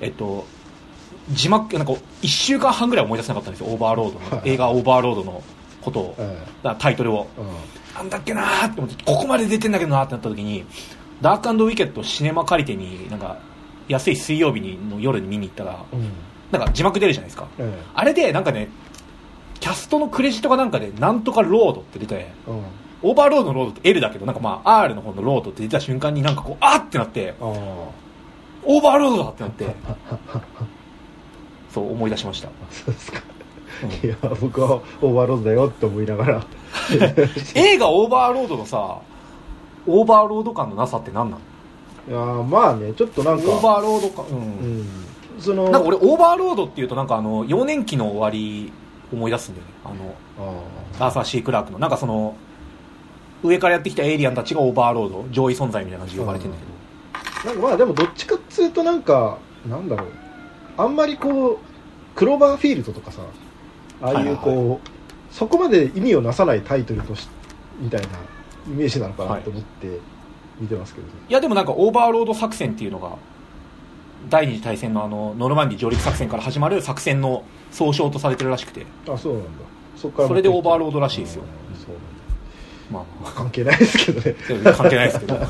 えっと字幕なんか1週間半ぐらい思い出せなかったんですよオーバーロードの、はい。映画オーバーロードのことを、はいタイトルを。うん。なんだっけなーって思ってここまで出てんだけどなーってなった時にダークウィケットシネマカリテになんか安い水曜日にの夜に見に行ったらうんなんか字幕出るじゃないですか。えあれでなんかねキャストのクレジットかなんかでなんとかロードって出てえうん。オーバーロードのロードって L だけどなんかまあ R の方のロードって出た瞬間になんかこうあーってなって。あオーバーロードだってなって。そう思い出しました。あそうですか。うん。いや僕はオーバーロードだよって思いながら。映画オーバーロードのさオーバーロード感のなさって何なのいやーまあねちょっとなんか。オーバーロード感うん、うんそのなんか俺オーバーロードっていうとなんかあの幼年期の終わり思い出すんだよね。あのあアーサー・シー・クラークの。なんかその上からやってきたエイリアンたちがオーバーロード上位存在みたいな感じで呼ばれてるんだけど、ーなんかまあでもどっちかっつうとなんかなんだろう。あんまりこうクローバーフィールドとかさああいうこう、はいそこまで意味をなさないタイトルとしみたいなイメージなのかなと思って見てますけど、ね。いやでもなんかオーバーロード作戦っていうのが第二次大戦のあのノルマンディ上陸作戦から始まる作戦の総称とされてるらしくて。あそうなんだ。そっからそれでオーバーロードらしいですよ。うんそうなんだ。まあ。ま関係ないですけどね。あ関係ないですけど。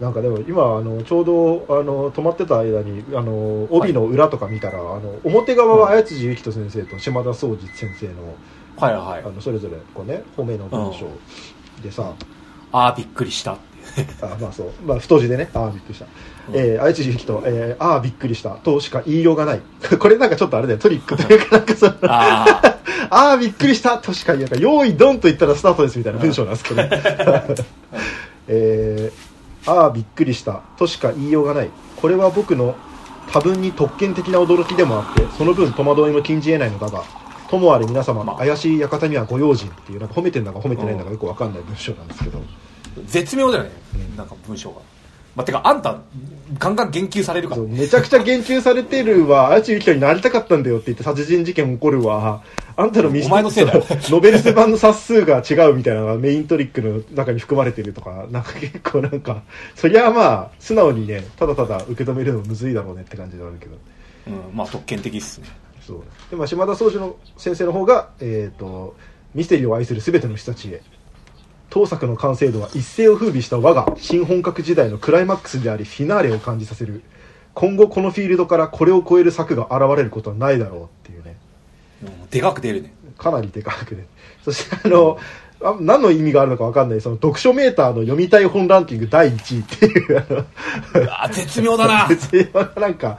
なんかでも今あのちょうどあの止まってた間にあの帯の裏とか見たら、あの表側は綾辻ゆきと先生と島田総司先生のはいはい。あのそれぞれこうね褒めの文章でさ、ああびっくりした あまあそう、まあ、太字でね、ああ、びっくりした。えー、愛知ゆきと、えー、ああ、びっくりした、としか言いようがない。これなんかちょっとあれだよ、トリックというか、なんかその、あ あ。びっくりした、としか言えない。用意ドンと言ったらスタートですみたいな文章なんですけど、えー、ああ、びっくりした、としか言いようがない。これは僕の多分に特権的な驚きでもあって、その分戸惑いも禁じ得ないのだが、ともあれ皆様、まあ。怪しい館にはご用心っていう、なんか褒めてんだか褒めてないんだかよくわかんない文章なんですけど、絶妙だよね。なんか文章が。まあ、てか、あんた、ガンガン言及されるから。めちゃくちゃ言及されてるわ、あちゆきとになりたかったんだよって言って殺人事件起こるわ、あんたのミお前のせいだよノベルス版の冊数が違うみたいなのがメイントリックの中に含まれてるとか、なんか結構なんか、そりゃまあ、素直にね、ただただ受け止めるのむずいだろうねって感じではあるけど。うん、まあ、特権的っすね。そう。で、まあ、島田総司の先生の方が、えっ、と、ミステリーを愛する全ての人たちへ。当作の完成度は一世を風靡した我が新本格時代のクライマックスでありフィナーレを感じさせる。今後このフィールドからこれを超える作が現れることはないだろうっていうね。うん、でかく出るね。かなりでかくね。そしてあの、あ何の意味があるのかわかんない、その読書メーターの読みたい本ランキング第1位っていう、あの、うわ絶妙だな。絶妙ななんか、あ、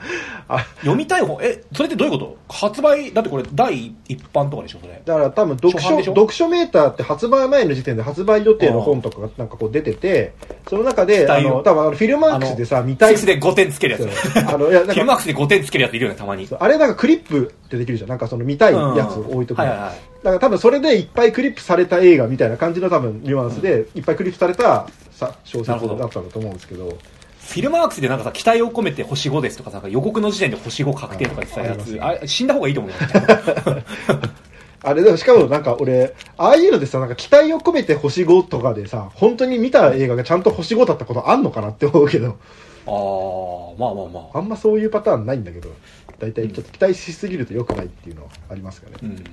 読みたい本、え、それってどういうこと？発売、だってこれ、第一版とかでしょ、それ。だから多分読書、読書メーターって発売前の時点で発売予定の本とかがなんかこう出てて、その中で、あの、多分あのフィルマークスでさ、見たい。6で5点つけるやつ。あの、いや、フィルマークスで5点つけるやついるよね、たまに。あれなんかクリップってできるじゃん。なんかその見たいやつを置いとく。だから多分それでいっぱいクリップされた映画みたいな感じの多分ニュアンスで、いっぱいクリップされたさ小説だったんだと思うんですけど、フィルマークスでなんかさ、期待を込めて星5ですとかさ、なんか予告の時点で星5確定とか言ってたやつ、あ死んだ方がいいと思うよ。あれでもしかもなんか俺、ああいうのでさ、なんか期待を込めて星5とかでさ、本当に見た映画がちゃんと星5だったことあんのかなって思うけど、ああ、まあまあまあ。あんまそういうパターンないんだけど、大体ちょっと期待しすぎると良くないっていうのはありますかね。うん。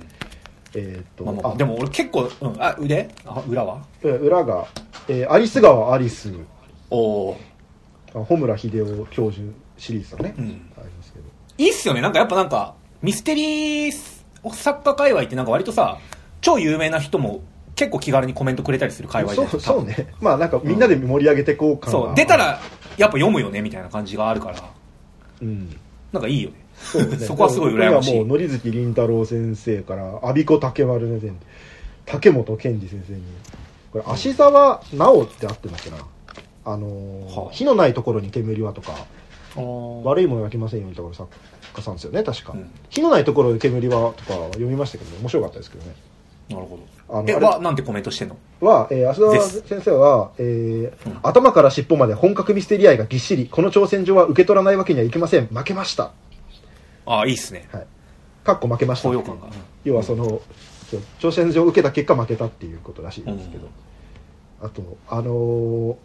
えーっと、まあまあ、あでも俺結構、うん、あ、腕あ、裏は？え裏が、えーアリス川アリス、おおあ穂村秀夫教授シリーズだね、うんありますけど。いいっすよね。なんかやっぱなんか、ミステリー作家界隈ってなんか割とさ、超有名な人も結構気軽にコメントくれたりする界隈そうそうね。まあなんかみんなで盛り上げてこう感そう、出た、らやっぱ読むよねみたいな感じがあるから、うん。なんかいいよね。そうね そこはすごい羨ましいもう、森月凛太郎先生から、阿鼻子竹丸先生に、竹本健二先生に、これ、芦沢直ってあってんだっけな？あのーはあ火のないところに煙はとか、悪悪いものが来ませんよみたいな作家さんですよね、確か。うん火のないところに煙はとか読みましたけど、面白かったですけどね。なるほど。え、あのあれは、なんてコメントしてんの？は、えー、芦沢です先生は、えー頭から尻尾まで本格ミステリア愛がぎっしり、この挑戦状は受け取らないわけにはいきません。負けました。ああ、いいっすね。はい。かっこ負けました。高揚感が。要はその、挑戦状を受けた結果負けたっていうことらしいんですけど。あと、あのー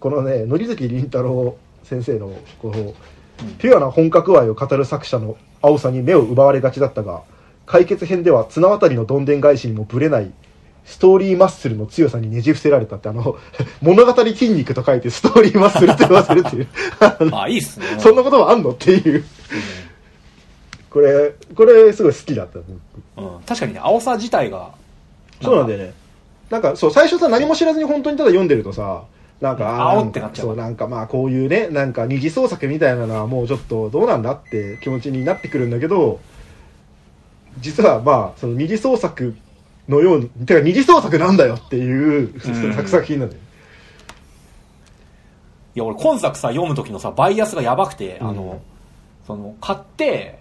このね、森月凛太郎先生の、この、ピュアな本格愛を語る作者の青さに目を奪われがちだったが、解決編では綱渡りのどんでん返しにもぶれない、ストーリーマッスルの強さにねじ伏せられたって、あの、物語筋肉と書いてストーリーマッスルって言わせるっていう。あいいっすね。そんなこともあんのっていう。これ、これすごい好きだった。僕うん、うん確かにね、青さ自体が、そうなんだよね。なんか、そう、最初さ、何も知らずに本当にただ読んでるとさ、なんか、あー青ってなっちゃうそう、なんかまあ、こういうね、なんか二次創作みたいなのはもうちょっとどうなんだって気持ちになってくるんだけど、実はまあ、その二次創作のように、てか二次創作なんだよっていう、うん作品なんだよ。いや、俺今作さ、読む時のさ、バイアスがやばくて、あうんの、その、買って、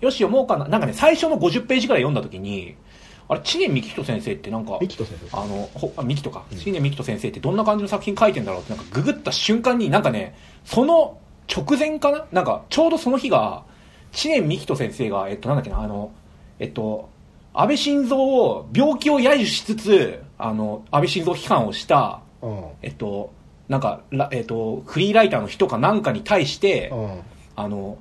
よし読もうかな。なんかね、最初の50ページぐらい読んだ時に、あれ、知念幹人先生ってなんか、ミキト先生。あの、ほあ、ミキとか、うん知念幹人先生ってどんな感じの作品書いてんだろうって、なんかググった瞬間になんかね、その直前かな？なんか、ちょうどその日が、知念幹人先生が、えっと、なんだっけな、あの、えっと、安倍晋三を、病気を揶揄しつつ、あの、安倍晋三批判をした、うん。えっと、なんか、らえっと、フリーライターの人かなんかに対して、うん。あの、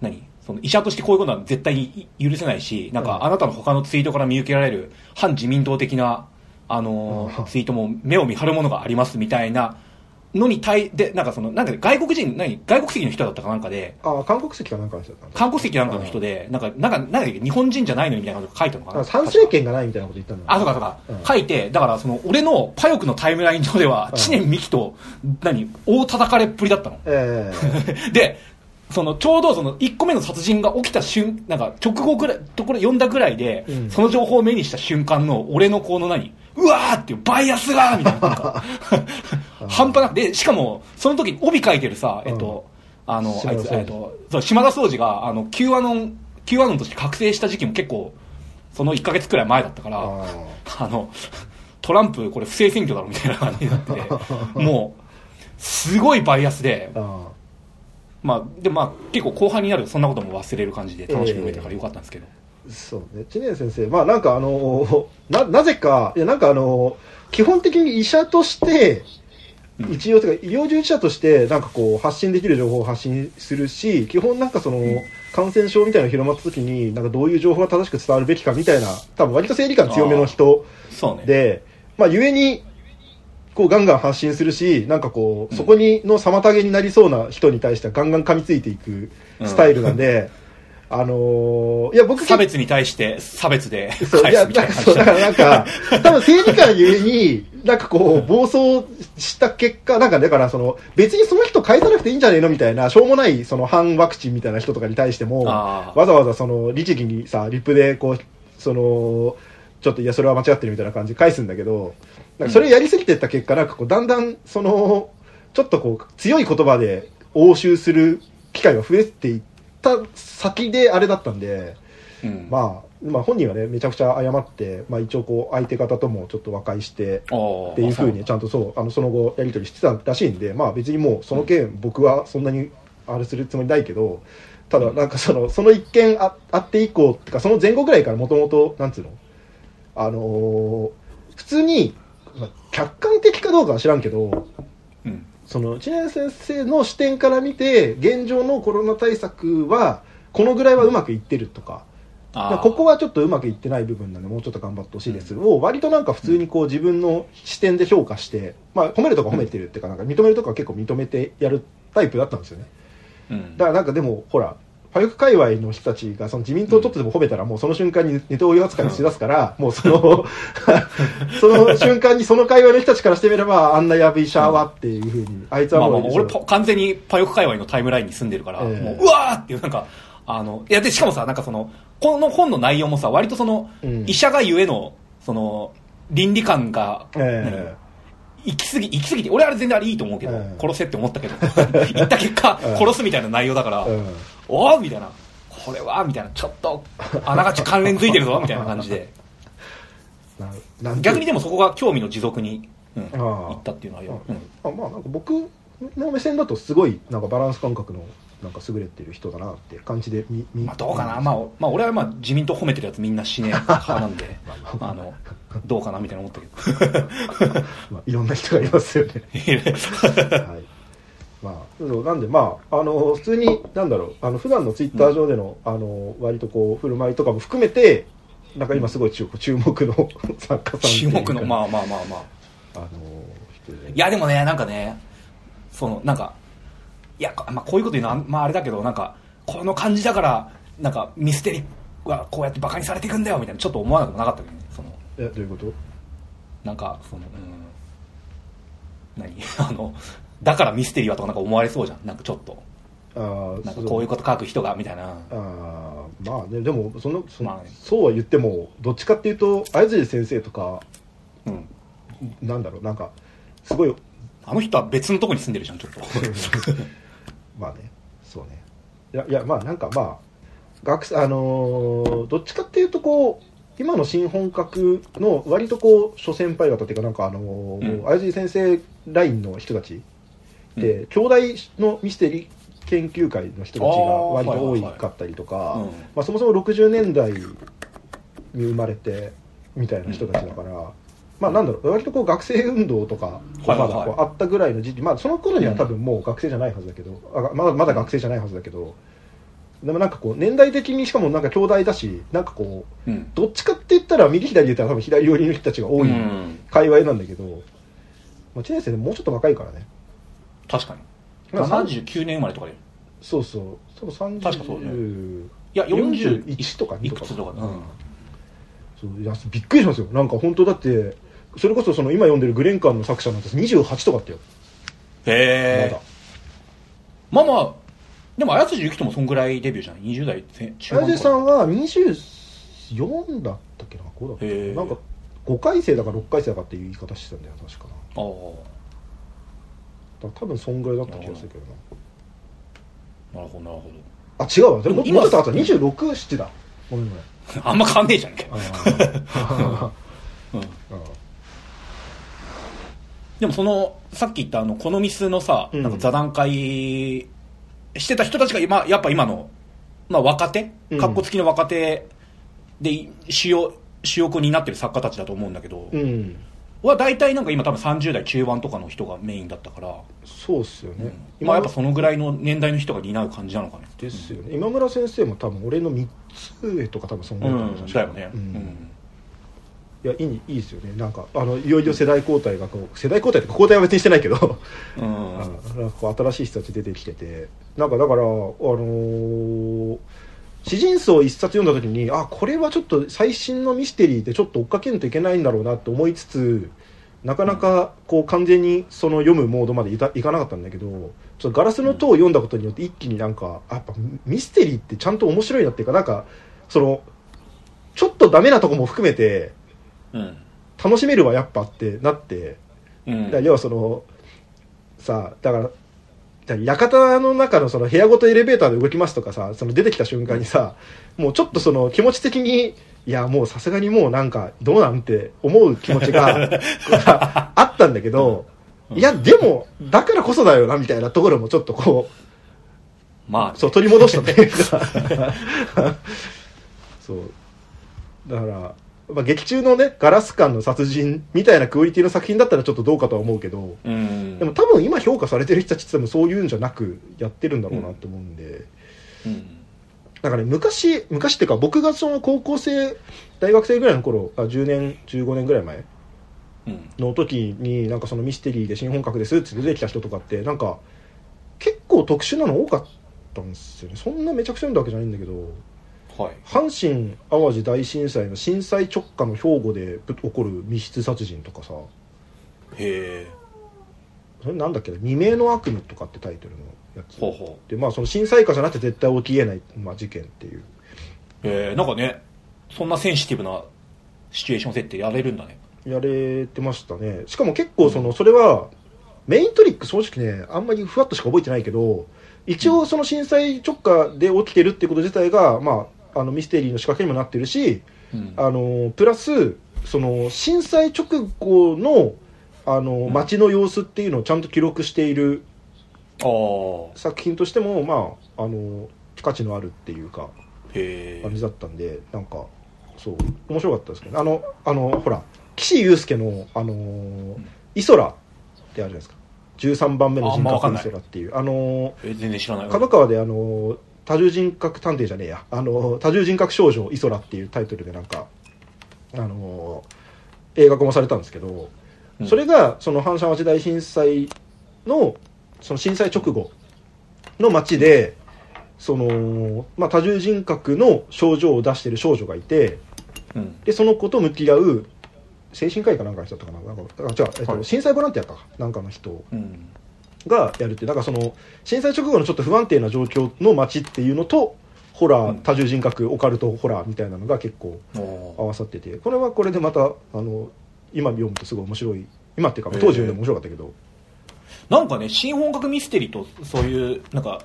何？その医者としてこういうことは絶対に許せないし、なんかうんあなたの他のツイートから見受けられる反自民党的な、あのうん。ツイートも目を見張るものがありますみたいなのに対でなんかそのなんか外国人何外国籍の人だったかなんかでああ韓国籍かなんかの人だった韓国籍なんかの人でなんかなんかなんだっけ日本人じゃないのにみたいなこと書いたのかな。参政権がないみたいなこと言ったんだ。よあ、そうかそうか。うん。書いて、だからその、俺のパヨクのタイムライン上では、うん知念美紀と、何、大叩かれっぷりだったの。え。で、その、ちょうどその、1個目の殺人が起きた瞬、なんか、直後ぐらい、ところ読んだぐらいで、うん。その情報を目にした瞬間の、俺のこの何、うわーっていう、バイアスがみたいな、なんか、半端なく。て、しかも、その時、帯書いてるさ、えっと、あの、あいつ、島田総司。えっと、そう、島田総司が、あの、Q アノン、Q アノンとして覚醒した時期も結構、その1ヶ月くらい前だったから、ああの、トランプこれ不正選挙だろみたいな感じになってて、もう、すごいバイアスで、あまあ、でまあ、結構後半になるとそんなことも忘れる感じで楽しく読めたからよかったんですけど。そうね知念先生まあなんかあのななぜかいやなんかあの基本的に医者としてうん一応というか医療従事者としてなんかこう発信できる情報を発信するし基本なんかその、感染症みたいなのが広まった時になんかどういう情報が正しく伝わるべきかみたいな多分割と正義感強めの人そうね。でまあゆえにこうガンガン発信するしなんかこう、うん。そこにの妨げになりそうな人に対してはガンガン噛みついていくスタイルなんで、あのーいや僕差別に対して差別でそう、いや、返すみたないんか、そう、だだからなんか、多分正義感ゆえに、なんかこう、暴走した結果、なんかだからその、別にその人返さなくていいんじゃねえのみたいな、しょうもない、その反ワクチンみたいな人とかに対しても、わざわざその、律儀にさ、リップでこう、その、ちょっと、いや、それは間違ってるみたいな感じで返すんだけど、なんかそれやりすぎてった結果、なんかこう、だんだん、その、ちょっとこう、強い言葉で応酬する機会が増えていった先であれだったんで、うん。まあ、まあ本人はね、めちゃくちゃ謝って、まあ一応こう、相手方ともちょっと和解して、っていうふうにちゃんとそう、あの、その後やり取りしてたらしいんで、まあ別にもうその件、僕はそんなにあれするつもりないけど、ただなんかその、その一件ああって以降、ってかその前後ぐらいからもともと、なんつうのあのー普通に、まあ客観的かどうかは知らんけど、うん。その知念先生の視点から見て現状のコロナ対策はこのぐらいはうまくいってるとか、あー。ここはちょっとうまくいってない部分なんでもうちょっと頑張ってほしいです、を割となんか普通にこう自分の視点で評価して、まあ、褒めるとか褒めてるっていうかなんか認めるとかは結構認めてやるタイプだったんですよね。うん。だからなんかでもほらパヨク界隈の人たちがその自民党ちょっとでも褒めたらもうその瞬間にネタを言扱いしだすから、もうその その瞬間にその界隈の人たちからしてみればあんなやびシャーはっていうふうにあいつはもうまあ俺パ完全にパヨク界隈のタイムラインに住んでるから、ええ。もううわーっていうなんかあのいやでしかもさなんかそのこの本の内容もさ割とその、うん。医者がゆえのその倫理観が、え行き過ぎ行き過ぎて俺あれ全然あれいいと思うけど、ええ殺せって思ったけど。言った結果、ええ殺すみたいな内容だから、えうん。おおみたいな。これはみたいな。ちょっとあながち関連づいてるぞ みたいな感じで。逆にでもそこが興味の持続に、うん、ああいったっていうのはよ、うん。あまあなんか僕の目線だとすごいなんかバランス感覚のなんか優れてる人だなって感じで見見まあ、どうかな、まあ、まあ俺はまあ自民党褒めてるやつみんな死ね派なんで あのどうかなみたいな思ったけど。まあ、いろんな人がいますよね。はい。まあ、そうなんで、まあ、あの普通に、なんだろう、あの普段のツイッター上での、あの割とこう振る舞いとかも含めて、なんか今すごい注注目の作家さん注目のまあまあまあまあ。あのいやでもねなんかねそのなんかいや、まあ、こういうこと言うのはまああれだけどなんかこの感じだからなんかミステリはこうやってバカにされていくんだよみたいなちょっと思わなくもなかったけどねその。えどういうこと？なんかそのうん。何？あのだからミステリーはとかなんか思われそうじゃん。なんかちょっと。あーなんかこういうこと書く人がみたいな。あーまあねでもそのその、まあね。そうは言ってもどっちかっていうと相辻先生とかうん。なんだろうなんかすごいあの人は別のとこに住んでるじゃんちょっと まあねそうね。いやいやまあなんかまあ学生あのーどっちかっていうとこう今の新本格の割とこう諸先輩方っていうかなんかあのーうん。先生ラインの人たちで、兄弟のミステリー研究会の人たちが割と多いかったりとか、うん。まあ、そもそも60年代に生まれてみたいな人たちだから、まあなんだろう割とこう学生運動とかまだこうあったぐらいの時期、まあその頃には多分もう学生じゃないはずだけど、あまだまだ学生じゃないはずだけどでもなんかこう年代的にしかもなんか兄弟だしなんかこううん。どっちかって言ったら右左で言ったら多分左寄りの人たちが多いうん。界隈なんだけど、まあ、知念生でもうちょっと若いからね。確かに。まあ79年生まれとかでいそうそう。多分30確かそうね。や41 41とかいくつとかうん。そういやびっくりしますよ。なんか本当だってそれこそその今読んでるグレンカンの作者なんて28とかあったよ。へえまだ。まあまあでも綾辻ゆきともそんぐらいデビューじゃん。20代中綾瀬さんは24だったっけな5だったっけな。なんか5回生だか6回生だかっていう言い方してたんだよ確かな。ああ。だから多分そんぐらいだった気がするけどな。なるほどなるほあ違うわ。でももう今ちょっとあと26、7だ。ごめんごめん。ど あんま変わんねえじゃんけあー。うん。あでもそのさっき言ったあのこのミスのさ、うん。なんか座談会してた人たちが今やっぱ今の、まあ、若手？うん。かっこつきの若手で主要主力になってる作家たちだと思うんだけど、ーうん。は大体なんか今多分30代中盤とかの人がメインだったから、そうっすよね、まあやっぱそのぐらいの年代の人が担う感じなのかねですよね。今村先生も多分俺の3つ上とか多分そんぐうらいだと思ん、うだよね、ううんんいやいいいいですよね。なんかあのいよいよ世代交代がこう世代交代って交代は別にしてないけど、うん。なんかこう新しい人たち出てきてて。なんかだからあのー詩人層一冊読んだ時にあこれはちょっと最新のミステリーでちょっと追っかけんといけないんだろうなって思いつつなかなかこう完全にその読むモードまでいかなかったんだけどちょっとガラスの塔を読んだことによって一気になんかあやっぱミステリーってちゃんと面白いなっていうかなんかそのちょっとダメなとこも含めてうん楽しめるわやっぱってなってうん。要はそのさだからだから館の中のその部屋ごとエレベーターで動きますとかさその出てきた瞬間にさもうちょっとその気持ち的にいやもうさすがにもうなんかどうなんて思う気持ちが あったんだけどいやでもだからこそだよなみたいなところもちょっとこまあうそう取り戻したというか。そう。だからまあ、劇中のねガラス館の殺人みたいなクオリティの作品だったらちょっとどうかとは思うけどうん。でも多分今評価されてる人たちって多分そういうんじゃなくやってるんだろうなと思うんで、うん。だからね昔昔っていうか僕がその高校生大学生ぐらいの頃あ10年15年ぐらい前うん。の時になんかそのミステリーで新本格ですって出てきた人とかってなんか結構特殊なの多かったんですよね。そんなめちゃくちゃ読んだわけじゃないんだけどはい。阪神・淡路大震災の震災直下の兵庫でぶ起こる密室殺人とかさ。へえ。それなんだっけな？未明の悪夢とかってタイトルのやつ。ほうほでまあその震災下じゃなくて絶対起きえない、まあ、事件っていう。うへえなんかねそんなセンシティブなシチュエーション設定やれるんだね。やれてましたね。しかも結構そのそれはメイントリック正直ねあんまりふわっとしか覚えてないけど一応その震災直下で起きてるってこと自体が、まあ、あのミステリーの仕掛けにもなってるしうん。あのプラスその震災直後のあのん。街の様子っていうのをちゃんと記録している作品としてもまああの価値のあるっていうか感じだったんでなんかそう面白かったですけどね。あのあのほら岸優介のあのーイソラってあるじゃないですか。13番目の人格イソラっていう。あのえ全然知らない。ー角川であのー多重人格探偵じゃねえや。あのー多重人格少女イソラっていうタイトルでなんかあのー映画化もされたんですけど、うん。それがその阪神・淡路大震災のその震災直後の街でその、まあ、多重人格の症状を出してる少女がいてうん。でその子と向き合う精神科医かなんかの人だったかな？なんかあ違う、えっとはい。震災ボランティアか。なんかの人。うんがやるってなんかその震災直後のちょっと不安定な状況の街っていうのとホラー、うん。多重人格オカルトホラーみたいなのが結構お合わさっててこれはこれでまたあの今読むとすごい面白い今っていうか当時読んでも面白かったけど、なんかね新本格ミステリーとそういうなんか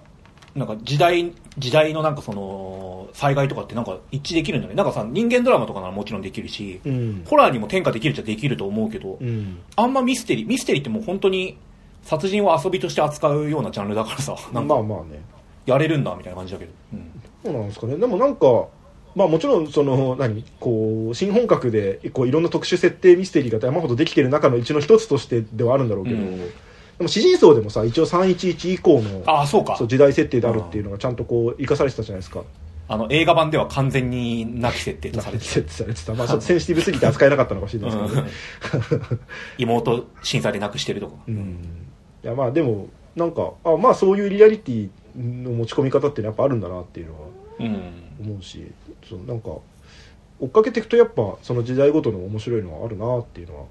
なんか時代時代のなんかその災害とかってなんか一致できるんだね。なんかさ人間ドラマとかならもちろんできるし、うん。ホラーにも転化できるっちゃできると思うけど、うん。あんまミステリーミステリーってもう本当に殺人を遊びとして扱うようなジャンルだからさ。なんかまあまあね。やれるんだみたいな感じだけど、うん。そうなんですかね。でもなんかまあもちろんその何こう新本格でこういろんな特殊設定ミステリーが山ほどできてる中のうちの一つとしてではあるんだろうけど、うん。でも詩人層でもさ一応311以降のああそうかそう時代設定であるっていうのがちゃんとこう生かされてたじゃないですか。あの映画版では完全になき設定とされて 設定されてた。まあちょっとセンシティブすぎて扱えなかったのかもしれないですけどね。うん。妹震災で亡くしてるとか、うんいやまあでもなんかあまあそういうリアリティの持ち込み方ってやっぱあるんだなっていうのはうん。思うしそうなんか追っかけていくとやっぱその時代ごとの面白いのはあるなっていうのは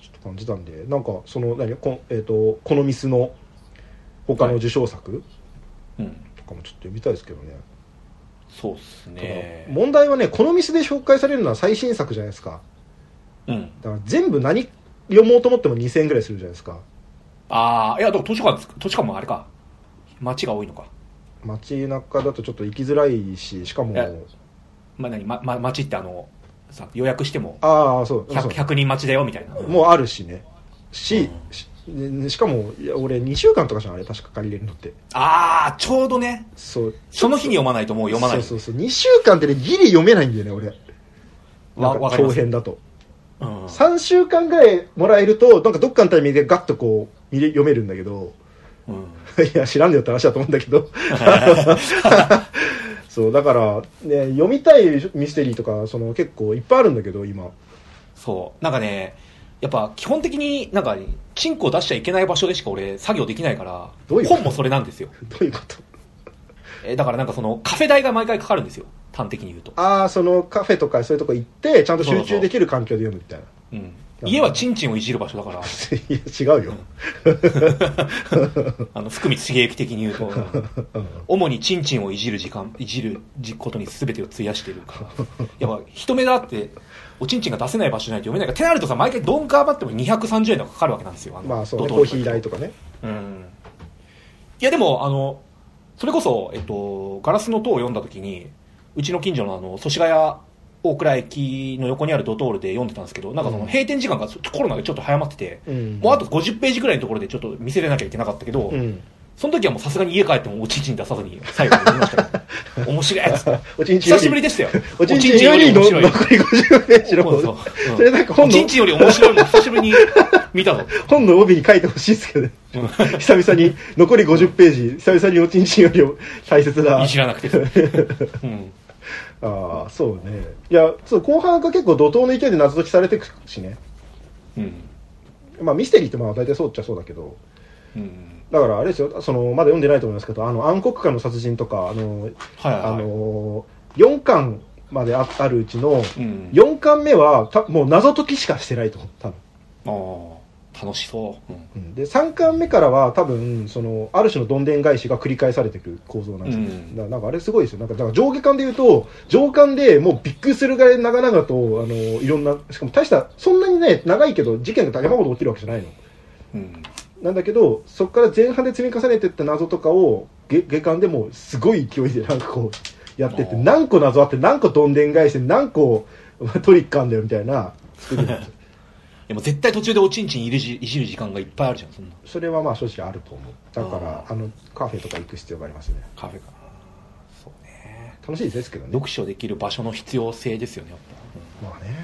ちょっと感じたんでなんかその何こ,、えー、とこのミスの他の受賞作うん。とかもちょっと読みたいですけどね、そうっすね。問題はねこのミスで紹介されるのは最新作じゃないですか。うん。だから全部何読もうと思っても2000円ぐらいするじゃないですかああいやでも図書館図書館もあれか。街が多いのか。街中だとちょっと行きづらいししかもえまあ何、まま、街ってあのさ予約してもああそうそう。100, 100人待ちだよみたいな。もうあるしね。し、うん。ししかもいや俺2週間とかじゃんあれ確か借りれるのって。ああちょうどね。そう。その日に読まないともう読まない。そうそうそう。2週間ってねギリ読めないんだよね俺。なんかわわかります。長編だと。うん。3週間ぐらいもらえるとなんかどっかのタイミングでガッとこう見れ読めるんだけど。うん。いや知らんでよって話だと思うんだけど。そうだからね読みたいミステリーとかその結構いっぱいあるんだけど今。そう。なんかねやっぱ基本的になんかチンコを出しちゃいけない場所でしか俺作業できないからどういうこと？本もそれなんですよ。どういうこと？えだからなんかそのカフェ代が毎回かかるんですよ。端的に言うと、ああそのカフェとかそういうとこ行ってちゃんと集中できる環境で読むみたいな。うん、家はチンチンをいじる場所だから。いや違うよ、あの福光茂之的に言うと。うん。主にチンチンをいじる時間いじることに全てを費やしてるから。やっぱ人目だっておちんちんが出せない場所じゃないと読めないからってなるとさ毎回どんか余っても230円とかかかるわけなんですよ。あのまあそうね。コーヒー代とかね。うん。いやでもあのそれこそ、えっと、ガラスの塔を読んだ時にうちの近所のあの祖師ヶ谷大倉駅の横にあるドトールで読んでたんですけどなんかそのうん。閉店時間がコロナでちょっと早まってて、うん。もうあと50ページぐらいのところでちょっと見せれなきゃいけなかったけど、うん。その時はもうさすがに家帰ってもおちんちん出さずに最後まで読みましたけど面白いやつ。おちんちん久しぶりでしたよ。おちんちんよりの残り50ページの。そうそう。うんそれなんか本のおちんちんより面白いの久しぶりに見たぞ本の帯に書いてほしいですけどね。久々に残り50ページ。久々におちんちんより大切な。いじらなくて。うんああそうね。いやそう後半が結構怒涛の勢いで謎解きされていくしね。うん。まあミステリーってまあ大体そうっちゃそうだけど。うん。だからあれですよそのまだ読んでないと思いますけどあの暗黒家の殺人とかあの、はいはいはい。あの4巻までああるうちのうん。4巻目はたもう謎解きしかしてないと思う多分。ああ楽しそう、うん。うんで3巻目からは多分そのある種のどんでん返しが繰り返されていく構造なんですよ、うん。だからなんかあれすごいですよ。なんかだから上下巻で言うと上巻でもうびっくりするぐらい長々とあのいろんなしかも大したそんなにね長いけど事件が山ほど起きるわけじゃないの。うん。なんだけどそこから前半で積み重ねていった謎とかを下下巻でもうすごい勢いでなんかこうやってって何個謎あって何個どんでん返して何個トリックあんだよみたいな作りなんですよ でも絶対途中でおちんちんいるじいじる時間がいっぱいあるじゃんそんな。それはまあ正直あると思う。だからああのカフェとか行く必要がありますね。カフェか。なそうね。楽しいですけどね。読書できる場所の必要性ですよねやっぱ、まあね。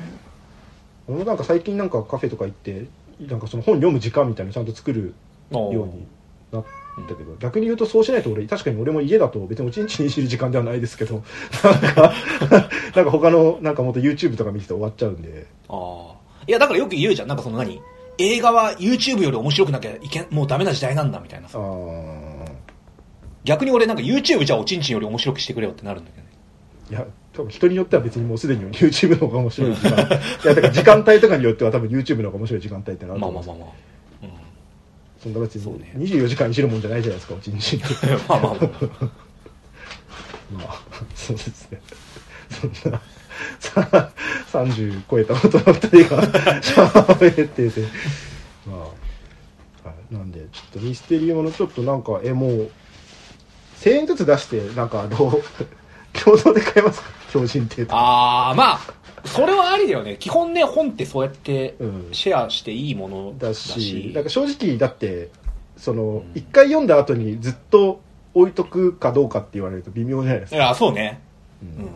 俺もなんか最近なんかカフェとか行ってなんかその本読む時間みたいなのちゃんと作るうんようになったけど逆に言うとそうしないと俺確かに俺も家だと別におちんちんにいじる時間ではないですけどなんかなんか他のなんかもっと YouTube とか見てて終わっちゃうんで。ああいやだからよく言うじゃん。なんかその何？映画は YouTube より面白くなきゃいけんもうダメな時代なんだみたいなさ。逆に俺なんか YouTube じゃあおちんちんより面白くしてくれよってなるんだけどね。いや多分人によっては別にもうすでに YouTube の方が面白い時間。いやだから時間帯とかによっては多分 YouTube の方が面白い時間帯ってなるまあまあまあまあ、うん、そんな別にそうね。24時間いじるもんじゃないじゃないですかおちんちん。ってまあまあまあ。まあ、そうですね。そんな、さ 30超えた大人二人が喋ってて、まあ、はい、なんで、ちょっとミステリーもの、ちょっとなんか、え、もう、1000円ずつ出して、なんか、どう、共同で買えますか？標準程度。ああまあそれはありだよね。基本ね本ってそうやってうん。シェアしていいものだだし,、し、なんか正直、だって、そのん、一、回読んだ後にずっと置いとくかどうかって言われると微妙じゃないですいか。やそうね。うん。うん。い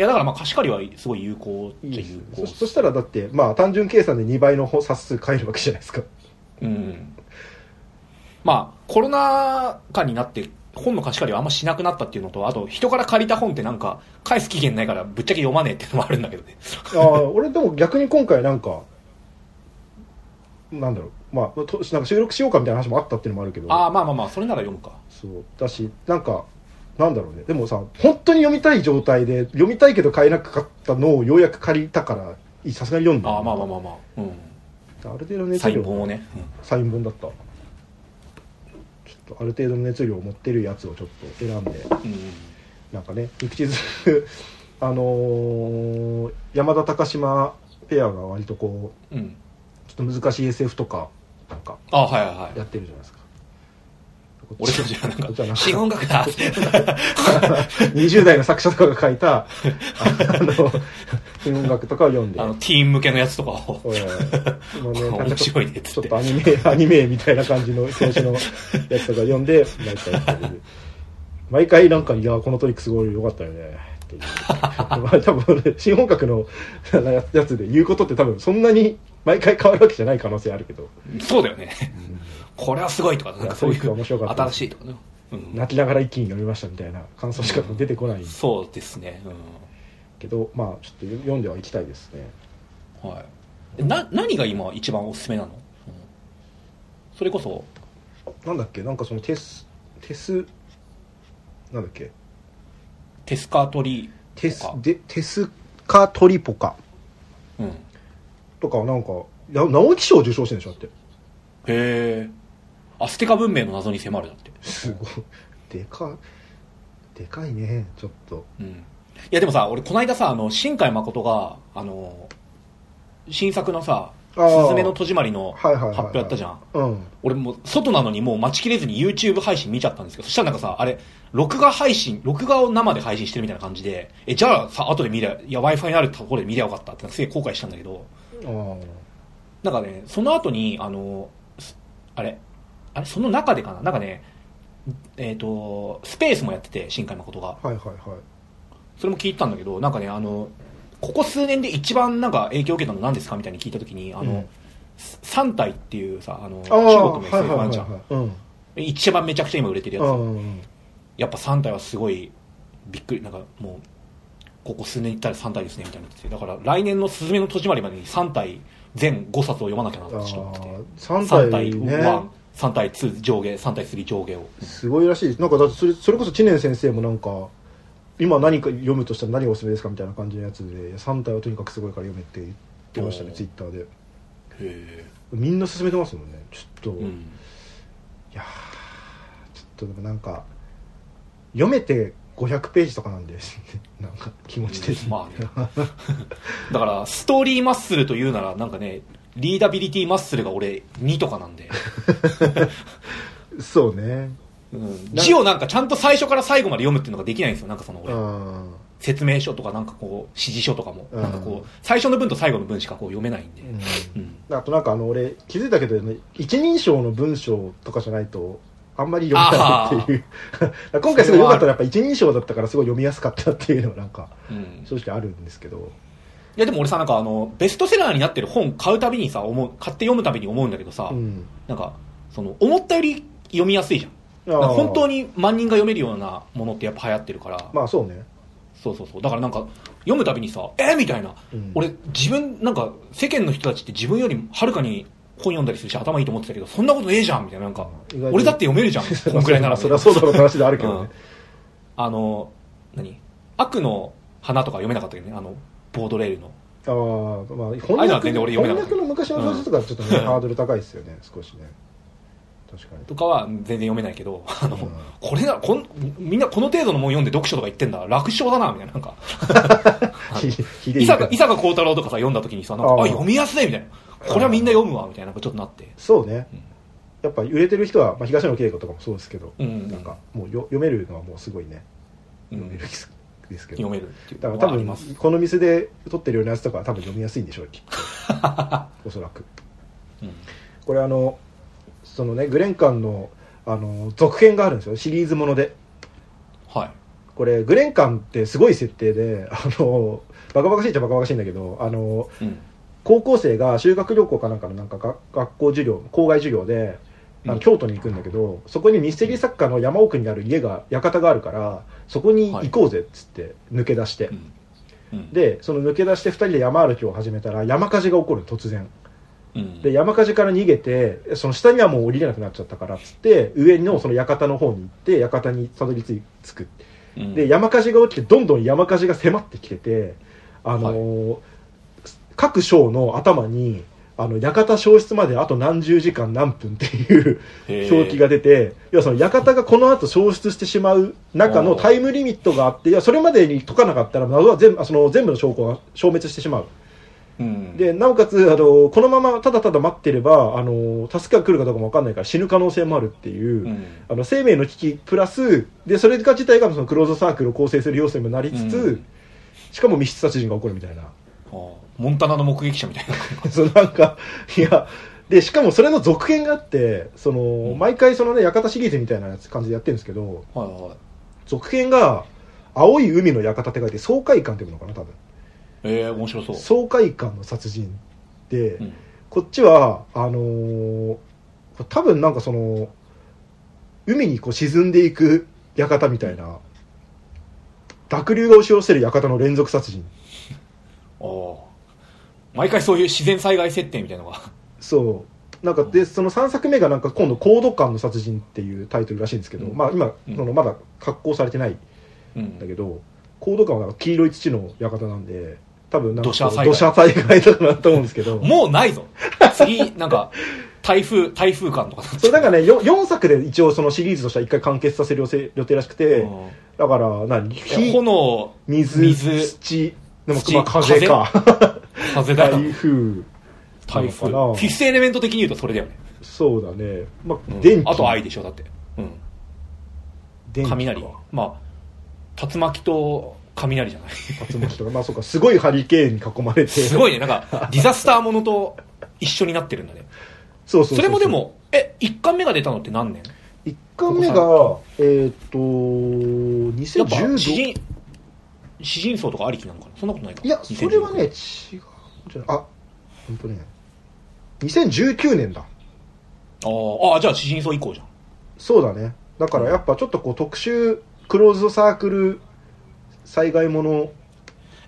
やだからまあ貸し借りはすごい有効っいいですちゃ有効そそしたらだってまあ単純計算で2倍の冊数買えるわけじゃないですか。うん。まあコロナ禍になって本の貸し借りはあんましなくなったっていうのとあと人から借りた本ってなんか返す期限ないからぶっちゃけ読まねえっていうのもあるんだけどね。ああ俺でも逆に今回なんかなんだろうまあとなんか収録しようかみたいな話もあったっていうのもあるけど。ああまあまあまあそれなら読むか。そう。だしなんかなんだろうね。でもさ本当に読みたい状態で読みたいけど買えなかったのをようやく借りたからさすがに読んだ。ああまあまあまあまあ、うある程度ん、サイ熱量。ン本をね、サイン本だった。ちょっとある程度の熱量を持ってるやつをちょっと選んで。うん。うんなんかね肉地図。あのー山田高島ペアが割とこううん、ちょっと難しい SF とかなんかあはいはいはい。やってるじゃないですか俺たちはなんか か新音楽だ20代の作者とかが書いたあの新音楽とかを読んで。あのティーン向けのやつとかを。もうね 面白いねちょっとアニメアニメみたいな感じの表紙のやつとか読んで毎回毎回なんか「いやこのトリックすごい良かったよね」っていう。ま あ多分ね新本格のやつで言うことって多分そんなに毎回変わるわけじゃない可能性あるけど。そうだよねこれはすごいとかなんかそういうった。新しいとかね、うん、泣きながら一気に読みましたみたいな感想しか出てこない。そうですね、けどまあちょっと読んではいきたいですね。うん、はい。えな何が今一番おすすめなの、うんそれこそ。なんだっけ？なんかそのテステスなんだっけ？テスカートリテスでテスカトリポカ。うん。とかはなんかや直木賞を受賞してるんでしょ？だって。へえアステカ文明の謎に迫るだって。すごい。でかでかいねちょっと。うん。いやでもさ俺この間さあの新海誠があの新作のさ「すずめの戸締まり」の発表あったじゃん。うん。俺もう外なのにもう待ちきれずに YouTube 配信見ちゃったんですけどそしたらなんかさあれ録画配信録画を生で配信してるみたいな感じでえじゃあさ後で見りゃいや w i f i のあるところで見りゃよかったってすげえ後悔したんだけど。なんかねその後にあのすあれあれその中でかな？なんかねえっ、とスペースもやってて新海誠が。はいはいはい。それも聞いたんだけどなんかねあのここ数年で一番なんか影響を受けたの何ですか？みたいに聞いた時にあの、うん。三体っていうさあの中国のはい SF はいはい。あるじゃん、一番めちゃくちゃ今売れてるやつ、うんやっぱ3体はすごいびっくりなんかもうここ数年行ったら3体ですねみたいになってて。だから来年の「すずめの戸締まり」までに3体全5冊を読まなきゃなってちょっと思って3 3体体ね。1、3体2上下3体3上下を。すごいらしい。ですなんかだってそれそれこそ知念先生もなんか今何か読むとしたら何がおすすめですかみたいな感じのやつで3体はとにかくすごいから読めって言ってましたねツイッターで。へえみんな勧めてますもんね。ちょっと、いうん。やーちょっとでもなんか読めて500ページとかなんで なんか気持ち的に、まあね。だからストーリーマッスルというならなんかねリーダビリティマッスルが俺2とかなんで、そうね。うん、字をなんかちゃんと最初から最後まで読むっていうのができないんですよ。なんかその俺。あ説明書とかなんかこう指示書とかも。うん。なんかこう最初の文と最後の文しかこう読めないんで、ー、うん。うん。あとなんかあの俺気づいたけど、ね、一人称の文章とかじゃないとあんまり読めないっていう。今回すごい良かったのはやっぱ一人称だったからすごい読みやすかったっていうのはなんかうん。正直あるんですけど。いやでも俺さなんかあのベストセラーになってる本買うたびにさ思う買って読むたびに思うんだけどさ、うん。なんかその思ったより読みやすいじゃん。本当に万人が読めるようなものってやっぱ流行ってるから、まあそうね。そうそうそう。だからなんか読むたびにさえー、みたいな、うん。俺自分なんか世間の人たちって自分よりはるかに本読んだりするし頭いいと思ってたけどそんなことねえじゃん。みたいななんか俺だって読めるじゃん。こんくらいなら。それはそうだろう話であるけど うん。ね、あの何？悪の花とか読めなかったけどね。あのボードレールの。ああまあ翻訳の翻訳の昔の小説とかちょっとね、うん。ハードル高いですよね少しね。確かに。とかは全然読めないけどあの、うんこれなこんみんなこの程度のもん読んで読書とか言ってんだ。楽勝だなみたいな。なんか伊え坂幸太郎とかさ読んだ時にさなんかあ読みやすいみたいな。これはみんな読むわみたいな。ちょっとなって。そうね、うん。やっぱ売れてる人は、まあ、東野圭吾とかもそうですけど、うん。なんかもうよ読めるのはもうすごいね。うん。読めるですですけど、読めるっていうだから多分この店で撮ってるようなやつとかは多分読みやすいんでしょうきっと。おそらく。うん。これあのそのねグレンカンのあの続編があるんですよ。シリーズもので。はい。これグレンカンってすごい設定であのバカバカしいっちゃバカバカしいんだけどあのうん。高校生が修学旅行かなんかのなんかが学校授業校外授業であのうん。京都に行くんだけど、そこにミステリー作家の山奥にある家が館があるからそこに行こうぜっつって抜け出して、うん。うん。でその抜け出して2人で山歩きを始めたら山火事が起こる突然。うん。で山火事から逃げてその下にはもう降りれなくなっちゃったからっつって上のその館の方に行って館にたどり着く。うん。で山火事が起きてどんどん山火事が迫ってきててあのー各章の頭にあの館消失まであと何十時間何分っていう表記が出て要はその館がこの後消失してしまう中のタイムリミットがあっていやそれまでに解かなかったら謎は全その全部の証拠が消滅してしまう。うん。でなおかつあのこのままただただ待ってればあの助けが来るかどうかも分かんないから死ぬ可能性もあるっていう、うん。あの生命の危機プラスでそれが自体がそのクローズドサークルを構成する要素にもなりつつ、うん。しかも密室殺人が起こるみたいな。ああモンタナの目撃者みたいな。そのなんかいやでしかもそれの続編があってその、うん。毎回そのね館シリーズみたいなやつ感じでやってるんですけどはいはい。続編が「青い海の館」って書いて爽快感っていうのかな多分。ええ面白そう。爽快感の殺人。で、うん。こっちはあのー多分なんかその海にこう沈んでいく館みたいな濁流が押し寄せる館の連続殺人。ああ毎回そういう自然災害設定みたいなのが。そう。なんかでその3作目がなんか今度「コード感の殺人」っていうタイトルらしいんですけど、うん。まあ今うん。そのまだ発行されてないうんんだけど、コード感はなんか黄色い土の館なんで多分なんか土砂災害。土砂災害とかなと思うんですけど。もうないぞ。次なんか台風 台風感とかそれなんかね 4, 4作で一応そのシリーズとしては一回完結させる予定予定らしくて、うん。だから何？火炎水水土でも土まあ風か。風だよ。台風台風フィスエレメント的に言うとそれだよね、そうだね、まあうん。電気。あと愛でしょだって、うん、雷。まあ竜巻と雷じゃない。竜巻とか。まあそうか。すごいハリケーンに囲まれて。すごいね。なんかディザスターものと一緒になってるんだね。そうそううそれもでもえ一1巻目が出たのって何年？1巻目がえーっとやっぱ詩2015人詩人層とかありきなのかな？そんなことないか。いやそれはね違うじゃあ本当ね。2019年だ。あーあーじゃあ詩人層以降じゃん。そうだね。だからやっぱちょっとこう特殊クローズドサークル災害もの。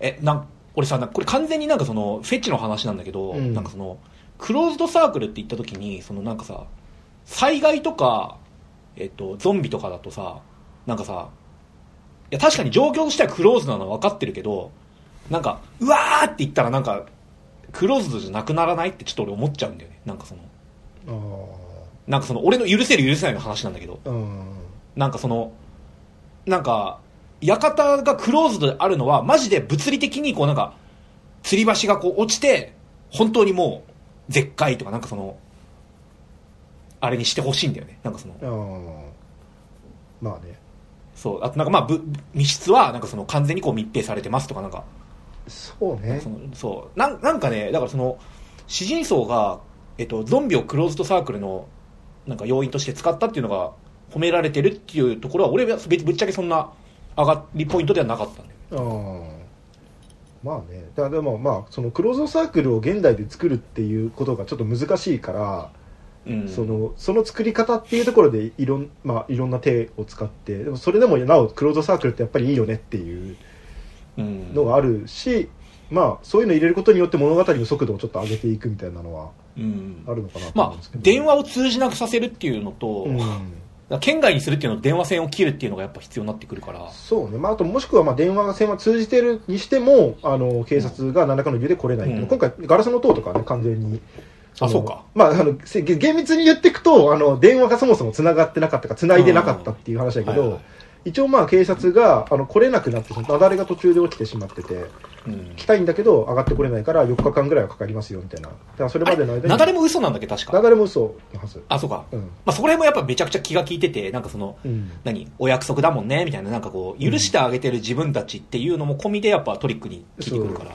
えなん俺さこれ完全になんかそのフェチの話なんだけど、うん。なんかそのクローズドサークルって言った時にそのなんかさ災害とか、えっと、ゾンビとかだとさなんかさいや確かに状況としてはクローズなのは分かってるけどなんかうわーって言ったらなんかクローズドじゃなくならないってちょっと俺思っちゃうんだよね。なんかそのあなんかその俺の許せる許せないの話なんだけど。あうん。なんかその、なんか、館がクローズドであるのは、マジで物理的にこうなんか、吊り橋がこう落ちて、本当にもう、絶海とかなんかその、あれにしてほしいんだよね。なんかその、まあね。そう、あとなんかまあ、ぶ密室はなんかその完全にこう密閉されてますとかなんか、そうね。そのそう。なんなんかねだからその詩人層が、えっと、ゾンビをクローズドサークルのなんか要因として使ったっていうのが褒められてるっていうところは俺は別ぶっちゃけそんな上がりポイントではなかったんだよああまあね。だでもまあそのクローズドサークルを現代で作るっていうことがちょっと難しいから、うん。そのその作り方っていうところでいろん,、まあ、いろんな手を使ってでもそれでもなおクローズドサークルってやっぱりいいよねっていううんのがあるし、まあそういうの入れることによって物語の速度をちょっと上げていくみたいなのはうん。あるのかなと思うんまあですけど、電話を通じなくさせるっていうのと、県外にするっていうのと電話線を切るっていうのがやっぱ必要になってくるから。そうね、まあ、あともしくはまあ電話線は通じてるにしてもあの警察が何らかの理由で来れない、う。ん。今回ガラスの塔とかね完全にのあそうか。まああのせ厳密に言っていくとあの電話がそもそも繋がってなかったか繋いでなかったっていう話だけど、うんはいはい一応まあ警察があの来れなくなってその雪崩が途中で起きてしまっててうん。来たいんだけど上がってこれないから4日間ぐらいはかかりますよみたいな。だからそれまでの間に雪崩も嘘なんだっけ確か。雪崩も嘘のはず。あそうか、うん。まあ、そこら辺もやっぱめちゃくちゃ気が利いててなんかそのうん。何お約束だもんねみたいななんかこう許してあげてる自分たちっていうのも込みでやっぱトリックに効いてくるから。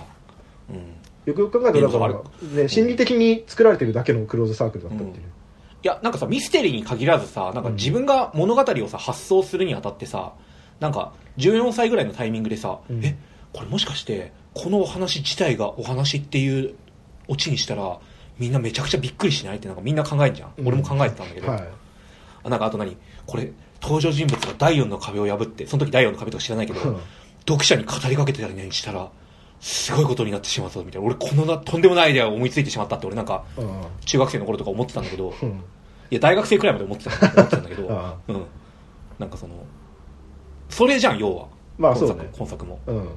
う。ん。よくよく考えたら、ね、心理的に作られてるだけのクローズサークルだったっていう、いやなんかさミステリーに限らずさなんか自分が物語をさ発想するにあたってさなんか14歳ぐらいのタイミングでさ、うん。えこれもしかしてこのお話自体がお話っていうオチにしたらみんなめちゃくちゃびっくりしない？ってなんかみんな考えんじゃん、うん。俺も考えてたんだけど、はい。あなんかあと何？これ登場人物が第4の壁を破ってその時第4の壁とか知らないけど、うん。読者に語りかけてたりねしたらすごいことになってしまったみたいな。俺このなとんでもないアイデアを思いついてしまったって俺なんかうん。中学生の頃とか思ってたんだけどうん。いや大学生くらいまで思ってた 思ってたんだけどあうん。なんかそのそれじゃん要は。今作まあそうね。今作も。うん。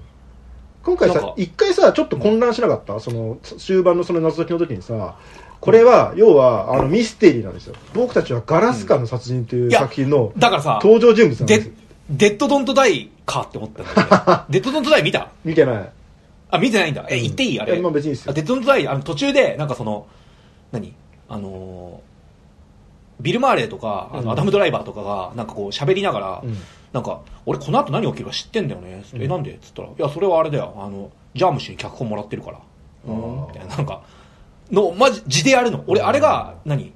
今回さ一回さちょっと混乱しなかった、その終盤のその謎解きの時にさこれは要はあのミステリーなんですよ。僕たちはガラス館の殺人という作品のだからさ登場人物なんですデよデッドドントダイかって思ったんだけど デッドドントダイ見た？見てないあ見てないんだ。えうん。言っていい？あれ。いやまあ別にいいですよ。あデッドドントダイあの途中でなんかその何？あのービル・マーレーとかあうん。のアダム・ドライバーとかがなんかこう喋りながら、うん。なんか俺この後何起きるか知ってんだよね、うん。えなんで？っつったら「いやそれはあれだよ。あのジャームシに脚本もらってるから」うんみたいな。なんかのマジ字でやるの。俺あれが何？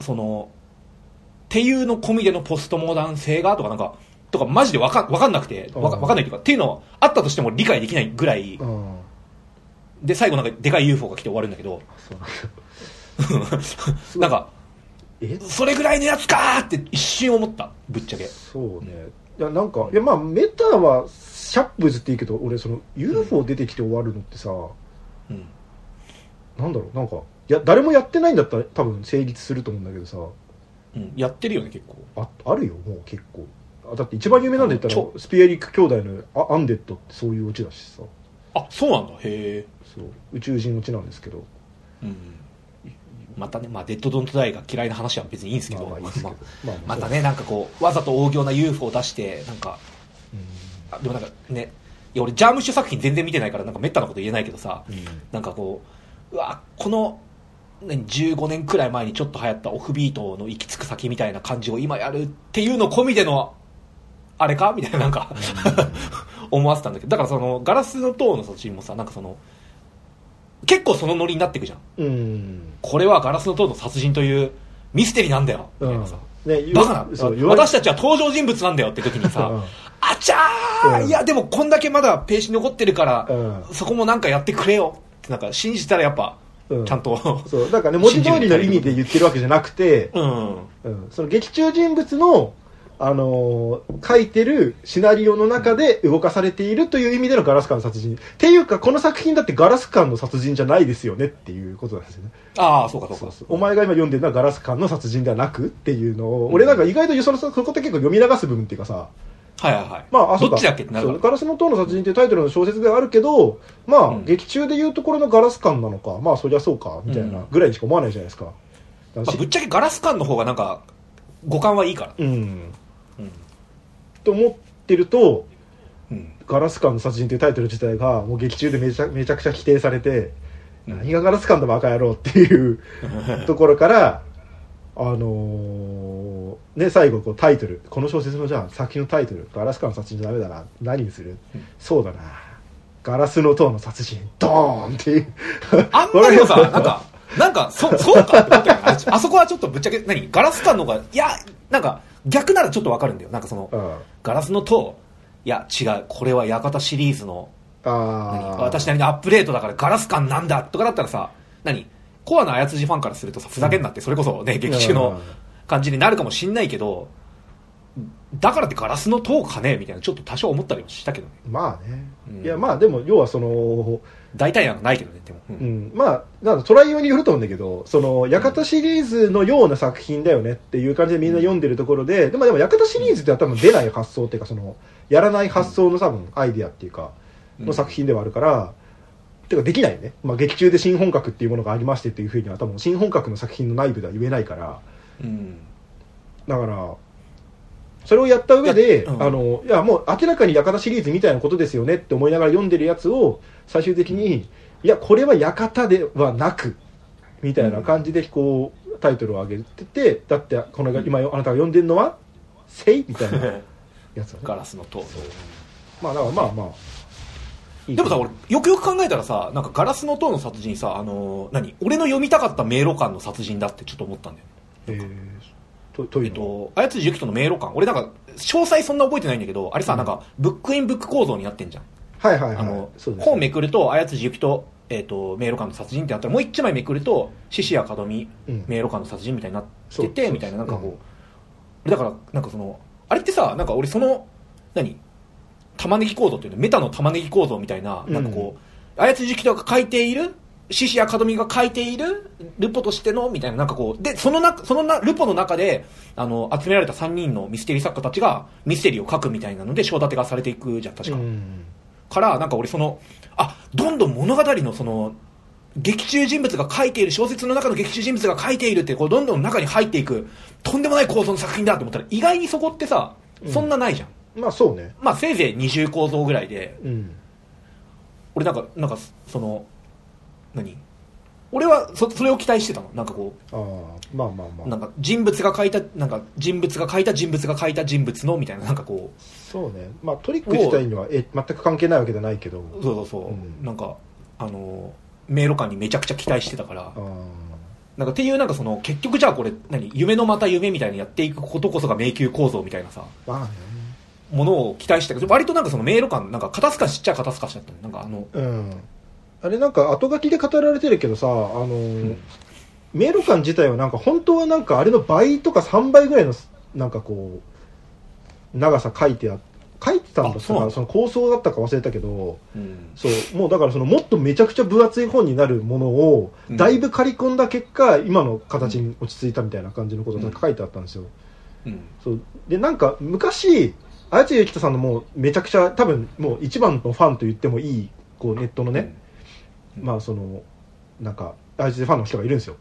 そのっていうの込みでのポストモダン性がとかなんかとかマジでわかわかんなくてわかうん。わかんないっていうかっていうのはあったとしても理解できないぐらい。うん。で最後なんかでかい UFO が来て終わるんだけど。なんかえ？それぐらいのやつかーって一瞬思った。ぶっちゃけ。そうね。いやなんかいやまあメタは100歩譲っていいけど俺その UFO 出てきて終わるのってさ、うん。なんだろうなんかいや誰もやってないんだったら多分成立すると思うんだけどさ。うん。やってるよね結構。ああるよもう結構。あだって一番有名なんで言ったらスピエリック兄弟のあアンデッドってそういうオチだしさ。あそうなんだへえ。そう。宇宙人オチなんですけど。うん。またね、まあ、デッドドントダイが嫌いな話は別にいいんですけど、まあまたねなんかこうわざと大行な UFO を出してなんかうん。あでもなんかねいや俺ジャームッシュ作品全然見てないからなんかめったなこと言えないけどさうん。なんかこううわこの何15年くらい前にちょっと流行ったオフビートの行き着く先みたいな感じを今やるっていうの込みでのあれか？みたいななんか思わせたんだけど。だからそのガラスの塔の殺人もさなんかその結構そのノリになっていくじゃん。うん。これはガラスの塔の殺人というミステリーなんだよ。みうん。たいなさ。ねバカな。私たちは登場人物なんだよって時にさ、うん。あちゃー、うん。いやでもこんだけまだページ残ってるから、うん。そこもなんかやってくれよ。ってなんか信じたらやっぱ、うん。ちゃんとそうだからね文字通りの意味で言ってるわけじゃなくて、うんうん、その劇中人物の、あのー書いてるシナリオの中で動かされているという意味でのガラス館の殺人。っていうか、この作品だってガラス館の殺人じゃないですよねっていうことなんですよね。ああそうかそうかそうそうお前が今読んでるのはガラス館の殺人ではなくっていうのを、俺なんか意外とそのそこって結構読み流す部分っていうかさ、はいはいはい、まあ、あどっちだっけ？ってなるガラスの塔の殺人っていうタイトルの小説ではあるけど、まあ、うん劇中でいうところのガラス館なのか、まあ、そりゃそうか、みたいなぐらいにしか思わないじゃないですか。だからまあ、しぶっちゃけガラス感の方がなんか五感はいいからうん。うんと思ってると、うんガラス館の殺人というタイトル自体がもう劇中でめちゃめちゃくちゃ否定されて、うん何がガラス館だバカ野郎っていうところから、あのーね、最後こうタイトル、この小説のじゃあ作品のタイトル、ガラス館の殺人じゃダメだな、何にする、うん。そうだな、ガラスの塔の殺人、ドーンっていう。あんまりもさ、なんか、なんか、そ、そうかって思ったよ。ああそこはちょっとぶっちゃけ、何？ガラス感の方が、いや、なんか、逆ならちょっとわかるんだよ。なんかその、うん。ガラスの塔、いや、違う、これは館シリーズの、私なりのアップデートだからガラス感なんだとかだったらさ、何？コアな操りファンからするとさ、ふざけんなって、それこそね、劇中の感じになるかもしんないけど、だからってガラスの塔かねみたいな、ちょっと多少思ったりもしたけどね。まあね、うんいやまあでも要はその大体なんかないけどね、でも。うんうん、まあ、なんかトライ用によると思うんだけど、その、館シリーズのような作品だよねっていう感じでみんな読んでるところで、でもでも館シリーズっては多分出ない発想っていうか、その、やらない発想の多分アイディアっていうか、うんの作品ではあるから、てかできないよね。まあ劇中で新本格っていうものがありましてっていうふうには多分新本格の作品の内部では言えないから、うん。だから、それをやった上で、うんあの、いやもう明らかに館シリーズみたいなことですよねって思いながら読んでるやつを、最終的に、いや、これは館ではなく、みたいな感じでこう、タイトルを上げてて、だって、この今あなたが読んでるのは、せいみたいな やつだね。ガラスの塔。まあだからまあまあ。でもさ、俺、よくよく考えたらさ、なんかガラスの塔の殺人さ、あのー何？俺の読みたかった迷路感の殺人だってちょっと思ったんだよ。えー、と、とえっいうの？と、綾辻ゆきとの迷路感。俺なんか、詳細そんな覚えてないんだけど、あれさ、うん。なんか、ブックインブック構造になってんじゃん。はいはいはい。あの、そうです本めくると、綾辻ゆきと、えっと、迷路感の殺人ってなったら、もう一枚めくると、獅子や門美、うん。迷路感の殺人みたいになってて、みたいな、なんかこう、だから、なんかその、あれってさ、なんか俺その、何？玉ねぎ構造っていうの？メタの玉ねぎ構造みたいな、なんかこう、操り人が書いている、獅子や門美が書いているルポとしての、みたいな、なんかこう、で、そのな、そのな、ルポの中で、あの、集められた3人のミステリー作家たちがミステリーを書くみたいなので、章立てがされていくじゃん、確か。うん。から、なんか俺その、あ、どんどん物語のその、劇中人物が書いている、小説の中の劇中人物が書いているって、こう、どんどん中に入っていく、とんでもない構造の作品だと思ったら、意外にそこってさ、そんなないじゃん。まあそうね。まあ、せいぜい二重構造ぐらいで、うん。俺なんか、なんか、その、何？俺はそ、それを期待してたの。なんかこああまあまあう、まあ。なんか人物が書いた、なんか人物が書いた人物が書いた人物の、みたいな、なんかこそうね。まあトリック自体にはえ全く関係ないわけじゃないけど。う、そうそうそう、うん。なんか、あの、迷路感にめちゃくちゃ期待してたから、あなんかっていうなんかその結局じゃあこれ何？夢のまた夢みたいにやっていくことこそが迷宮構造みたいなさ。あまあね。ものを期待したけど割となんかその迷路感なんか肩透かしっちゃ肩透かしだったの。なんかあのうんあれなんか後書きで語られてるけどさあの、迷路感自体はなんか本当はなんかあれの倍とか3倍ぐらいのなんかこう長さ書いてあ書いてたんだあそその構想だったか忘れたけど。うん。そう。もうだからそのもっとめちゃくちゃ分厚い本になるものをうん。だいぶ刈り込んだ結果、今の形に落ち着いたみたいな感じのことが書いてあったんですよ、うん。そう。でなんか昔綾瀬ゆきとさんのもうめちゃくちゃ多分もう一番のファンと言ってもいいこうネットのね、うんまあそのなんか綾瀬ファンの人がいるんですよ、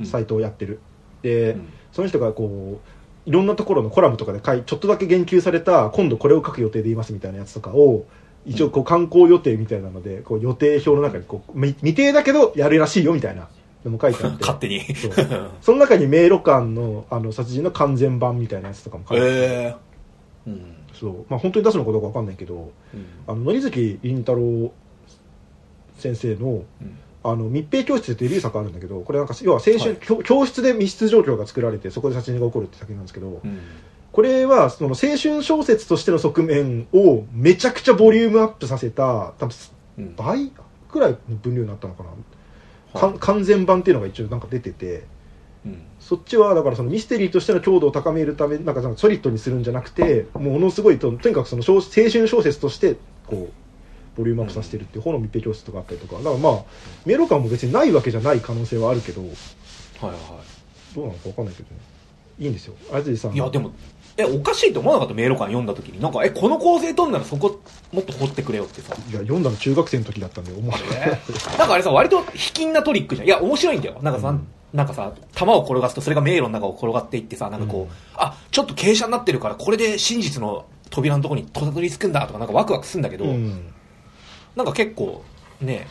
うん。サイトをやってる。で、うん。その人がこういろんなところのコラムとかで書いちょっとだけ言及された今度これを書く予定でいますみたいなやつとかを一応こう観光予定みたいなのでこう予定表の中にこう未未定だけどやるらしいよみたいなのも書いてあって。勝手に。その中に迷路館のあの殺人の完全版みたいなやつとかも書いてあって、へえ。うんそう。まあ本当に出すのかどうかわかんないけどうん。あの森月凛太郎先生のうん。あの密閉教室ってデビュー作あるんだけどこれなんか要は青春、はい。教教室で密室状況が作られてそこで殺人が起こるって作品なんですけど、うん。これはその青春小説としての側面をめちゃくちゃボリュームアップさせた多分うん。倍くらいの分量になったのかな、はい。か完全版っていうのが一応なんか出ててうん。そっちはだからそのミステリーとしての強度を高めるためなんかソリッドにするんじゃなくてものすごいととにかくその小青春小説としてこうボリュームアップさせてるっていう方の密閉教室とかあったりとか。だからまあ迷路感も別にないわけじゃない可能性はあるけど。はいはどうなのか分かんないけどね。いいんですよ。あずさんいいやでもえおかしいと思わなかった？迷路感読んだ時に。なんかえこの構成取んならそこもっと掘ってくれよってさ。いや読んだの中学生の時だったんで思わえなんかあれさ割と卑近なトリックじゃん。いや面白いんだよ。なんかさ、うん。なんかさ弾を転がすとそれが迷路の中を転がっていってさなんかこう、うん。あちょっと傾斜になってるからこれで真実の扉のところにたどり着くんだとかなんかワクワクするんだけど、うんなんか結構ね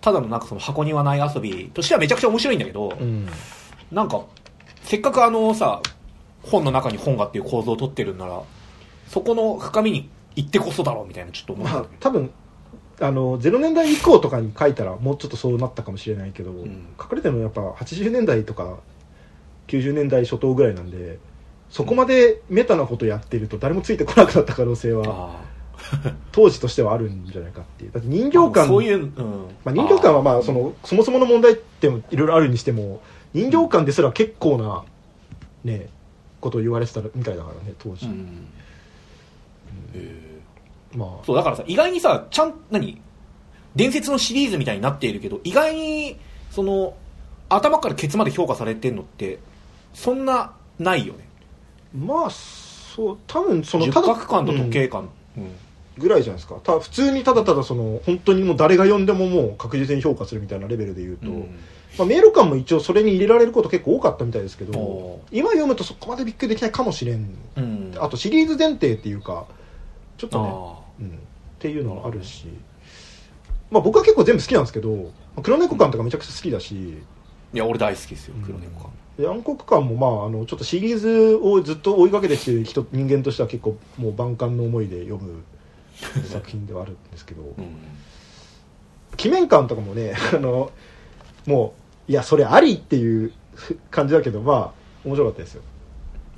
ただのなんかその箱庭内遊びとしてはめちゃくちゃ面白いんだけど、うん。なんかせっかくあのさ本の中に本がっていう構造を取ってるんならそこの深みに行ってこそだろうみたいなちょっと思うまあ多分あの0年代以降とかに書いたらもうちょっとそうなったかもしれないけど、ん。書かれてるのはやっぱ80年代とか90年代初頭ぐらいなんでそこまでメタなことやってると誰もついてこなくなった可能性はあ 当時としてはあるんじゃないかっていう。だって人あ形館そういう、うん。まあ、人形館はまあそのそもそもの問題ってもいろいろあるにしても人形館ですら結構なねことを言われてたみたいだからね当時、うん。へえまあ。そうだからさ意外にさちゃん何？伝説のシリーズみたいになっているけど意外にその頭からケツまで評価されてんのってそんなないよね。まあそう多分その十角感と時計感、うんぐらいじゃないですか。た普通にただただその本当にもう誰が読んでももう確実に評価するみたいなレベルで言うと、うん。まあ、迷路感も一応それに入れられること結構多かったみたいですけどお今読むとそこまでびっくりできないかもしれん。うん。あとシリーズ前提っていうかちょっとね、あうん、っていうのはあるし、まあ、僕は結構全部好きなんですけどまあ黒猫感とかめちゃくちゃ好きだし。ーいや俺大好きですよ黒猫感、で暗黒感もまああのちょっとシリーズをずっと追いかけてきてる人人間としては結構もう万感の思いで読む作品ではあるんですけど、うん。鬼面感とかもねあのもういやそれありっていう感じだけどまあ面白かったですよ。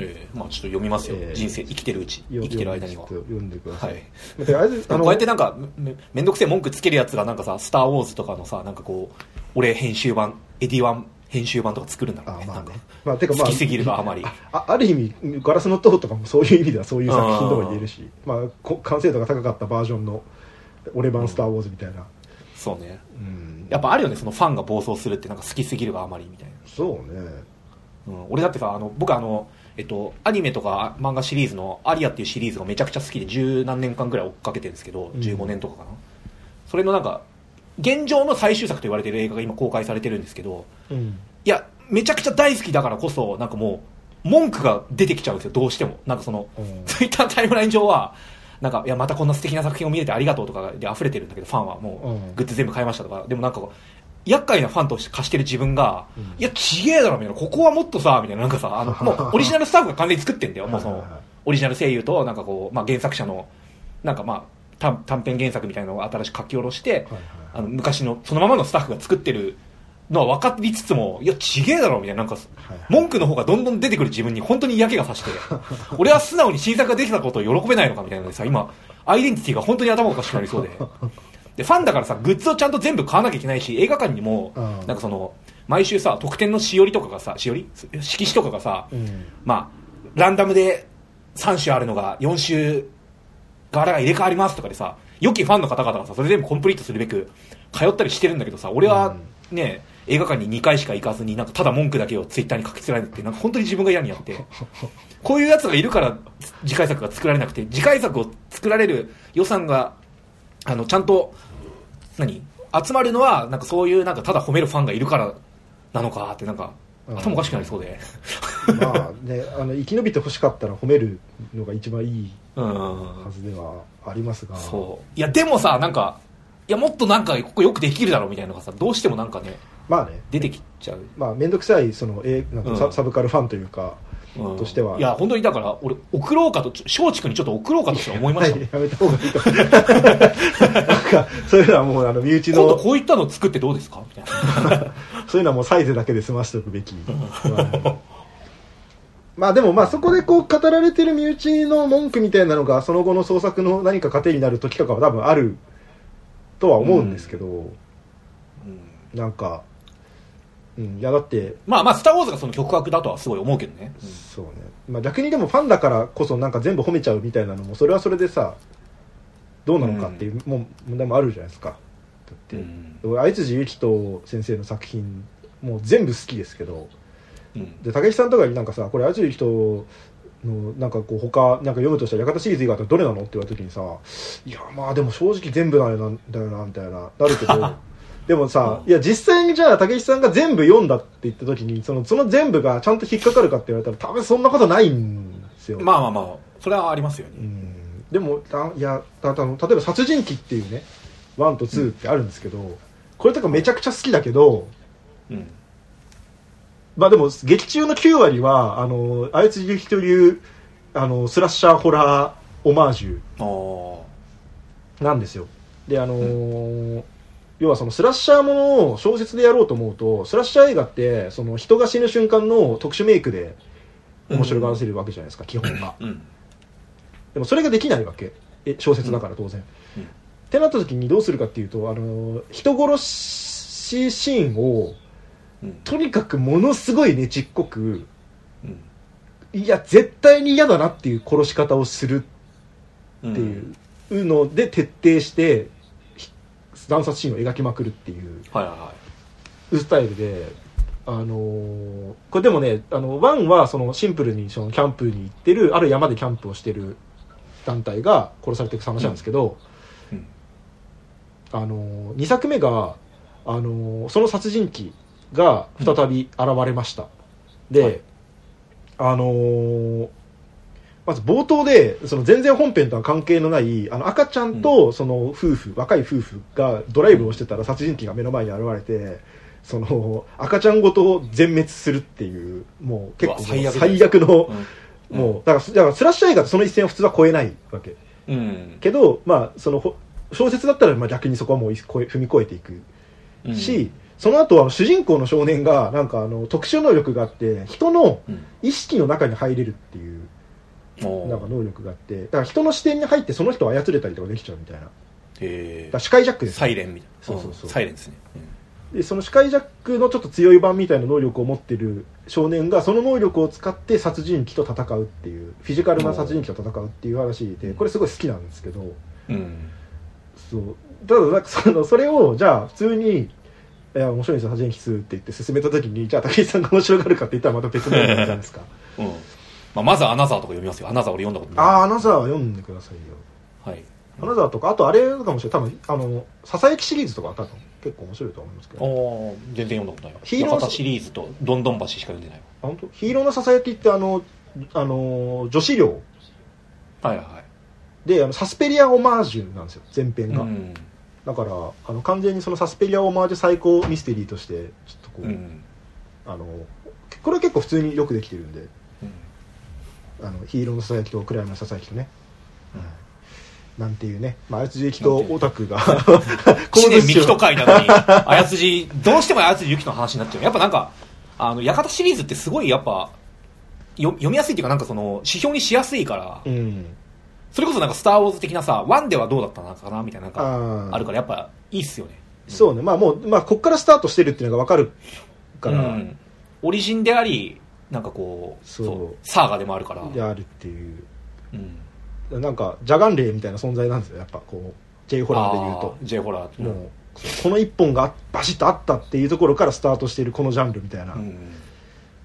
ええまあちょっと読みますよ、ええ。人生生きてるうちよ生きてる間には。読んでくださ、はい。いだからあのこうやってなんかめめんどくせえ文句つけるやつがなんかさ「スター・ウォーズ」とかのさなんかこう俺編集版エディワン編集版とか作るんだろうね。あまあね。まあてかまあ好きすぎるがあまり。あある意味ガラスの塔とかもそういう意味ではそういう作品とも言えるしまあこ完成度が高かったバージョンの俺版スター・ウォーズみたいな、そうね。うん。やっぱあるよねそのファンが暴走するってなんか好きすぎるがあまりみたいな。そうね。うん、俺だってさあの僕あの、えっと、アニメとか漫画シリーズの「アリア」っていうシリーズがめちゃくちゃ好きで十何年間ぐらい追っかけてるんですけどうん15年とかかな、それのなんか現状の最終作と言われてる映画が今公開されてるんですけどうん。いやめちゃくちゃ大好きだからこそなんかもう文句が出てきちゃうんですよどうしても。なんかそのうん。ツイッターのタイムライン上はなんかいやまたこんな素敵な作品を見れてありがとうとかで溢れてるんだけどファンはもうグッズ全部買いましたとか。でもなんか厄介なファンとして貸してる自分が、うんいやちげえだろみたいな。ここはもっとさみたいな。なんかさあの もうオリジナルスタッフが完全に作ってんだよ。もうそのオリジナル声優となんかこう、まあ、原作者のなんかまあ短短編原作みたいなのを新しく書き下ろして、はいはい。あの昔のそのままのスタッフが作ってるのは分かりつつもいやちげえだろみたいななんかはいはい。文句の方がどんどん出てくる自分に本当に嫌気がさして 俺は素直に新作ができたことを喜べないのかみたいなのでさ今アイデンティティが本当に頭おかしくなりそうで。でファンだからさグッズをちゃんと全部買わなきゃいけないし映画館にもうん。なんかその毎週さ特典のしおりとかがさしおり？色紙とかがさ、うん。まあランダムで3種あるのが4種柄が入れ替わりますとかでさ良きファンの方々がさそれ全部コンプリートするべく通ったりしてるんだけどさ俺はね、映画館に2回しか行かずになんかただ文句だけをツイッターに書きつられるってなんか本当に自分が嫌になって。こういうやつがいるから次回作が作られなくて次回作を作られる予算があのちゃんと何集まるのはなんかそういうなんかただ褒めるファンがいるからなのかってなんかうん。頭おかしくなりそうで。まあねあの生き延びてほしかったら褒めるのが一番いいうんはずではありますが。そう。いやでもさなんかいやもっとなんかここよくできるだろうみたいなのがさどうしてもなんかねまあね。出てきちゃう、まあ面倒くさいそのえなんかサ,、ブカルファンというかうん。としては。いや本当にだから俺送ろうかと松竹にちょっと送ろうかとして思いました、はい、やめた方がいいと なんかそういうのはもうあの身内の今度こういったの作ってどうですか？みたいな。そういうのはもうサイズだけで済ましておくべき、まあまあでもまあそこでこう語られてる身内の文句みたいなのがその後の創作の何か糧になる時とかは多分あるとは思うんですけど、うん。なんか、うん、いやだってまあまあ「スター・ウォーズ」がその極悪だとはすごい思うけどね、うん。そうね、まあ、逆にでもファンだからこそなんか全部褒めちゃうみたいなのもそれはそれでさどうなのかっていう、もう問題もあるじゃないですか。だって、うん。俺相辻由紀人先生の作品もう全部好きですけどうん。で武井さんとかになんかさこれ相辻由紀人のなんかこう他なんか読むとしたら館シリーズ以外だったらどれなのって言われた時にさいやまあでも正直全部なんだよなみたいななるけど。でもさ、うんいや実際にじゃあ武井さんが全部読んだって言った時にそのその全部がちゃんと引っかかるかって言われたら多分そんなことないんですよ、まあまあまあそれはありますよね、うん。でもあいやたた例えば「殺人鬼」っていうね1と2ってあるんですけど、これとかめちゃくちゃ好きだけどうんまあでも劇中の9割はあのあいつゆきというあのスラッシャーホラーオマージあュなんですよ。であのー要はそのスラッシャーものを小説でやろうと思うとスラッシャー映画ってその人が死ぬ瞬間の特殊メイクで面白がらせるわけじゃないですか、基本が。あうん。でもそれができないわけ。え小説だから当然、うん。ってなった時にどうするかっていうとあの人殺しシーンをうんとにかくものすごいねちっこく。うん。いや絶対に嫌だなっていう殺し方をするうんっていうので徹底してひ惨殺シーンを描きまくるっていう。スタイルで、あのーこれでもねあのワンはそのシンプルにそのキャンプに行ってるある山でキャンプをしてる団体が殺されていく話なんですけど、い、うん。あの2作目が、あのその殺人鬼が再び現れました、で、はい。あのーまず冒頭でその全然本編とは関係のないあの赤ちゃんとその夫婦、若い夫婦がドライブをしてたら殺人鬼が目の前に現れてその赤ちゃんごと全滅するっていうもう結構最悪の、うん。もうだからだからスラッシャー映画ってその一線は普通は超えないわけ。うん。けど、まあ、そのほ小説だったらまあ逆にそこはもう踏み越えていく。うん。し、その後あの主人公の少年がなんかあの特殊能力があって人のうん。意識の中に入れるっていうなんか能力があってだから人の視点に入ってその人を操れたりとかできちゃうみたいな。だかへら視界ジャックですサイレンみたいな。そうそうそう。サイレンですね、でそのスカイジャックのちょっと強い版みたいな能力を持ってる少年がその能力を使って殺人鬼と戦うっていうフィジカルな殺人鬼と戦うっていう話でこれすごい好きなんですけど。うん。そう。ただなんかそのそれをじゃあ普通に「いや面白いんですよ殺人鬼2」って言って進めた時にじゃあ武井さんが面白がるかって言ったらまた別の問題じゃないですか。うん。まあ、まずアナザーとか読みますよ。アナザー俺読んだことない。ああアナザーは読んでくださいよ。はい。アナザーとかあとあれかもしれない。多分あのささやきシリーズとか多分結構面白いと思いますけど。おー全然読んだことないよ。ヒーロー館シリーズとどんどん橋しか読んでないあ本当？ヒーローのささやきってあのあの女子寮。わはいはいはい。であのサスペリアオマージュなんですよ前編が、うんだからあの完全にそのサスペリアオマージュ最高ミステリーとしてちょっとこう、うん。あのこれは結構普通によくできてるんで。うん。あのヒーローのささやきとクライムのささやきとね、なんていうね、まあ、あやつじゆきとオタクが。知念幹とか会なのに、あやつじ、どうしてもあやつじゆきの話になっちゃう。やっぱなんか、あの、館シリーズってすごいやっぱ、よ読みやすいっていうかなんかその、指標にしやすいから、うんそれこそなんかスターウォーズ的なさ、ワンではどうだったのかなみたいななんか、あるからやっぱいいっすよね。そうねまあもう、まあ、こっからスタートしてるっていうのが分かるから、うんオリジンであり、なんかこう、そうサーガでもあるから。であるっていううん。なんか邪眼霊みたいな存在なんですよやっぱこう J ホラーで言うと J ホラー。もうこの一本がバシッとあったっていうところからスタートしているこのジャンルみたいな、うん。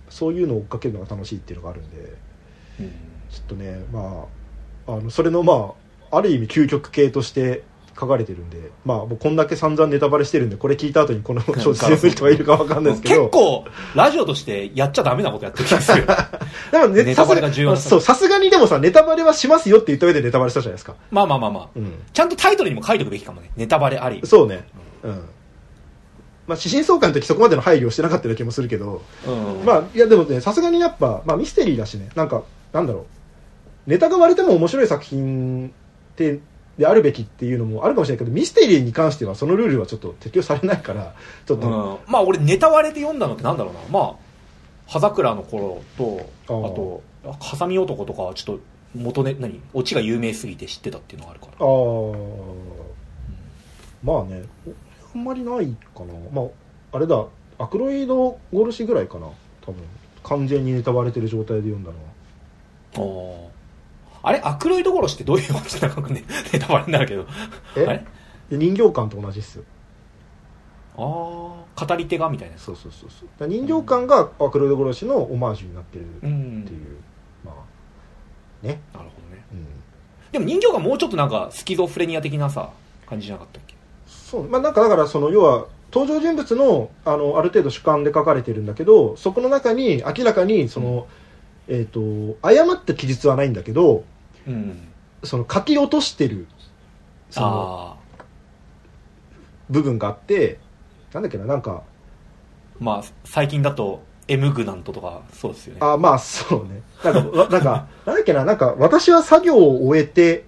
そういうのを追っかけるのが楽しいっていうのがあるんでうん。ちょっとねまああのそれのまあある意味究極系として書かれてるんでまあもうこんだけ散々ネタバレしてるんでこれ聞いた後にこの小説読む人がいるかわかんないですけど 結構、ラジオとしてやっちゃダメなことやってる気がするよ。ネタバレが重要なさすがそうさすがにでもさネタバレはしますよって言った上でネタバレしたじゃないですかまあまあまあまあ。うんちゃんとタイトルにも書いておくべきかもね。ネタバレあり。そうねうんまあ指針相関の時そこまでの配慮をしてなかったような気もするけどうん。まあいやでもねさすがにやっぱ、まあ、ミステリーだしねなんかなんだろうネタが割れても面白い作品ってであるべきっていうのもあるかもしれないけどミステリーに関してはそのルールはちょっと適用されないから ちょっと、うん、まあ俺ネタ割れで読んだのってなんだろうな。まあ葉桜の頃とあとハサミ男とかはちょっと元ね何？オチが有名すぎて知ってたっていうのがあるから。ああまあね。あんまりないかな。まああれだ。アクロイド殺しぐらいかな。多分。完全にネタバレてる状態で読んだのは。あーあれ？アクロイド殺しってどういうこと？なのかね ネタバレになるけど。え？あれ？で人形館と同じっすよ。ああ語り手がみたいな。そうそうそうそう。人形館がアクロイド殺しのオマージュになってるってういう、ん。まあね。なるほどね。うん。でも人形がもうちょっとなんかスキゾフレニア的なさ感じじゃなかったっけ？そう。まあなんかだからその要は登場人物のあのある程度主観で書かれてるんだけどそこの中に明らかにその、えっ、と誤った記述はないんだけどうん。その書き落としてるそのあ部分があってなんだっけななんかあまあ最近だとエムグナントとかそうですよね。あまあそうね。なんかわなんか なんだっけななんか私は作業を終えて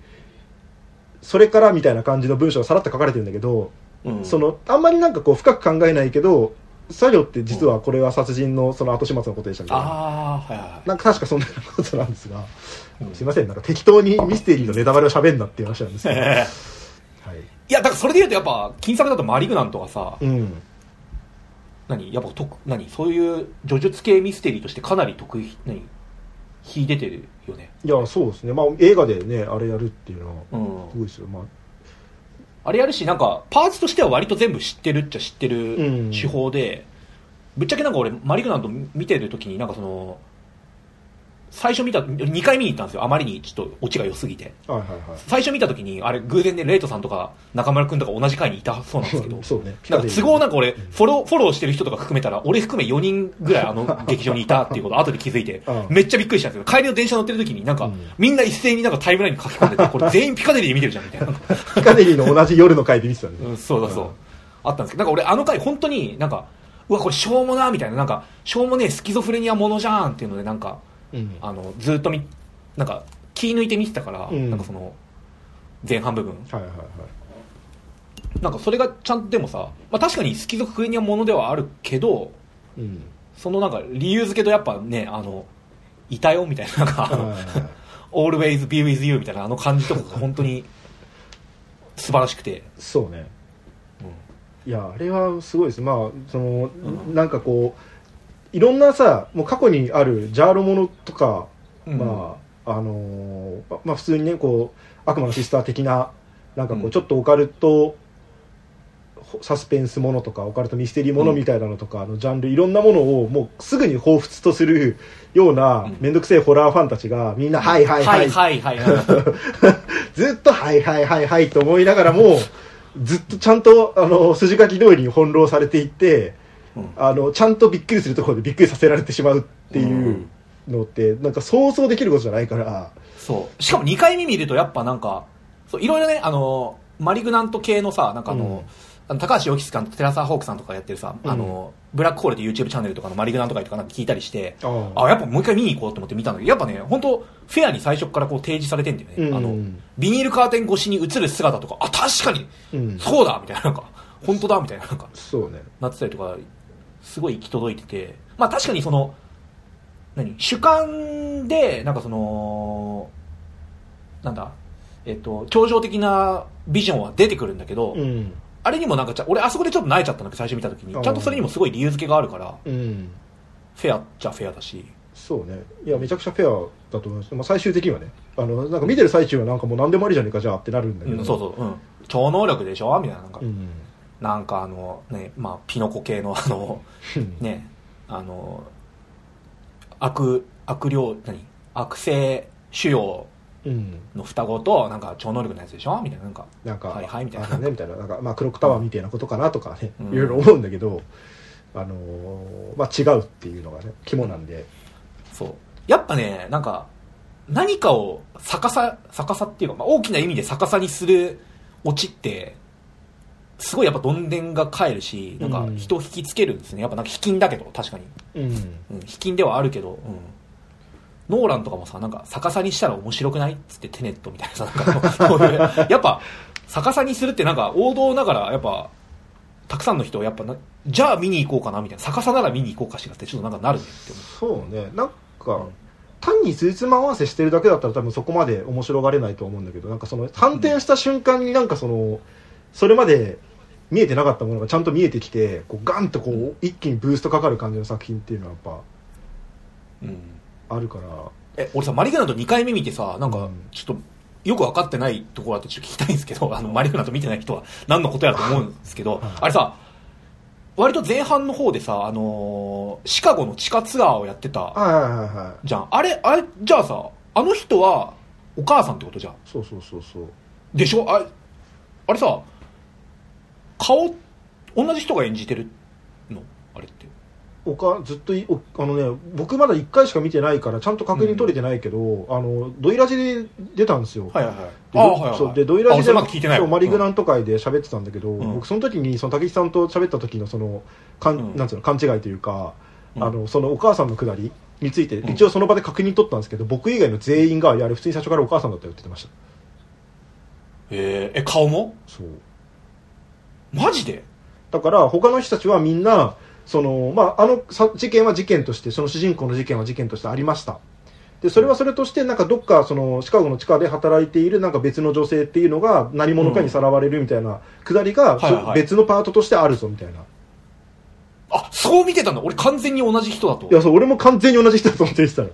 それからみたいな感じの文章がさらっと書かれてるんだけど、うん。そのあんまりなんかこう深く考えないけど作業って実はこれは殺人のその後始末のことでしたみたいな。ああはいはいはい。なんか確かそんなことなんですが、うんすいません。なんか適当にミステリーのネタバレを喋んなっていう話なんですけど、はい、いや、だからそれで言うとやっぱ、金作だとマリグナントがさ、うん。何？やっぱと何？そういう叙述系ミステリーとしてかなり得意、何？秀でてるよね。いやそうですね。まあ映画でねあれやるっていうのはうん。すごいですよ。まあ。あれやるし、なんか、パーツとしては割と全部知ってるっちゃ知ってうん。る手法で、ぶっちゃけなんか俺、マリグナント見てる時になんかその、最初見た、2回見に行ったんですよ。あまりにちょっとオチが良すぎて。はいはいはい最初見た時に、あれ偶然でレイトさんとか中村くんとか同じ回にいたそうなんですけど、そうねなんか都合なんか俺、フォロー、フォローしてる人とか含めたら、俺含め4人ぐらいあの劇場にいたっていうことを 後で気づいてうん、めっちゃびっくりしたんですよ。帰りの電車乗ってる時になんかうん、みんな一斉になんかタイムラインに書き込んでて、これ全員ピカデリーで見てるじゃんみたいな。ピカデリーの同じ夜の回で見てたんで、うん、そうだそう。あったんですけど、なんか俺あの回本当になんか、うわ、これしょうもな、みたいな、なんか、しょうもねえスキゾフレニアものじゃんっていうので、なんか、うん。あの、ずっとみ、なんか、気抜いて見てたから、うん。なんかその、前半部分。はいはいはい。なんかそれがちゃんとでもさ、まあ確かにスキゾフレニアものではあるけど、うん。そのなんか理由付けとやっぱね、あの、いたよみたいな、なんか、はいはいはい。Always be with you みたいなあの感じとかが本当に素晴らしくて、そうね。うん。いやあれはすごいです。まあその、うん。なんかこういろんなさもう過去にあるジャーロものとか、うん。まああのーままあ普通にねこう悪魔のシスター的ななんかこうん。うちょっとオカルトほサスペンスものとかオカルトミステリーものみたいなのとか、あのジャンルいろんなものをもうすぐに彷彿とするようなうん。面倒くせえホラーファンたちがみんな「はいはいははいいはいはいはい。ずっと「はいはいはいはい」と思いながらもずっとちゃんとあの筋書き通りに翻弄されていってうんあのちゃんとびっくりするところでびっくりさせられてしまうっていうのってなんか想像できることじゃないから。そう。しかも2回目見るとやっぱなんかそういろいろねあのマリグナント系のさなんかあの、うん。あの高橋洋吉さんとテラサー・ホークさんとかやってるさ、あのブラックホールで YouTube チャンネルとかのマリグナント会とかなんか聞いたりしてああやっぱもう一回見に行こうと思って見たんだけどやっぱね本当フェアに最初からこう提示されてんだよね、うん。あのビニールカーテン越しに映る姿とかあ確かにうん。そうだみたいななんか本当だみたいななんかそうね。なってたりとかすごい行き届いててまあ確かにその何？主観でなんかそのなんだ？えっと超常的なビジョンは出てくるんだけど、うん。あれにもなんかちゃ俺あそこでちょっと泣いちゃったんだけど最初見た時に。ちゃんとそれにもすごい理由付けがあるからうん。フェアっちゃフェアだし。そうね。いやめちゃくちゃフェアだと思います、まあ、最終的にはね。あのなんか見てる最中はなんかもう何でもありじゃねえかじゃあってなるんだけど、うん、そうそう、うん、超能力でしょ？みたいななんか、うんなんかあのねまあピノコ系のあのねあの悪悪霊何？悪性腫瘍うん。の双子となんか超能力のやつでしょ？みたいななんかなんか、はいはいみたいな。ねみたいな。なんか、まあ、クロックタワーみたいなことかなとかね、うん。いろいろ思うんだけど、あのーまあ、違うっていうのがね肝なんで、そう。やっぱねなんか何かを逆さ逆さっていうか、まあ、大きな意味で逆さにするオチってすごいやっぱどんでんが帰るしなんかうん人を引きつけるんですね。やっぱなんか卑近だけど確かに、うん、うん、卑近ではあるけど、うん、ノーランとかもさなんか逆さにしたら面白くないっつってテネットみたいなさなんかそういう。やっぱ逆さにするってなんか王道ながらやっぱたくさんの人やっぱなじゃあ見に行こうかなみたいな逆さなら見に行こうかしらってちょっとなんかなるねって思そうね。なんか、うん。単についつま合わせしてるだけだったら多分そこまで面白がれないと思うんだけどなんかその反転した瞬間になんかそのそれまで見えてなかったものがちゃんと見えてきてこうガンとこう一気にブーストかかる感じの作品っていうのはやっう、うん、ぱあるから。え俺さマリグナント2回目見てさなんかうん。ちょっとよく分かってないところあってちょっと聞きたいんですけどあのマリグナント見てない人は何のことやと思うんですけど、あれさ割と前半の方でさ、あのーシカゴの地下ツアーをやってたじゃん。あれあれじゃあさあの人はお母さんってことじゃん。そうそうそうそう。でしょ？あれあれさ顔同じ人が演じてるの？あれって。おかずっとあのね僕まだ1回しか見てないからちゃんと確認取れてないけど、あのドイラジで出たんですよ、はいはいはい。はいでドイラジで聞いてない。マリグナンント会で喋ってたんだけど、ん。僕その時にその武井さんと喋った時のそのかん、うん。なんつうの勘違いというか、うん。あのそのお母さんのくだりについてうん。一応その場で確認取ったんですけど、僕以外の全員がいやあれ普通に最初からお母さんだったよって言ってました。えー、え顔も？そうマジで？だから他の人たちはみんなその、まあ、あのさ事件は事件としてその主人公の事件は事件としてありました。でそれはそれとしてなんかどっかそのシカゴの地下で働いているなんか別の女性っていうのが何者かにさらわれるみたいなくだりが、はい別のパートとしてあるぞみたいな。あそう見てたんだ。俺完全に同じ人だと。いやそう俺も完全に同じ人だと思ってたの。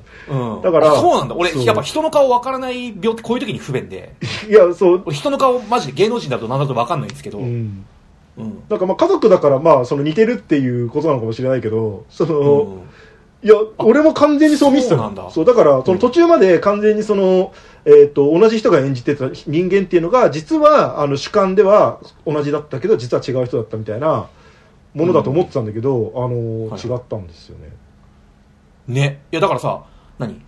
うん、だからあそうなんだ。俺やっぱ人の顔わからない病ってこういう時に不便で。いやそう、俺人の顔マジで芸能人だと何だとわかんないんですけど、ううんん、うん。なんかまあ家族だからまあその似てるっていうことなのかもしれないけどその、うん。いや、俺も完全にそう見てた。んだ。そう、だから、その途中まで完全にその、えっ、と、同じ人が演じてた人間っていうのが、実は、あの、主観では同じだったけど、実は違う人だったみたいなものだと思ってたんだけど、あの、はい。違ったんですよね。ね。いやだからさ何？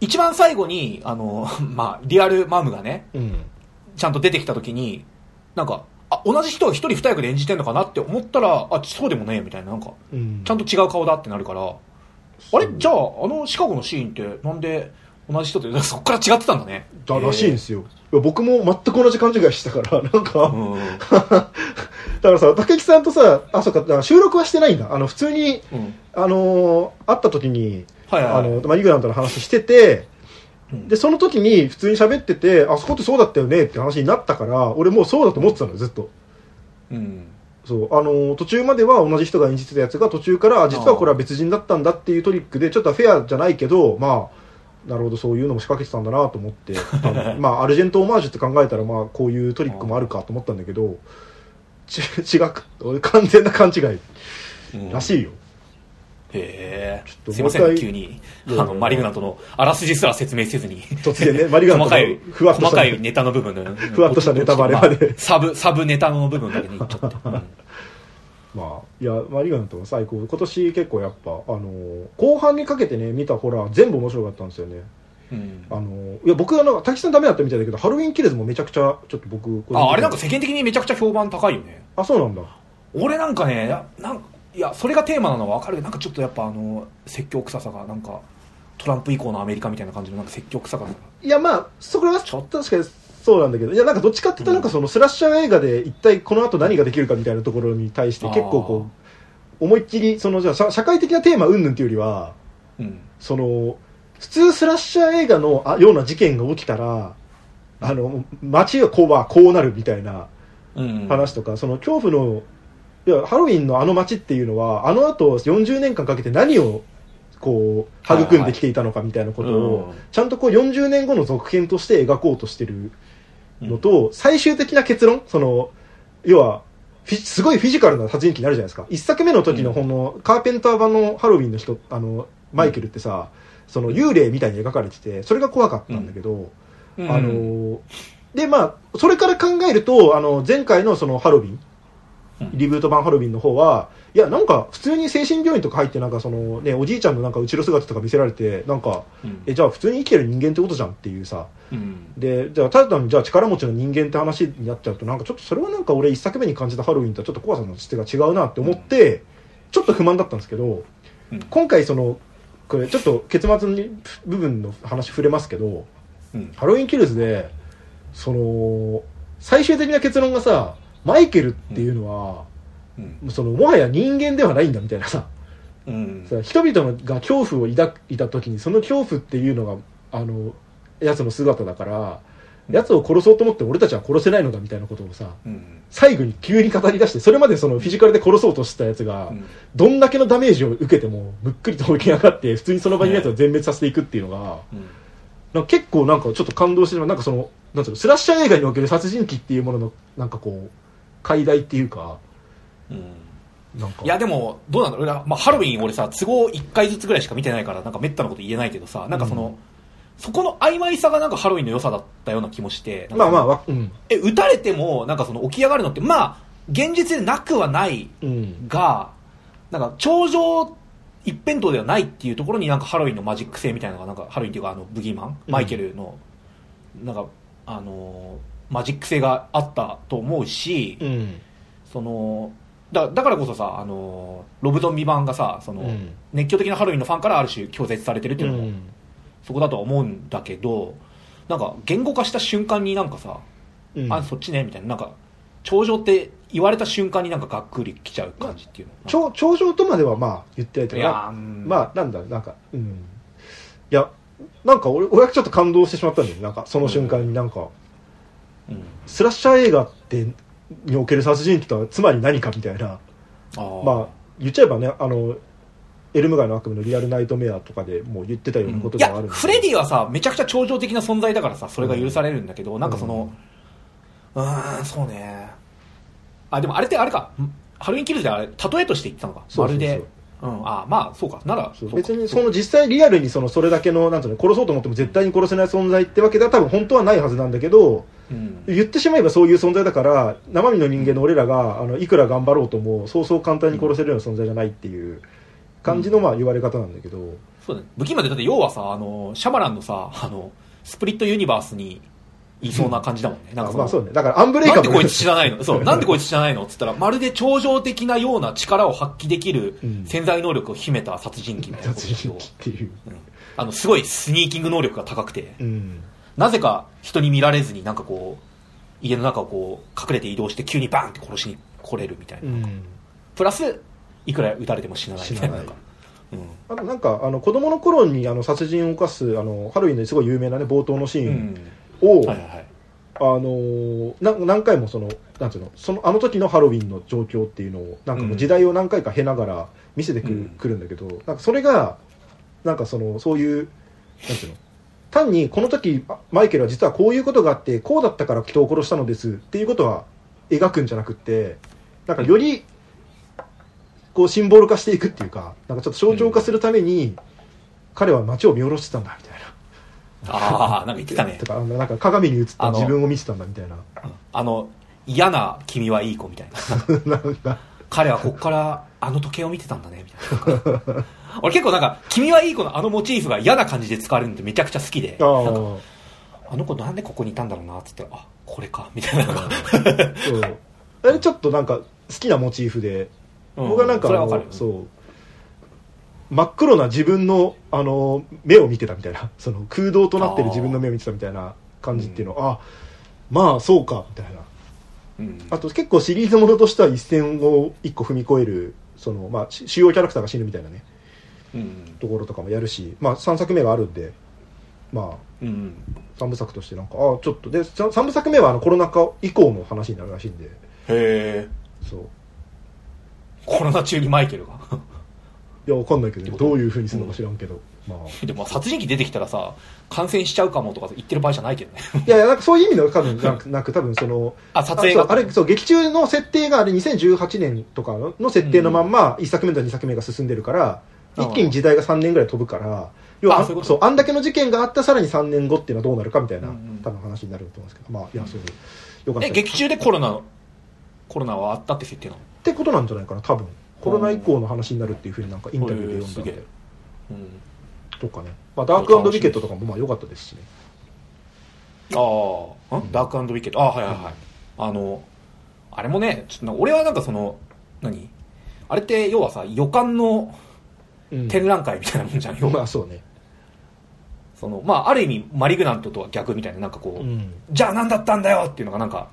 一番最後にあの まあリアルマムがねうん。ちゃんと出てきた時になんかあ同じ人が一人二役で演じてんのかなって思ったらあそうでもねえみたいななんかうん。ちゃんと違う顔だってなるから。あれ？じゃああのシカゴのシーンってなんで同じ人ってそっから違ってたんだね。だらしいんですよ。僕も全く同じ勘違いしてたから、なんか、うん、だからさ、竹木さんとさ、あ、そうか、収録はしてないんだ。あの、普通に、うん、あのー会った時に、はいはいはい。あの、まあ、リグラントの話してて、うんで、その時に普通に喋ってて、あそこってそうだったよねって話になったから、俺もうそうだと思ってたのよ、ずっと。うん。そうあの途中までは同じ人が演じてたやつが途中からあ実はこれは別人だったんだっていうトリックでちょっとフェアじゃないけどまあなるほどそういうのも仕掛けてたんだなと思って まあアルジェントオマージュって考えたらまあこういうトリックもあるかと思ったんだけどち違く俺完全な勘違いうん。らしいよ、へえとすいません急に。あのマリグナントのあらすじすら説明せずに。突然ねマリガントの細かいふわっとした細かいネタの部分。のふわっとしたネタバレまで。あサブサブネタの部分だけに言っちゃっまあ、いや、マリガントは最高。今年結構やっぱ、あの後半にかけてね、見たホラー全部面白かったんですよね。うん。あのいや、僕あの、滝さんダメだったみたいだけど、ハロウィンキルズもめちゃくちゃ、ちょっと僕、ああれなんか世間的にめちゃくちゃ評判高いよね。あ、そうなんだ。俺なんかねやなんいやそれがテーマなのは分かるけどなんかちょっとやっぱあの説教臭さがなんかトランプ以降のアメリカみたいな感じのなんか説教臭さが。いや、まあ、そこはちょっ確かにそうなんだけど、いや、なんかどっちかっていうと、なんかそのスラッシャー映画で一体この後何ができるかみたいなところに対して結構こう、思いっきり、その、じゃあ社社会的なテーマ云々っていうよりは、うん。その普通スラッシャー映画のあような事件が起きたらあの街がこうはこうなるみたいなうん。話とか、その恐怖のいやハロウィンのあの街っていうのはあの後40年間かけて何をこう育んできていたのかみたいなことをうん。ちゃんとこう40年後の続編として描こうとしてるのと、最終的な結論その要はすごいフィジカルな殺人鬼になるじゃないですか。一作目の時のこのカーペンター版のハロウィンの人あのマイケルってさ、その幽霊みたいに描かれててそれが怖かったんだけど、うん。あのでまあそれから考えるとあの前回のそのハロウィンうんリブート版ハロウィンの方はいやなんか普通に精神病院とか入ってなんかそのねおじいちゃんのなんか後ろ姿とか見せられてなんかうん。えじゃあ普通に生きてる人間ってことじゃんっていうさ。うん。でじゃあただ単にじゃあ力持ちの人間って話になっちゃうとなんかちょっとそれはなんか俺一作目に感じたハロウィンとはちょっと怖さの質が違うなって思って、ちょっと不満だったんですけどうん。今回そのこれちょっと結末に部分の話触れますけどうん。ハロウィンキルズでその最終的な結論がさマイケルっていうのは、うん。そのもはや人間ではないんだみたいなさ。うん。さ人々が恐怖を抱いた時にその恐怖っていうのがあのやつの姿だからやつを殺そうと思って俺たちは殺せないのだみたいなことをさうん。最後に急に語り出してそれまでそのフィジカルで殺そうとしてたやつが、うん。どんだけのダメージを受けてもむっくりと起き上がって普通にその場にいるやつを全滅させていくっていうのが、うんなんか結構なんかちょっと感動してるなんかそのなんつうのスラッシャー映画における殺人鬼っていうもののなんかこう解題っていうかうん。なんか。いやでもどうなんだろう。まあ、ハロウィン俺さ都合1回ずつぐらいしか見てないからなんかめったなこと言えないけどさなんかその、うんそこの曖昧さがなんかハロウィンの良さだったような気もしてまあまあわうん。え撃たれてもなんかその起き上がるのってまあ現実でなくはないうん。がなんか頂上一辺倒ではないっていうところになんかハロウィンのマジック性みたいなのがなんかハロウィンっていうかあのブギーマン、うん。マイケルのなんかあのーマジック性があったと思うし、うん。そのだだからこそさあのーロブゾンビ版がさその、うん。熱狂的なハロウィンのファンからある種拒絶されてるっていうのも、うん。そこだとは思うんだけどなんか言語化した瞬間になんかさ、うん。あそっちねみたいななんか頂上って言われた瞬間になんかがっくりきちゃう感じっていうの。頂頂上とまではまあ言ってないけいどやーうん。まあなんだなんかうん。いやなんか俺俺はちょっと感動してしまったんだよね。なんかその瞬間になんか、うんスラッシャー映画ってにおける殺人鬼とはつまり何かみたいな。まあ言っちゃえばねあのエルム街の悪夢のリアルナイトメアとかでもう言ってたようなことではあるんで。フレディはさめちゃくちゃ超常的な存在だからさそれが許されるんだけど、なんかそのうーんそうね。あでもあれってあれか。んハロウィンキルズであれ例えとして言ってたのか。まるでうん。あまあそうか。なら別にその実際リアルにそのそれだけのなんうの殺そうと思っても絶対に殺せない存在ってわけでは多分本当はないはずなんだけどうん。言ってしまえばそういう存在だから生身の人間の俺らがあのいくら頑張ろうともそうそう簡単に殺せるような存在じゃないっていう感じのまあ言われ方なんだけど、そうだね。武器までだって要はさ、あの、シャマランのさ、あの、スプリットユニバースにいそうな感じだもんね。なんかまあそうね。だからアンブレイカブルなんでこいつ知らないの？そう、なんでこいつ知らないの？っつったら、まるで超常的なような力を発揮できるうん。潜在能力を秘めた殺人鬼みたいな殺人鬼っていう、うん。あの、すごいスニーキング能力が高くて、うん、なぜか人に見られずになんかこう、家の中をこう、隠れて移動して急にバーンって殺しに来れるみたいな。うん。プラス、いくら撃たれても死なない。みたい。な。うん。あとなんかあの子供の頃にあの殺人を犯すあのハロウィンですごい有名なね冒頭のシうーン。ん。を、はいはいはい。あのーな何回もそのなんていうのそのあの時のハロウィンの状況っていうのをなんかもう時代を何回か経ながら見せてくる,、うんくるんだけどなんかそれがなんかそのそういうなんていうの単にこの時あマイケルは実はこういうことがあってこうだったから人を殺したのですっていうことは描くんじゃなくってなんかよりこうシンボル化していくっていうかなんかちょっと象徴化するために、彼は街を見下ろしてたんだみたいな。ああなんか言ってたね。とかなんか鏡に映った自分を見てたんだみたいな。あの嫌な君はいい子みたいな。彼はこっからあの時計を見てたんだねみたいな。俺結構なんか君はいい子のあのモチーフが嫌な感じで使われるのってめちゃくちゃ好きで。あの子なんでここにいたんだろうなっつってあこれかみたいな。そう。あれちょっとなんか好きなモチーフで、うん。僕はなんかそう真っ黒な自分のあの目を見てたみたいな。その空洞となってる自分の目を見てたみたいな感じっていうの。はあまあそうかみたいな。うん。あと結構シリーズものとしては一線を一個踏み越えるその、まあ、し主要キャラクターが死ぬみたいなね。うん。ところとかもやるし、まあ、3作目があるんでまあうん。3部作としてなんかああちょっとで3部作目はあのコロナ禍以降の話になるらしいんで。へえそう。コロナ中にマイケルがいやわかんないけど、ね、どういうふうにするのか知らんけど、まあ。でも殺人鬼出てきたらさ感染しちゃうかもとか言ってる場合じゃないけどね。いやいやなんかそういう意味の多分なくなく多分そのあ撮影があそうあれそう劇中の設定があれ2018年とかのの設定のまん。ま1作目と2作目が進んでるから、うん一気に時代が3年ぐらい飛ぶから要はああそうあんだけの事件があったさらに3年後っていうのはどうなるかみたいな、うんうん。多分話になると思うんですけど。まあいやそういうよかった劇中でコロナコロナはあったって設定なの？ってことなんじゃないかな多分コロナ以降の話になるっていうふうになんかインタビューで読んだんで。とかね、まあ、ダークウィケットとかもまあ良かったですしね。ああ、ん。ダークウィケット。ああ、はいはいはい。あの、あれもね、ちょっとな俺はなんかその、何？あれって要はさ、予感のうん。展覧会みたいなもんじゃん、要は。まあそうね。その、まあある意味、マリグナントとは逆みたいな、なんかこう、うん。じゃあ何だったんだよっていうのがなんか、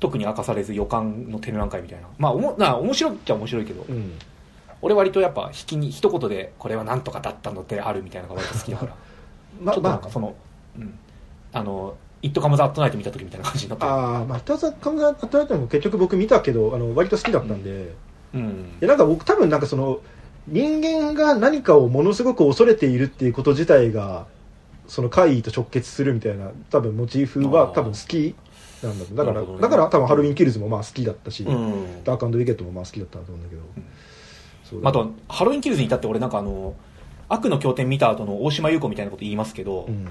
特に明かされず予感の展覧会みたいな。まあ、おもな面白いっちゃ面白いけど、うん俺割とやっぱ引きに、一言で、これはなんとかだったのであるみたいなのが割と好きだから。まちょっとなんまかその、うん。あの、イットカムザットナイト見た時みたいな感じになってる。ああまあただカムザアトライトも結局僕見たけどあの割と好きだったんで、うん。いやなんか僕多分なんかその人間が何かをものすごく恐れているっていうこと自体がその怪異と直結するみたいな多分モチーフは多分好きなんだだから、ね。だから多分ハロウィンキルズもまあ好きだったし、うん。ダークウィケットもまあ好きだったと思うんだけど、そうあと、ハロウィンキルズに至って俺なんかあの、悪の教典見た後の大島優子みたいなこと言いますけど、うん。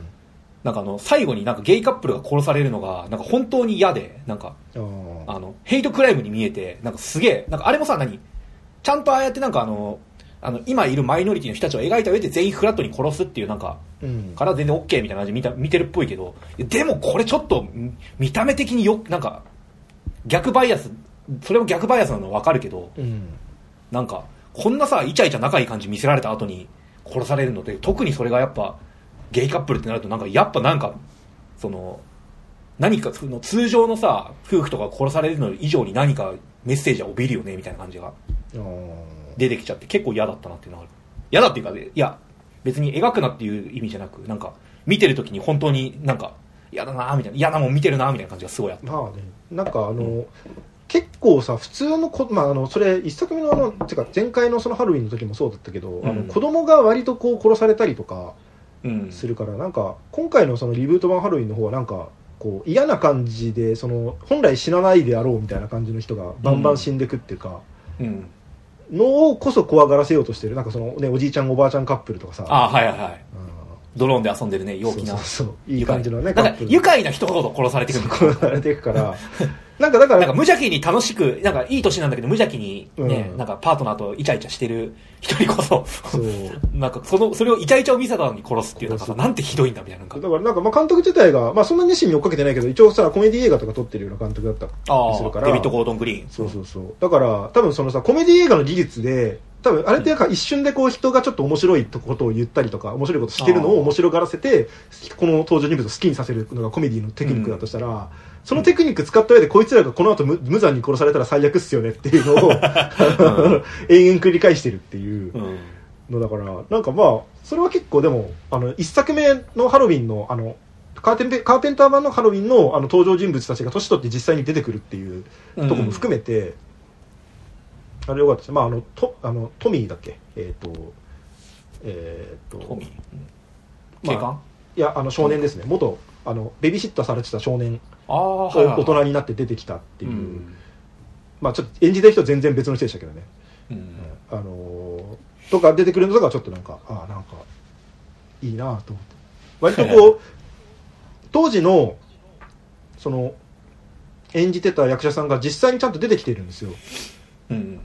なんかあの、最後になんかゲイカップルが殺されるのが、なんか本当に嫌で、なんか、あの、ヘイトクライムに見えて、なんかすげえ、なんかあれもさ、何？ちゃんとああやってなんかあの、あの、今いるマイノリティの人たちを描いた上で全員フラットに殺すっていうなんか、うん。から全然 OK みたいな感じで見た見てるっぽいけど、でもこれちょっと、ん見た目的によ、なんか、逆バイアス、それも逆バイアスなの分かるけど、うん。なんか、こんなさ、イチャイチャ仲いい感じ見せられた後に殺されるので、特にそれがやっぱ、ゲイカップルってなると、なんか、やっぱなんか、その、何か、その通常のさ、夫婦とか殺されるの以上に何かメッセージは帯びるよね、みたいな感じが出てきちゃって、結構嫌だったなっていうのがある。嫌だっていうか、いや、別に描くなっていう意味じゃなく、なんか、見てる時に本当になんか、嫌だなみたいな、嫌なもん見てるなみたいな感じがすごいあった。まあねなんかあの、結構さ普通のこ、まあ、あのそれ一作目のあのてか前回のそのハロウィンの時もそうだったけど、あうんの子供が割とこう殺されたりとかうん。するから、なんか今回のそのリブート版ハロウィンの方はなんかこう嫌な感じでその本来死なないであろうみたいな感じの人がバンバン死んでくっていうか、うん。のをこそ怖がらせようとしてる。なんかその、ね、おじいちゃんおばあちゃんカップルとかさ。あはいはいはい。うんドローンで遊んでるね、陽気な。そうそう。いい感じのね愉快なんか愉快な人ほど殺されてくる。んだよ殺されていくから。なんかだからなんか無邪気に楽しく、なんかいい年なんだけど無邪気にね、うん。なんかパートナーとイチャイチャしてる人にこそ、そう。なんかその、それをイチャイチャを見せたのに殺すっていう、なんなんてひどいんだみたいな。だからなんかまあ監督自体が、まあ、そんなに熱心に追っかけてないけど一応さコメディ映画とか撮ってるような監督だったああ、りするから。デビッド・ゴードン・グリーン。そうそうそう。だから多分そのさコメディ映画の技術で多分あれってなんか一瞬でこう人がちょっと面白いことを言ったりとか面白いことしてるのを面白がらせてこの登場人物を好きにさせるのがコメディのテクニックだとしたら、そのテクニック使った上でこいつらがこの後無無残に殺されたら最悪っすよねっていうのを 延々繰り返してるっていううん。のだからなんかまあそれは結構でもあの一作目のハロウィンのあのカーテンペカーペンター版のハロウィンのあの登場人物たちが年取って実際に出てくるっていうとこも含めて、あれよかったですまああのトあのトミーだっけ？えっ、とえっ、とトミー？まあ警官？いやあの少年ですね。元あのベビーシッターされてた少年大人になって出てきたっていう、うん。まあちょっと演じてる人は全然別の人でしたけどね、うん。あのーとか出てくるのとかちょっとなんかああなんかいいなと思って。割とこう当時のその演じてた役者さんが実際にちゃんと出てきてるんですよ、うん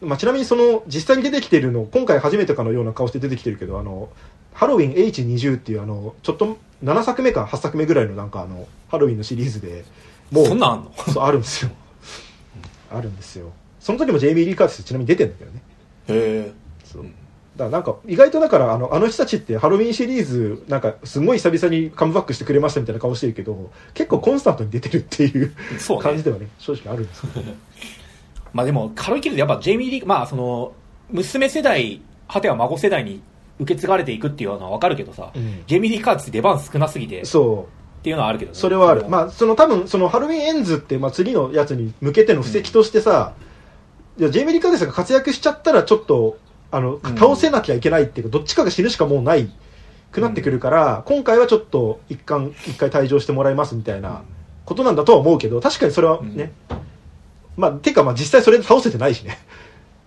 まあ、ちなみにその実際に出てきてるの今回初めてかのような顔して出てきてるけどあのハロウィン H20 っていうあのちょっと7作目か8作目ぐらいのなんかあのハロウィンのシリーズでもうそんなんあんの？そうあるんですよ。あるんですよ。その時もジェイミー・リー・カーティスちなみに出てんだけどね。へえそう。だからなんか意外とだからあのあの人たちってハロウィンシリーズなんかすごい久々にカムバックしてくれましたみたいな顔してるけど結構コンスタントに出てるっていうね。感じではね正直あるんですよ まあでもカロリーキルズやっぱジェイミー・リーまあその娘世代果ては孫世代に受け継がれていくっていうのは分かるけどさ、うん。ジェイミー・リー・カーツって出番少なすぎてっそう。ていうのはあるけどね。それはある。のまあその多分そのハロウィンエンズって、まあ、次のやつに向けての布石としてさ、いやジェイミー・リー・カーティスが活躍しちゃったらちょっとあのうん倒せなきゃいけないっていうか、どっちかが死ぬしかもうないくなってくるから、今回はちょっと一貫一回退場してもらいますみたいなことなんだとは思うけど確かにそれはね、まあてかまあ実際それで倒せてないしね。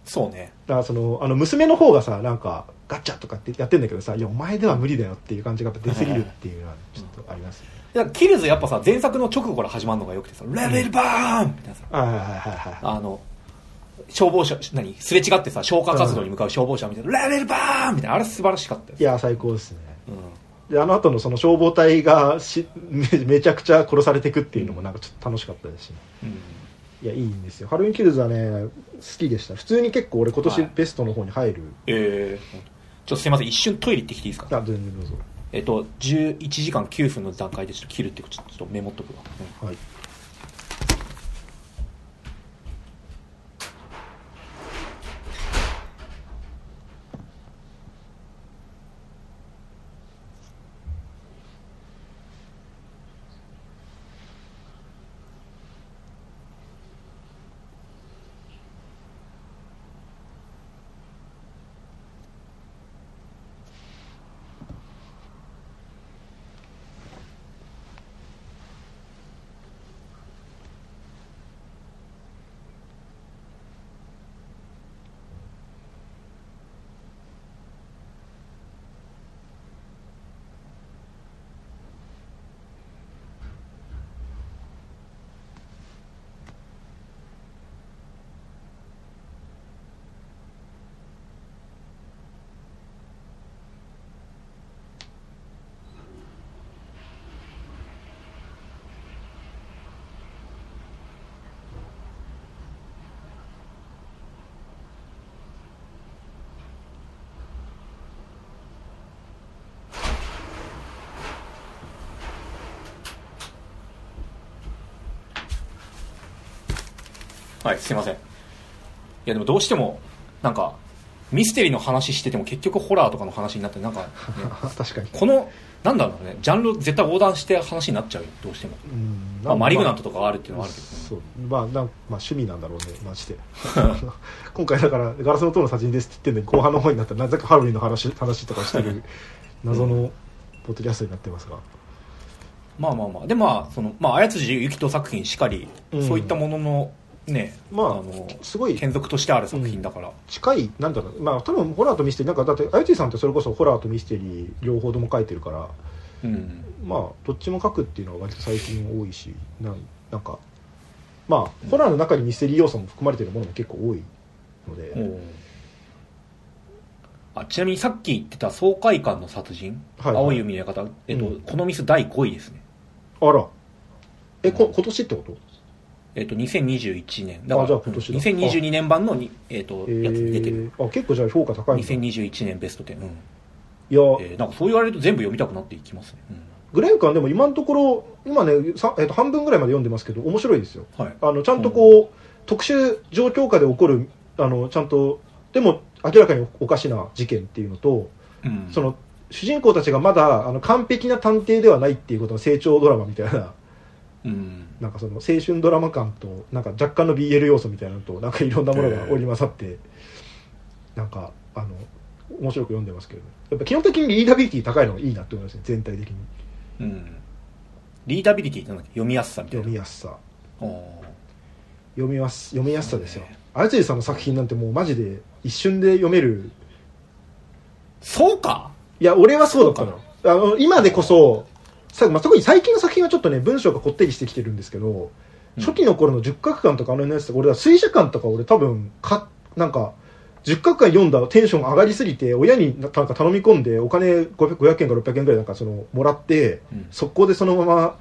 そうね。だからそのあの娘の方がさなんかガッチャとかってやってんだけどさいやお前では無理だよっていう感じが出すぎるっていうのはちょっとありますね、いやキルズやっぱさ前作の直後から始まるのがよくてさ「レベルバーン!」みたいなさ。はいはいはいはい。はいあの消防車何すれ違ってさ消火活動に向かう消防車みたいな「レベルバーン!」みたいな。あれ素晴らしかったいや最高ですね。うん。であの後のその消防隊がしめめちゃくちゃ殺されていくっていうのもなんかちょっと楽しかったですし、うんいやいいんですよ。ハロウィンキルズはね好きでした。普通に結構俺今年はい。ベストの方に入る、えー、ちょっとすいません。一瞬トイレ行ってきていいですか？あ全然どうぞ。えっと11時間9分の段階でちょっと切るってちょっとメモっとくわ、うん。はいはい、すいません。いや、でもどうしても、なんか、ミステリーの話してても結局ホラーとかの話になって、なんか、ね 確かに。この、なんだろうね、ジャンル絶対横断して話になっちゃうよ、どうしても。うん。まあ、マリグナントとかあるっていうのはあるけど、そう。まあなんまあ趣味なんだろうねマジで。今回だからガラスの塔の殺人ですって言ってんのに後半の方になったらなぜかハロウィンの話話とかしてる 謎のポッドキャストになってますが。まあまあまあ、でまあ、その、まあ、綾辻ゆきと作品しかり、うん。そういったものの、ね、まあの、すごい。継続としてある作品だから、近いなんだろう。まあ多分ホラーとミステリーなんかだってあゆてぃさんってそれこそホラーとミステリー両方とも書いてるからうん。まあどっちも書くっていうのは割と最近多いしなんなんかまあホラーの中にミステリー要素も含まれてるものも結構多いので、おう。あちなみにさっき言ってた爽快感の殺人、はいはい。青い海の館、えっと、うん。このミス第5位ですね。あら。えこ今年ってこと？えっと、2021年。だから、あじゃあ今年だ2022年版のに、えっと、えやつに出てる。ー、あ結構じゃあ評価高いんだい2021年ベスト10。うん。や、えーなんかそう言われると全部読みたくなっていきますね。グレンカンでも今のところ今ね、さえっと半分ぐらいまで読んでますけど面白いですようん。はい。あのちゃんとこう、特殊状況下で起こるあのちゃんとでも明らかにおかしな事件っていうのと、うん。その主人公たちがまだあの完璧な探偵ではないっていうことの成長ドラマみたいなうん。なんかその青春ドラマ感となんか若干の BL 要素みたいなのとなんかいろんなものが織り交ざってなんかあの面白く読んでますけど、ね、やっぱ基本的にリーダビリティ高いのがいいなって思いますね全体的に。うん。リーダビリティって読みやすさみたいな。読みやすさ。読みやす読みやすさですよ。あつさんの作品なんてもうマジで一瞬で読める。そうか。いや俺はそうだったの。あの今でこそさ、まあ、特に最近の作品はちょっとね文章がこってりしてきてるんですけど、うん。初期の頃の十角館とかあの辺のやつとか俺は水車館とか俺多分かなんか十角館読んだテンション上がりすぎて親になんか頼み込んでお金 500, 500円か600円ぐらいなんかそのもらって、うん。速攻でそのまま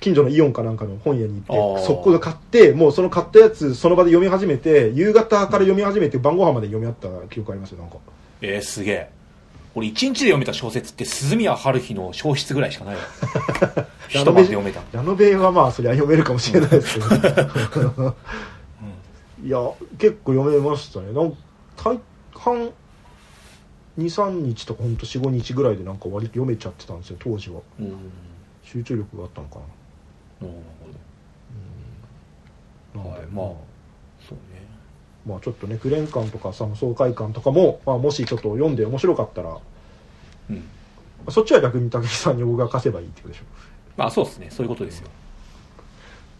近所のイオンかなんかの本屋に行って速攻で買ってもうその買ったやつその場で読み始めて夕方から読み始めて晩ご飯まで読み合った記憶ありますよなんか。えー、すげえ俺一日で読めた小説って鈴宮春日の消失ぐらいしかないわ。一晩で読めた。ラノベはまあそりゃ読めるかもしれないですけど。いや結構読めましたね。なん大半23日とか本当45日ぐらいでなんか割と読めちゃってたんですよ当時は。うん。集中力があったのかな。るななんではいまあまあちょっとね9連館とかさ爽快感とかも、まあ、もしちょっと読んで面白かったらうん。そっちは逆に武井さんに僕が貸せばいいってことでしょ？まあそうですね。そういうことですよ。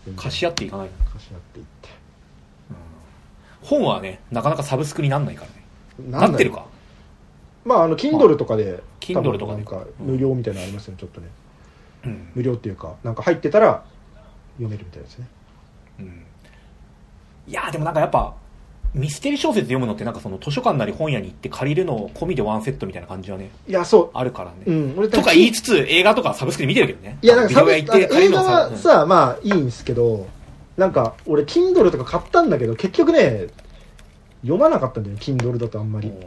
全然貸し合っていかない貸し合っていって。本はねなかなかサブスクになんないからね。ななってるか？まああの Kindle とかで Kindle とかなんか無料みたいなのありますよねちょっとね。うん、無料っていうかなんか入ってたら読めるみたいですね。うん、いやーでもなんかやっぱミステリー小説読むのってなんかその図書館なり本屋に行って借りるの込みでワンセットみたいな感じはねいやそう。あるからね、うん俺とか言いつつ映画とかサブスクで見てるけどね。いやなんかサブビデオ屋行って借り映画るのさはさ、まあいいんですけどなんか俺 Kindle とか買ったんだけど結局ね読まなかったんだよね Kindle だとあんまり。うん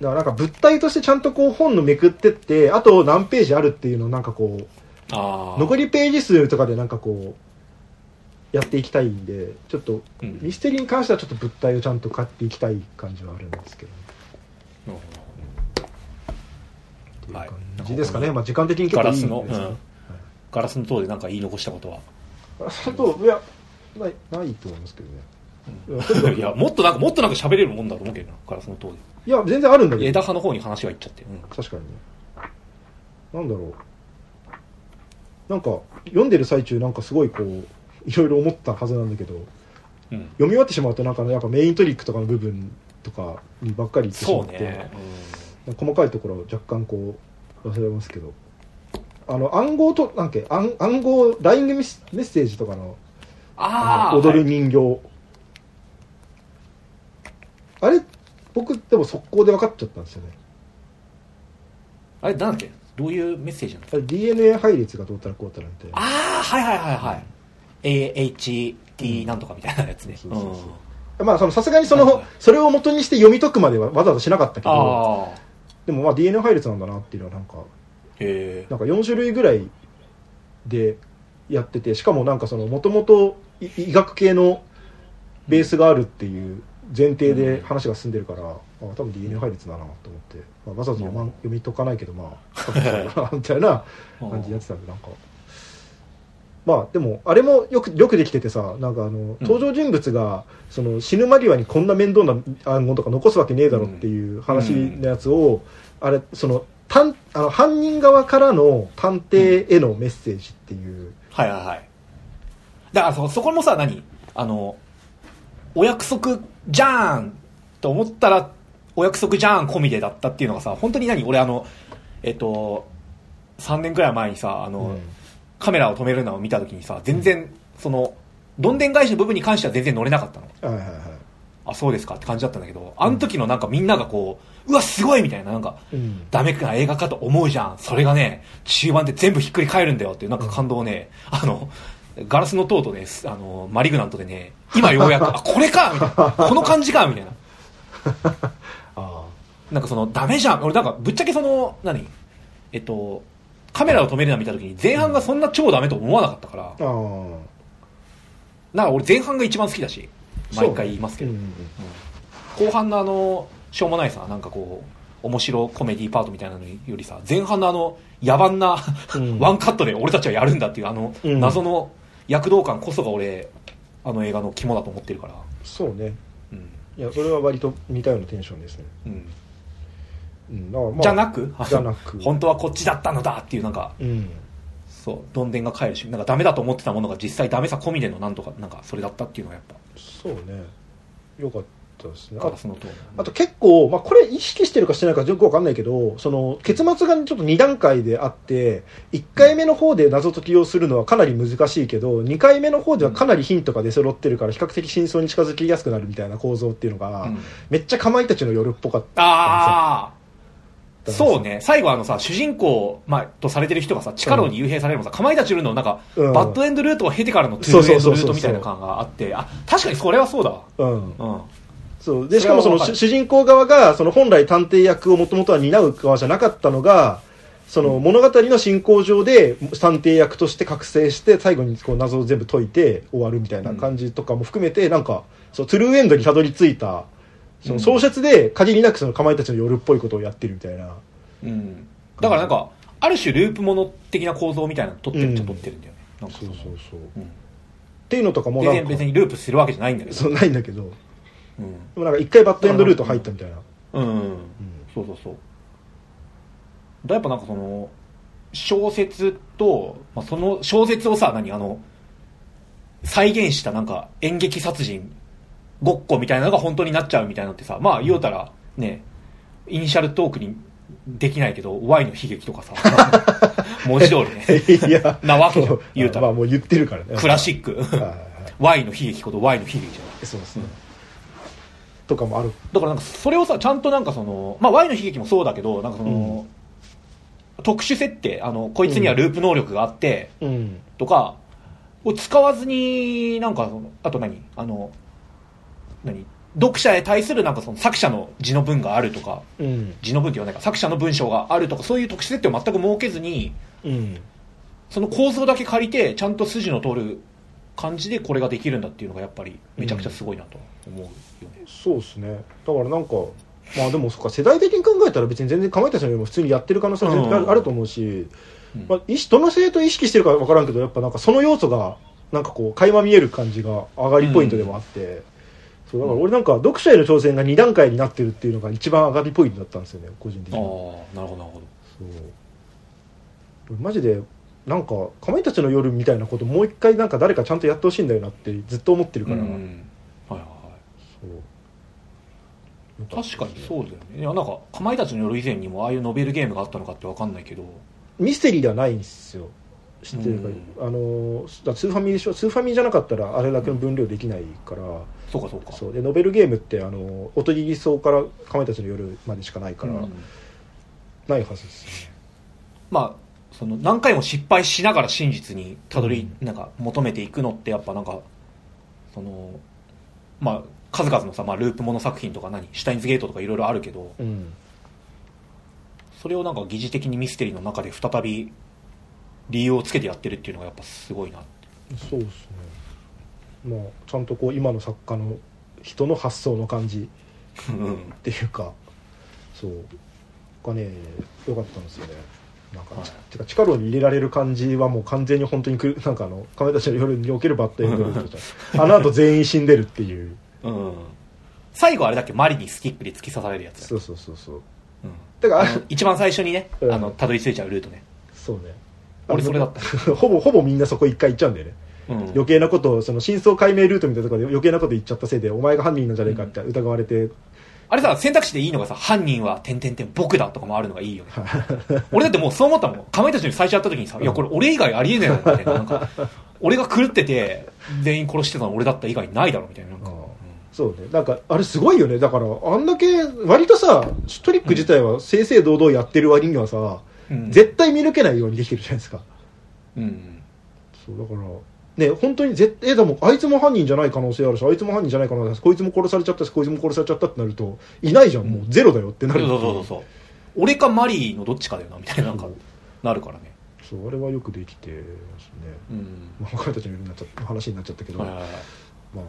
だからなんか物体としてちゃんとこう本のめくってってあと何ページあるっていうのをなんかこう残りページ数とかでなんかこうやっていきたいんでちょっとうん。ミステリーに関してはちょっと物体をちゃんと買っていきたい感じはあるんですけど。うん。っていうはい感じですかね、まあ時間的に結構いいんですよ。ガラスのうんガラスの塔でなんか言い残したことは？あといやないないと思いますけどね。いやもっとなんかもっとなんか喋れるもんだと思うけどなガラスの塔で。いや全然あるんだけど。枝葉の方に話がいっちゃって、うん。確かにね。なんだろう。なんか読んでる最中なんかすごいこういろいろ思ったはずなんだけどうん、読み終わってしまうとなんかねやっぱメイントリックとかの部分とかにばっかり言ってしまって、ね、細かいところを若干こう忘れますけど。あの暗号となんか暗暗号 LINE メッセメッセージとかのああの踊るはい人形、あれ僕でも速攻で分かっちゃったんですよね。あれなんだっけ？どういうメッセージなの？あれ DNA 配列がどうたらこうたらみたいな。ああはいはいはいはい AHT なんとかみたいなやつね、そうそうそううん。まあそのさすがにその、それを元にして読み解くまではわざわざしなかったけどでもまあ DNA 配列なんだなっていうのはなんかなんか4種類ぐらいでやっててしかもなんかそのもともと医学系のベースがあるっていう前提で話が進んでるから、あ多分 DNA 配列だなと思って、まあ、わざわざ読,、読み解かないけどまあみたいな感じでやってたんでなんかまあでもあれもよくよくできててさなんかあの登場人物がその死ぬ間際にこんな面倒な暗号とか残すわけねえだろっていう話のやつを、あれその探あの犯人側からの探偵へのメッセージっていう、はいはいはい。だからそそこもさ何？あのお約束じゃーんと思ったらお約束じゃーん込みでだったっていうのがさ本当に何？俺あのえっと3年くらい前にさあの、うんカメラを止めるのを見た時にさ全然そのどんでん返しの部分に関しては全然乗れなかったの。はいはいはい。あそうですかって感じだったんだけどあの時のなんかみんながこううわすごいみたいななんかうん。ダメな映画かと思うじゃん。それがね中盤で全部ひっくり返るんだよっていうなんか感動をね、あのガラスの塔とねあのマリグナントでね今ようやく あこれかみたいな。この感じかみたいな。あなんかそのダメじゃん。俺なんかぶっちゃけその何？えっとカメラを止めるのを見た時に前半がそんな超ダメと思わなかったから、あああなんか俺前半が一番好きだし毎回言いますけど、うんうん後半のあのしょうもないさなんかこう面白コメディパートみたいなのよりさ前半のあの野蛮な、うん。ワンカットで俺たちはやるんだっていうあのうん。謎の躍動感こそが俺あの映画の肝だと思ってるから。そうね。うん、いやそれは割と似たようなテンションですね、うんうんまあじゃなく？じゃなく。本当はこっちだったのだっていうなんかうん。そうどんでんが帰るしなんかダメだと思ってたものが実際ダメさ込みでのなんとかなんかそれだったっていうのがやっぱ。そうね。よかったですね。ガラスの塔あと結構、まあ、これ意識してるかしてないかよくわかんないけど、その、結末がちょっと2段階であって、1回目の方で謎解きをするのはかなり難しいけど、2回目の方ではかなりヒントが出揃ってるから、比較的真相に近づきやすくなるみたいな構造っていうのが、うん。めっちゃかまいたちの夜っぽかった。ああだからそうね。最後あのさ主人公、まあ、とされてる人がさ力に幽閉されるのさ、かまいたちるのなんか、うん。バッドエンドルートを経てからのトゥそうーエンドそうそうそう。ルートみたいな感があってあ確かにそれはそうだわ。うん。うん。そう。で、しかもその主人公側が、その本来探偵役をもともとは担う側じゃなかったのが、その物語の進行上で探偵役として覚醒して最後にこう謎を全部解いて終わるみたいな感じとかも含めてなんかそうトゥルーエンドにたどり着いたその創設で限りなくそのかまいたちの夜っぽいことをやってるみたいな。うん、だからなんかある種ループもの的な構造みたいなの撮ってるっちゃうん。撮ってるんだよね、なんかそうそうそうっう。ん。ていうのとかもなん別にループするわけじゃないんだけど。そうないんだけど。でうん。もなんか一回バッドエンドルート入ったみたいな。うん、そうそうそう。だやっぱなんかその小説と、まあ、その小説をさ何あの再現したなんか演劇殺人ごっこみたいなのが本当になっちゃうみたいなのってさまあ言うたらねイニシャルトークにできないけど Y の悲劇とかさ 文字通りねいや。なわけじゃん言うたら。まあもう言ってるからね。クラシック。Y の悲劇こと Y の悲劇じゃないそうですねとかもある。だからなんかそれをさちゃんとなんかその、まあ、Y の悲劇もそうだけどなんかその、特殊設定あのこいつにはループ能力があって、うん。とかを使わずになんかそのあと何？あの何？読者へ対するなんかその作者の字の文があるとかうん。字の文って言わないか作者の文章があるとかそういう特殊設定を全く設けずにうん。その構造だけ借りてちゃんと筋の通る感じでこれができるんだっていうのがやっぱりめちゃくちゃすごいなと思うよね、そうですね。だからなんかまあでもそっか世代的に考えたら別に全然かまいたちのよりも普通にやってる可能性は全然ある,、と思うし、うん。まあ、どの生徒意識してるか分からんけどやっぱなんかその要素がなんかこう垣間見える感じが上がりポイントでもあって、そうだから俺なんか読者への挑戦が2段階になってるっていうのが一番上がりポイントだったんですよね個人的ああになるほどなるほど。そう。俺マジでなんかかまいたちの夜みたいなこともう一回なんか誰かちゃんとやってほしいんだよなってずっと思ってるから、はいはいそう。確かにそうだよね。いやなんかかまいたちの夜以前にもああいうノベルゲームがあったのかって分かんないけど。ミステリーではないんですよ知ってるか、うん。あのだスーファミでしょ？スーファミじゃなかったらあれだけの分量できないから、そうかそうか。そう。でノベルゲームってあの音切り層からかまいたちの夜までしかないから、うん。ないはずですね。まあその何回も失敗しながら真実にたどり、なんか求めていくのってやっぱなんかそのまあ数々のさ、まあ、ループもの作品とか何シュタインズゲートとかいろいろあるけどうん。それをなんか疑似的にミステリーの中で再び理由をつけてやってるっていうのがやっぱすごいなそうですね。まあちゃんとこう今の作家の人の発想の感じうんっていうかそう。がね良かったんですよね。なんか、はい。てか力に入れられる感じはもう完全に本当にくなんかあの亀たちの夜におけるバッドエンドルートじゃんあの後全員死んでるっていう。うん。最後あれだっけ？マリにスティックで突き刺されるやつだそうそうそうそう。うん。だから一番最初にね、うん。あのたどり着いちゃうルートね、そうね俺それだった。ほぼほぼみんなそこ一回行っちゃうんだよね、うん、余計なことをその真相解明ルートみたいなところで余計なこと言っちゃったせいでお前が犯人なんじゃねえかって疑われて、あれさ選択肢でいいのがさ犯人は点々点僕だとかもあるのがいいよね。俺だってもうそう思ったもん。かまいたちに最初やった時にさ、いやこれ俺以外ありえねえなみたいななんか俺が狂ってて全員殺してたの俺だった以外ないだろみたいな。なんか、うん。そうね。なんかあれすごいよね。だからあんだけ割とさトリック自体は正々堂々やってる割にはさ、うん絶対見抜けないようにできてるじゃないですか。うん。そうだからね本当に絶えでもあいつも犯人じゃない可能性あるしあいつも犯人じゃない可能性あるしこいつも殺されちゃったしこいつも殺されちゃったってなるといないじゃんもうゼロだよってなそうるそうそうそう。俺かマリーのどっちかだよなみたいななんかなるからね。そうあれはよくできてますね。うん。まあ、彼たちの夜になっちゃ話になっちゃったけど、はいはいはい。まあ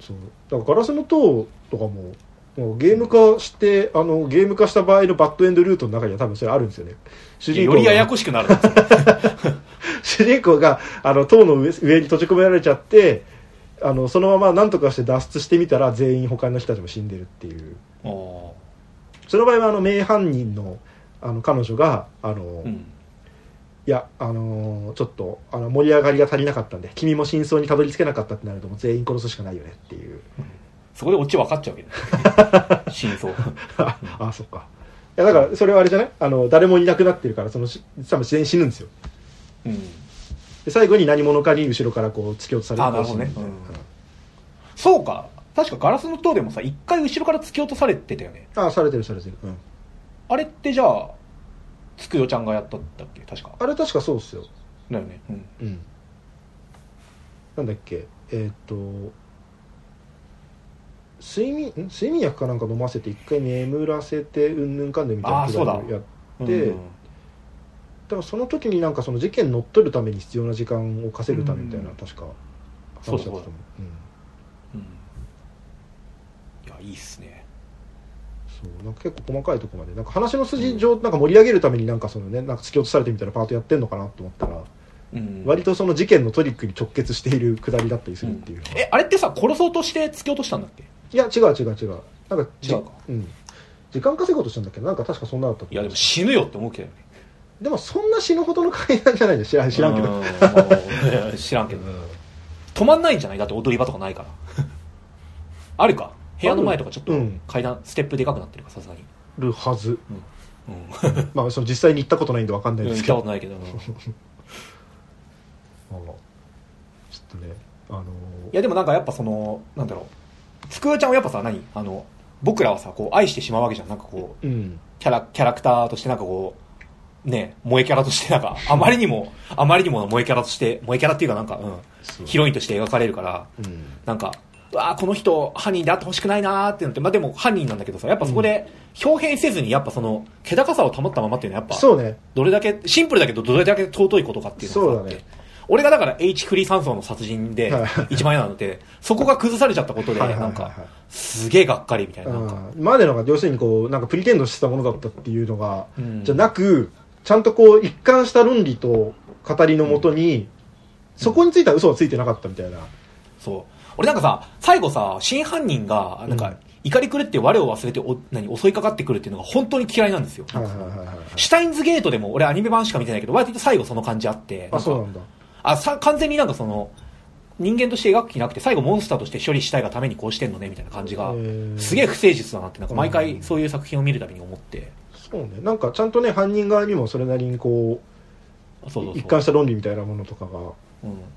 そう。だからガラスの塔とかももうゲーム化してあのゲーム化した場合のバッドエンドルートの中には多分それあるんですよね主人公が。よりややこしくなるな主人公があの塔の上上に閉じ込められちゃってあのそのまま何とかして脱出してみたら全員他の人たちも死んでるっていう。おその場合はあの名犯人のあの彼女があの、ーうん。いや、あのーちょっとあの盛り上がりが足りなかったんで君も真相にたどり着けなかったってなるともう全員殺すしかないよねっていう。そこでオチ分かっちゃうわけね。真相。ああそっか。いやだからそれはあれじゃない？あの誰もいなくなってるからそのし多分自然に死ぬんですよ。うん。で最後に何者かに後ろからこう突き落とされてあなそうか。確かガラスの塔でもさ一回後ろから突き落とされてたよね。あされてるされてる、うん、あれってじゃあつくよちゃんがやったんだっけ？確か。あれ確かそうっすよ。だよね。うん。うん。なんだっけ？えーっと睡眠ん？睡眠薬かなんか飲ませて一回眠らせてうんぬんかんでみたいなあーそうだ。くりをやでうんだからその時になんかその事件乗っ取るために必要な時間を稼ぐためみたいな、うん。確かそうそう。話だったと思う、うん、うんいやいいっすね。そうなんか結構細かいところまでなんか話の筋上なんか盛り上げるためになんかそのねなんか突き落とされてみたいなパートやってんのかなと思ったら、うん。割とその事件のトリックに直結しているくだりだったりするっていうのは、えあれってさ殺そうとして突き落としたんだっけ？いや違う違う違う。なんかじ違うかうん、時間稼ごうとしたんだっけどなんか確かそんなだったいやでも死ぬよって思うけどね。でもそんな死ぬほどの階段じゃない。んだ知らん知らんけど、知らんけど。止まんないんじゃない？だって踊り場とかないから。あるか？部屋の前とかちょっとうん。階段ステップでかくなってるからさすがに。るはず。うん。まあその実際に行ったことないんでわかんないですけど。見たことないけど。うん。いああちょっとねあのー。やでもなんかやっぱそのなんだろうつくよちゃんはやっぱさ何？あの僕らはさこう愛してしまうわけじゃん。なんかこううん。キャラキャラクターとしてなんかこうね萌えキャラとしてなんかあまりにもあまりにも萌えキャラとして萌えキャラっていうかなんか、うん、ヒロインとして描かれるからうん。なんかうわーこの人犯人であってほしくないなーってなってまあでも犯人なんだけどさやっぱそこで表現せずにやっぱその気高さを保ったままっていうのはやっぱそうね。どれだけシンプルだけどどれだけ尊いことかっていうのがあってそうだね俺がだから H フリー山荘の殺人ではい。一番嫌なのでそこが崩されちゃったことでなんかすげえがっかりみたいななんか。うん。までのが要するにこうなんかプリテンドしてたものだったっていうのが、うん。じゃなくちゃんとこう一貫した論理と語りのもとに、そこについては嘘はついてなかったみたいな、そう。俺なんかさ最後さ真犯人がなんかうん。怒り狂って我を忘れてお何襲いかかってくるっていうのが本当に嫌いなんですよ、シュタインズゲートでも俺アニメ版しか見てないけど割と最後その感じあって。あそうなんだあさ完全になんかその人間として描く気なくて最後モンスターとして処理したいがためにこうしてんのねみたいな感じがすげえ不誠実だなってなんか毎回そういう作品を見るたびに思って。そうね。なんかちゃんとね犯人側にもそれなりにこそうそうそう。う一貫した論理みたいなものとかがうん。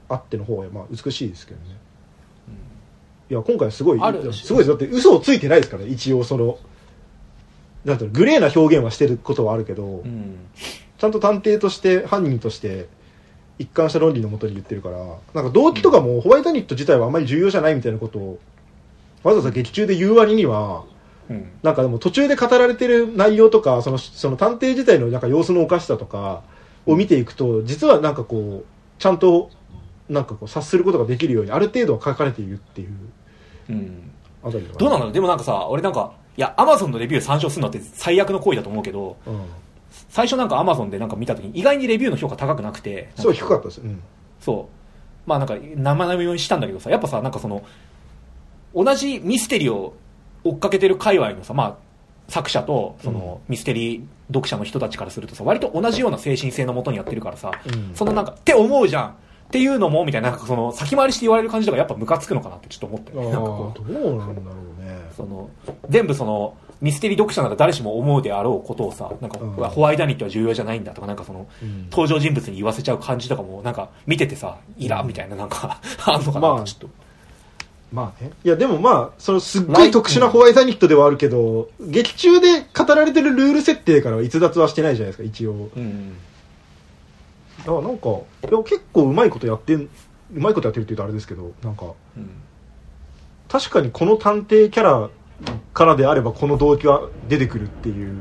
あっての方がまあ美しいですけどね、いや今回すごいすごいです。だって嘘をついてないですからね一応そのなんていうのグレーな表現はしてることはあるけど、うん。ちゃんと探偵として犯人として一貫した論理のもとに言ってるからなんか動機とかもホワイトニット自体はあんまり重要じゃないみたいなことをわざわざ劇中で言う割にはうん。なんかでも途中で語られてる内容とかそのその探偵自体のなんか様子のおかしさとかを見ていくと実はなんかこうちゃんとなんかこう察することができるようにある程度は書かれているっていううん。あたりがどうなのでもなんかさ俺なんかいやアマゾンのレビュー参照するのって最悪の行為だと思うけどうん、最初なんかアマゾンでなんか見た時に意外にレビューの評価高くなくて。すごい低かったです、うん、そう。まあなんか生々読みしたんだけどさやっぱさなんかその同じミステリーを追っかけてる界隈のさまあ作者とそのミステリー読者の人たちからするとさ割と同じような精神性のもとにやってるからさ、うん。そのなんかって思うじゃん。っていうのもみたいななんかその先回りして言われる感じとかやっぱムカつくのかなってちょっと思ったあよねなんかこどうなんだろうね。その全部そのミステリー読者なら誰しも思うであろうことをさなんか、うん。ホワイトニットは重要じゃないんだとかなんかその、うん。登場人物に言わせちゃう感じとかもなんか見ててさイラみたいななんか あんのかなまあちょっと、まあね。いや、でもまあ、そのすっごい特殊なホワイトニットではあるけど、劇中で語られてるルール設定からは逸脱はしてないじゃないですか、一応。うん。だからなんか、いや結構うまいことやってん、うまいことやってるって言うとあれですけど、なんか、うん。確かにこの探偵キャラからであればこの動機は出てくるっていう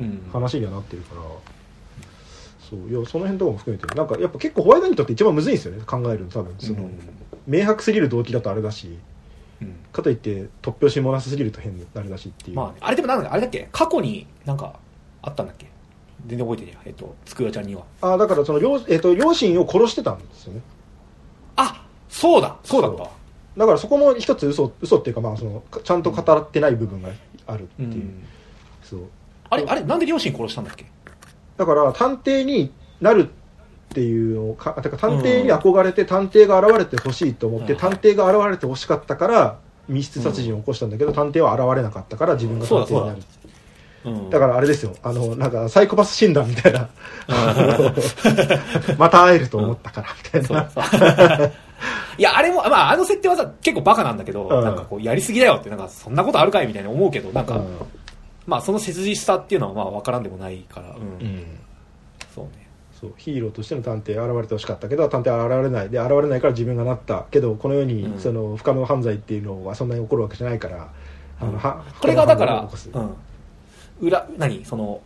うん。話にはなってるから、そう、いや、その辺とかも含めて、なんかやっぱ結構ホワイトニットって一番むずいんですよね、考えるの多分。その、うん。明白すぎる動機だとあれだし、うん。かといって突拍子もなさすぎると変になるらしいっていう、まあ、あれでもなんだあれだっけ？過去になんかあったんだっけ？全然覚えてねえやえっとつくよちゃんには。あだからその両,、えっと両親を殺してたんですよね。あそうだ。そうだった。わだからそこも一つ嘘嘘っていうかまあそのちゃんと語ってない部分があるっていう、うん。そう。あれあれなんで両親殺したんだっけ？だから探偵になるっていうのをかてか探偵に憧れて探偵が現れてほしいと思って、うん。探偵が現れてほしかったから密室殺人を起こしたんだけど、探偵は現れなかったから自分が探偵になる。うん。だからあれですよ。あのなんかサイコパス診断みたいな。また会えると思ったからみたいないや、あれも、まあ、あの設定はさ、結構バカなんだけど、うん。なんかこう、やりすぎだよって、なんか、そんなことあるかいみたいな思うけど、なんか、うん。まあ、その切実さっていうのは、まあ、わからんでもないから、うん。うん。そうね。そうヒーローとしての探偵現れてほしかったけど探偵は現れない。で現れないから自分がなったけどこの世にうん。その不可能犯罪っていうのはそんなに起こるわけじゃないから、あのはこれがだから不可能犯罪を起こす、うん。裏、何？その、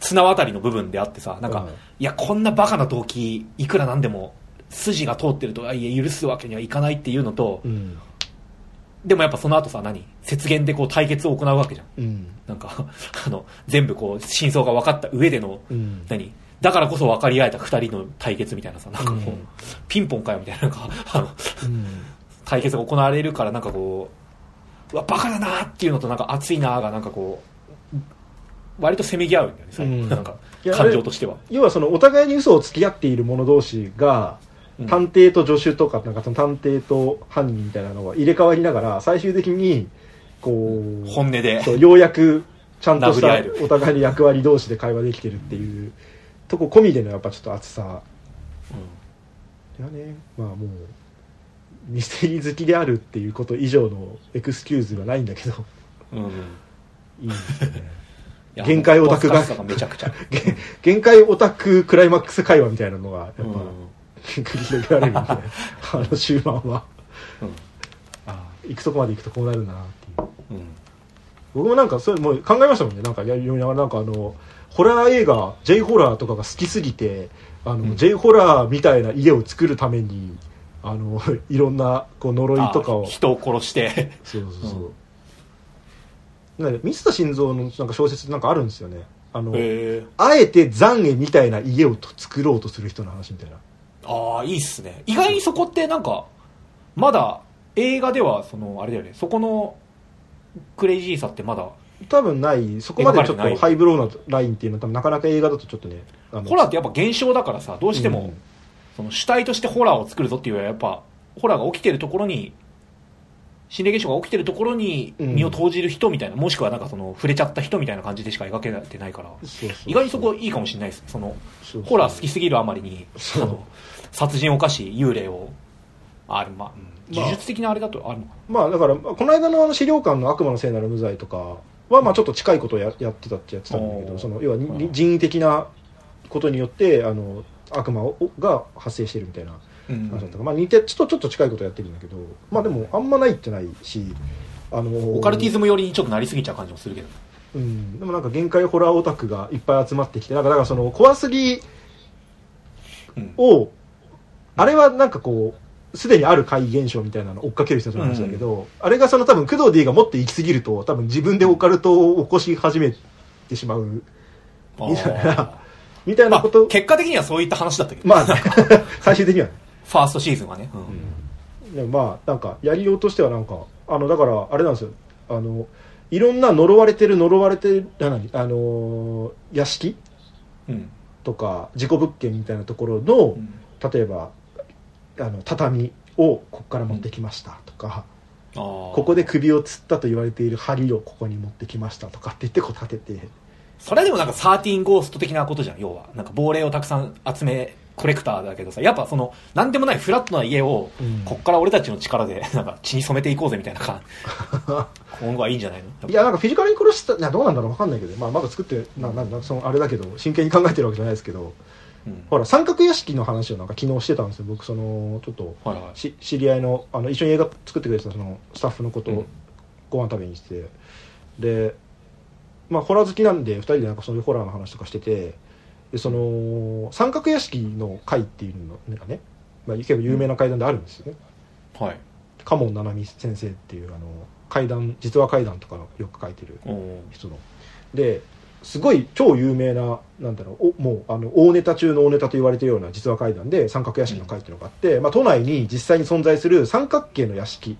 綱渡りの部分であってさ、なんか、うん。いや、こんなバカな動機、いくらなんでも、筋が通ってると、あいや、許すわけにはいかないっていうのと、うん。でもやっぱその後さ、何？雪原でこう対決を行うわけじゃん。うん。なんか、あの、全部こう、真相が分かった上での、うん。何？だからこそ分かり合えた二人の対決みたいなさ、なんかもう、うん。ピンポンかよみたいな、なんか、あの、うん。対決が行われるから、なんかこう、うわ、バカだなっていうのと、なんか熱いなが、なんかこう、割とせめぎ合うんだよねうん。なんか感情としては。要はそのお互いに嘘をつき合っている者同士が、うん探偵と助手とかなんかその探偵と犯人みたいなのが入れ替わりながら最終的にこう本音で。そうようやくちゃんとしたお互いに役割同士で会話できてるっていうとこ込みでのやっぱちょっと熱さいやねまあもうミステリー好きであるっていうこと以上のエクスキューズがないんだけどうん。うん。いいいですよねや限界オタクが 限界オタククライマックス会話みたいなのがやっぱ、うん。繰り広げられるんであの終盤は。うん。あ行くとこまで行くとこうなるんだなっていう。うん。僕もなんかそういうもう考えましたもんね。なんかやりながらなんかあのホラー映画 J ホラーとかが好きすぎてあの、うん。J ホラーみたいな家を作るためにあの いろんなこう呪いとかを。あ人を殺して。そうそうそう、なんか水田信三のなんか小説なんかあるんですよね。あの。あえて残影みたいな家をと作ろうとする人の話みたいなああ、いいっすね。意外にそこってなんか、まだ映画では、その、あれだよね、そこのクレイジーさってまだ、多分ない。そこまでちょっとハイブローなラインっていうのは多分なかなか映画だとちょっとねホラーってやっぱ現象だからさ、どうしても、うん。その主体としてホラーを作るぞっていうよりは、やっぱ、ホラーが起きてるところに、心霊現象が起きてるところにうん。身を投じる人みたいな、もしくはなんかその、触れちゃった人みたいな感じでしか描けてないから、意外にそこいいかもしれないです。ね。その、ホラー好きすぎるあまりに、あの殺人を犯し、幽霊を、ある、まあ、うん。まあ。呪術的なあれだとあるのか。まあだからこの間のあの資料館の悪魔の聖なる無罪とかはまあちょっと近いことをややってたってやってたんだけどその要は人為的なことによってあの悪魔をが発生してるみたいな話だったか。ら、まあ似てちょっとちょっと近いことやってるんだけどまあでもあんまないってないしあのオカルティズム寄りにちょっとなりすぎちゃう感じもするけど。うん、でもなんか限界ホラーオタクがいっぱい集まってきてなんかだからその怖すぎうん。をあれはなんかこうすでにある怪異現象みたいなのを追っかける人の話だけど、あれがその多分工藤 D がもっと行き過ぎると多分自分でオカルトを起こし始めてしまう。あみたいなーみたいまあなこと、結果的にはそういった話だったけど、まあ、最終的には。ね、ファーストシーズンはね。うん。でもまあなんかやりようとしてはなんかあのだからあれなんですよ。あのいろんな呪われてる呪われてるあの屋敷うん。とか事故物件みたいなところの、うん。例えばあの畳をここから持ってきましたとか、あー。ここで首を吊ったと言われている針をここに持ってきましたとかって言ってこう立てて。それでもなんかサーティンゴースト的なことじゃん、要は。なんか亡霊をたくさん集め、コレクターだけどさ、やっぱその、なんでもないフラットな家を、うん。こっから俺たちの力で、なんか血に染めていこうぜみたいな感。今後はいいんじゃないの？いやなんかフィジカルに殺したいやどうなんだろう分かんないけど、まあ、まだ作ってななんだそのあれだけど真剣に考えてるわけじゃないですけどうん。ほら三角屋敷の話をなんか昨日してたんですよ。僕そのちょっとはいはい。し知り合いのあの一緒に映画作ってくれてたそのスタッフのことをうん。ご飯食べにして、でまあホラー好きなんで2人でなんかそういうホラーの話とかしててでその三角屋敷の会っていうのがね、まあ、結構有名な階段であるんですよね、はい。嘉門七海先生っていうあの怪談実話怪談とかよく書いてるうん。人の。ですごい超有名ななんだろうおもうあの大ネタ中の大ネタと言われてるような実話怪談で三角屋敷の会っていうのがあって、まあ、都内に実際に存在する三角形の屋敷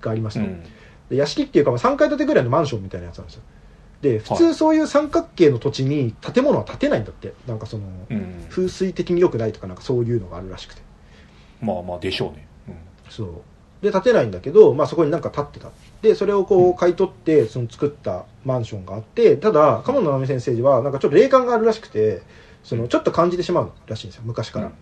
がありました、うん。で屋敷っていうかまあ3階建てぐらいのマンションみたいなやつなんですよ。で普通そういう三角形の土地に建物は建てないんだって。なんかそのうん。風水的に良くないとかなんかそういうのがあるらしくて。まあまあでしょうね。そう。で建てないんだけど、まあ、そこになんか建ってたでそれをこう買い取ってその作ったマンションがあってただ鴨野直美先生はなんかちょっと霊感があるらしくてそのちょっと感じてしまうらしいんですよ昔から、うん。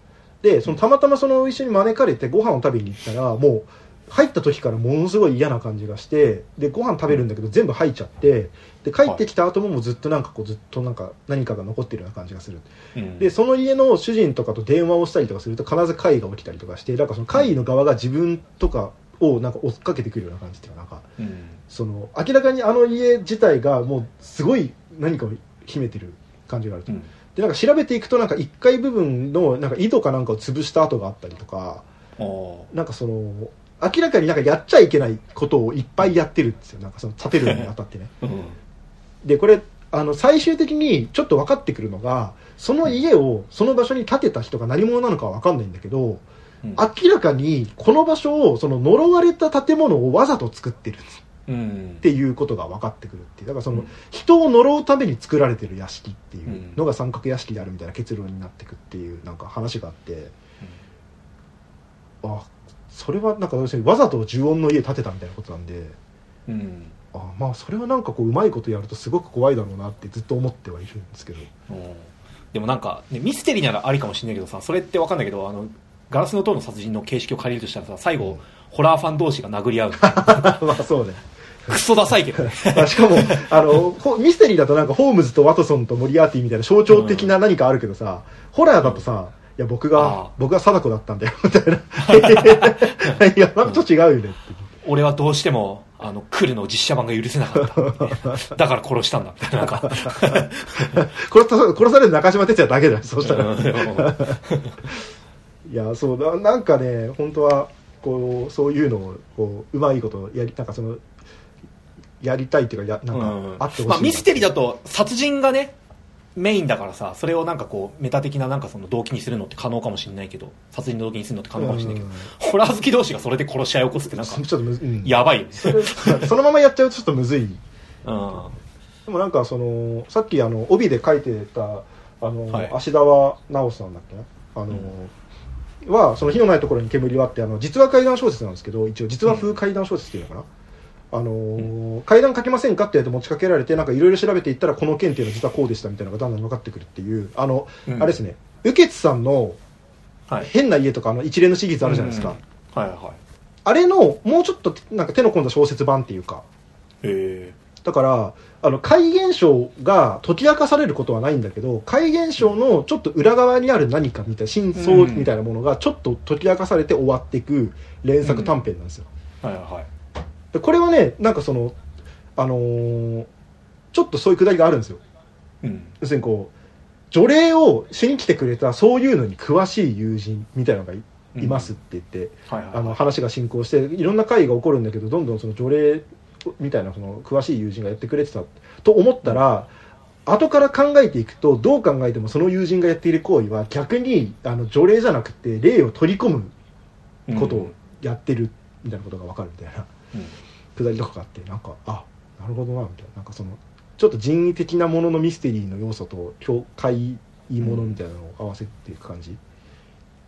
でそのたまたまその一緒に招かれてご飯を食べに行ったらもう入った時からものすごい嫌な感じがしてでご飯食べるんだけど全部吐いちゃってで帰ってきた後ももうずっとなんかこうずっとなんか何かが残ってるような感じがするうんうん。でその家の主人とかと電話をしたりとかすると必ず会が起きたりとかしてなんかその会の側が自分とかをなんか追っかけてくるような感じっていうかなんかうん。その明らかにあの家自体がもうすごい何かを秘めてる感じがあると、うん。でなんか調べていくとなんか1階部分のなんか井戸かなんかを潰した跡があったりとかなんかその明らかになんかやっちゃいけないことをいっぱいやってるんですよなんかその建てるのにあたってね。うん。でこれあの最終的にちょっと分かってくるのがその家をその場所に建てた人が何者なのかは分かんないんだけどうん明らかにこの場所をその呪われた建物をわざと作ってるっう。ん。ていうことが分かってくるっていう。だからそのうん人を呪うために作られてる屋敷っていうのが三角屋敷であるみたいな結論になってくっていうなんか話があって。あそれはなんか要するにわざと呪音の家建てたみたいなことなんで。うん。あまあそれはなんかこううまいことやるとすごく怖いだろうなってずっと思ってはいるんですけど。うん。でもなんか、ね、ミステリーならありかもしれないけどさそれってわかんないけどあのガラスの塔の殺人の形式を借りるとしたらさ最後、ホラーファン同士が殴り合う。まあそうね。クソダサいけどね。ま あしかもあのほミステリーだとなんかホームズとワトソンとモリアーティみたいな象徴的な何かあるけどさ、ホラーだとさいや僕が僕が貞子だったんだよみたいな。いやなんかちょっと違うよねって。俺はどうしてもあの来るのを実写版が許せなかっただから殺したんだみたいな。なんか殺さ殺される中島哲也だけだよそうしたら。うんいやそうだなんかね本当はこうそういうのをこううまいことやりなんかそのやりたいっていうかやなんうんかあってほしいな、まあ、ミステリーだと殺人がねメインだからさそれをなんかこうメタ的ななんかその動機にするのって可能かもしれないけど殺人の動機にするのって可能かもしれないけど、うんホラー好き同士がそれで殺し合いを起こすってなんかちょっとうん、やばいよね。そのままやっちゃうとちょっとむずい。うん。でもなんかそのさっきあの帯で書いてたあの、はい。芦川直さんだっけな？あの、はその火のないところに煙はあってあの実話怪談小説なんですけど一応実話風怪談小説っていうのかな、あのー怪談書けませんかって言って持ちかけられてなんかいろいろ調べていったらこの件っていうのは実はこうでしたみたいなのがだんだん分かってくるっていう。あの、うんあれですね。右傑さんのはい。変な家とかあの一連のシリーズあるじゃないですか、うんはいはいあれのもうちょっとなんか手の込んだ小説版っていうか。へだからあの怪現象が解き明かされることはないんだけど怪現象のちょっと裏側にある何かみたいな真相みたいなものがちょっと解き明かされて終わっていく連作短編なんですよ、えはいはい。でこれはねなんかそのあのーちょっとそういうくだりがあるんですよ。うん。要するにこう除霊をしに来てくれたそういうのに詳しい友人みたいなのがい,、うんますって言ってはいはいあの話が進行していろんな会が起こるんだけどどんどんその除霊みたいなその詳しい友人がやってくれてたと思ったら後から考えていくとどう考えてもその友人がやっている行為は逆にあの除霊じゃなくて霊を取り込むことをやってるみたいなことが分かるみたいなうん。くだりとかがあってなんかあなるほどなみたいななんかそのちょっと人為的なもののミステリーの要素と境界ものみたいなのを合わせていく感じ、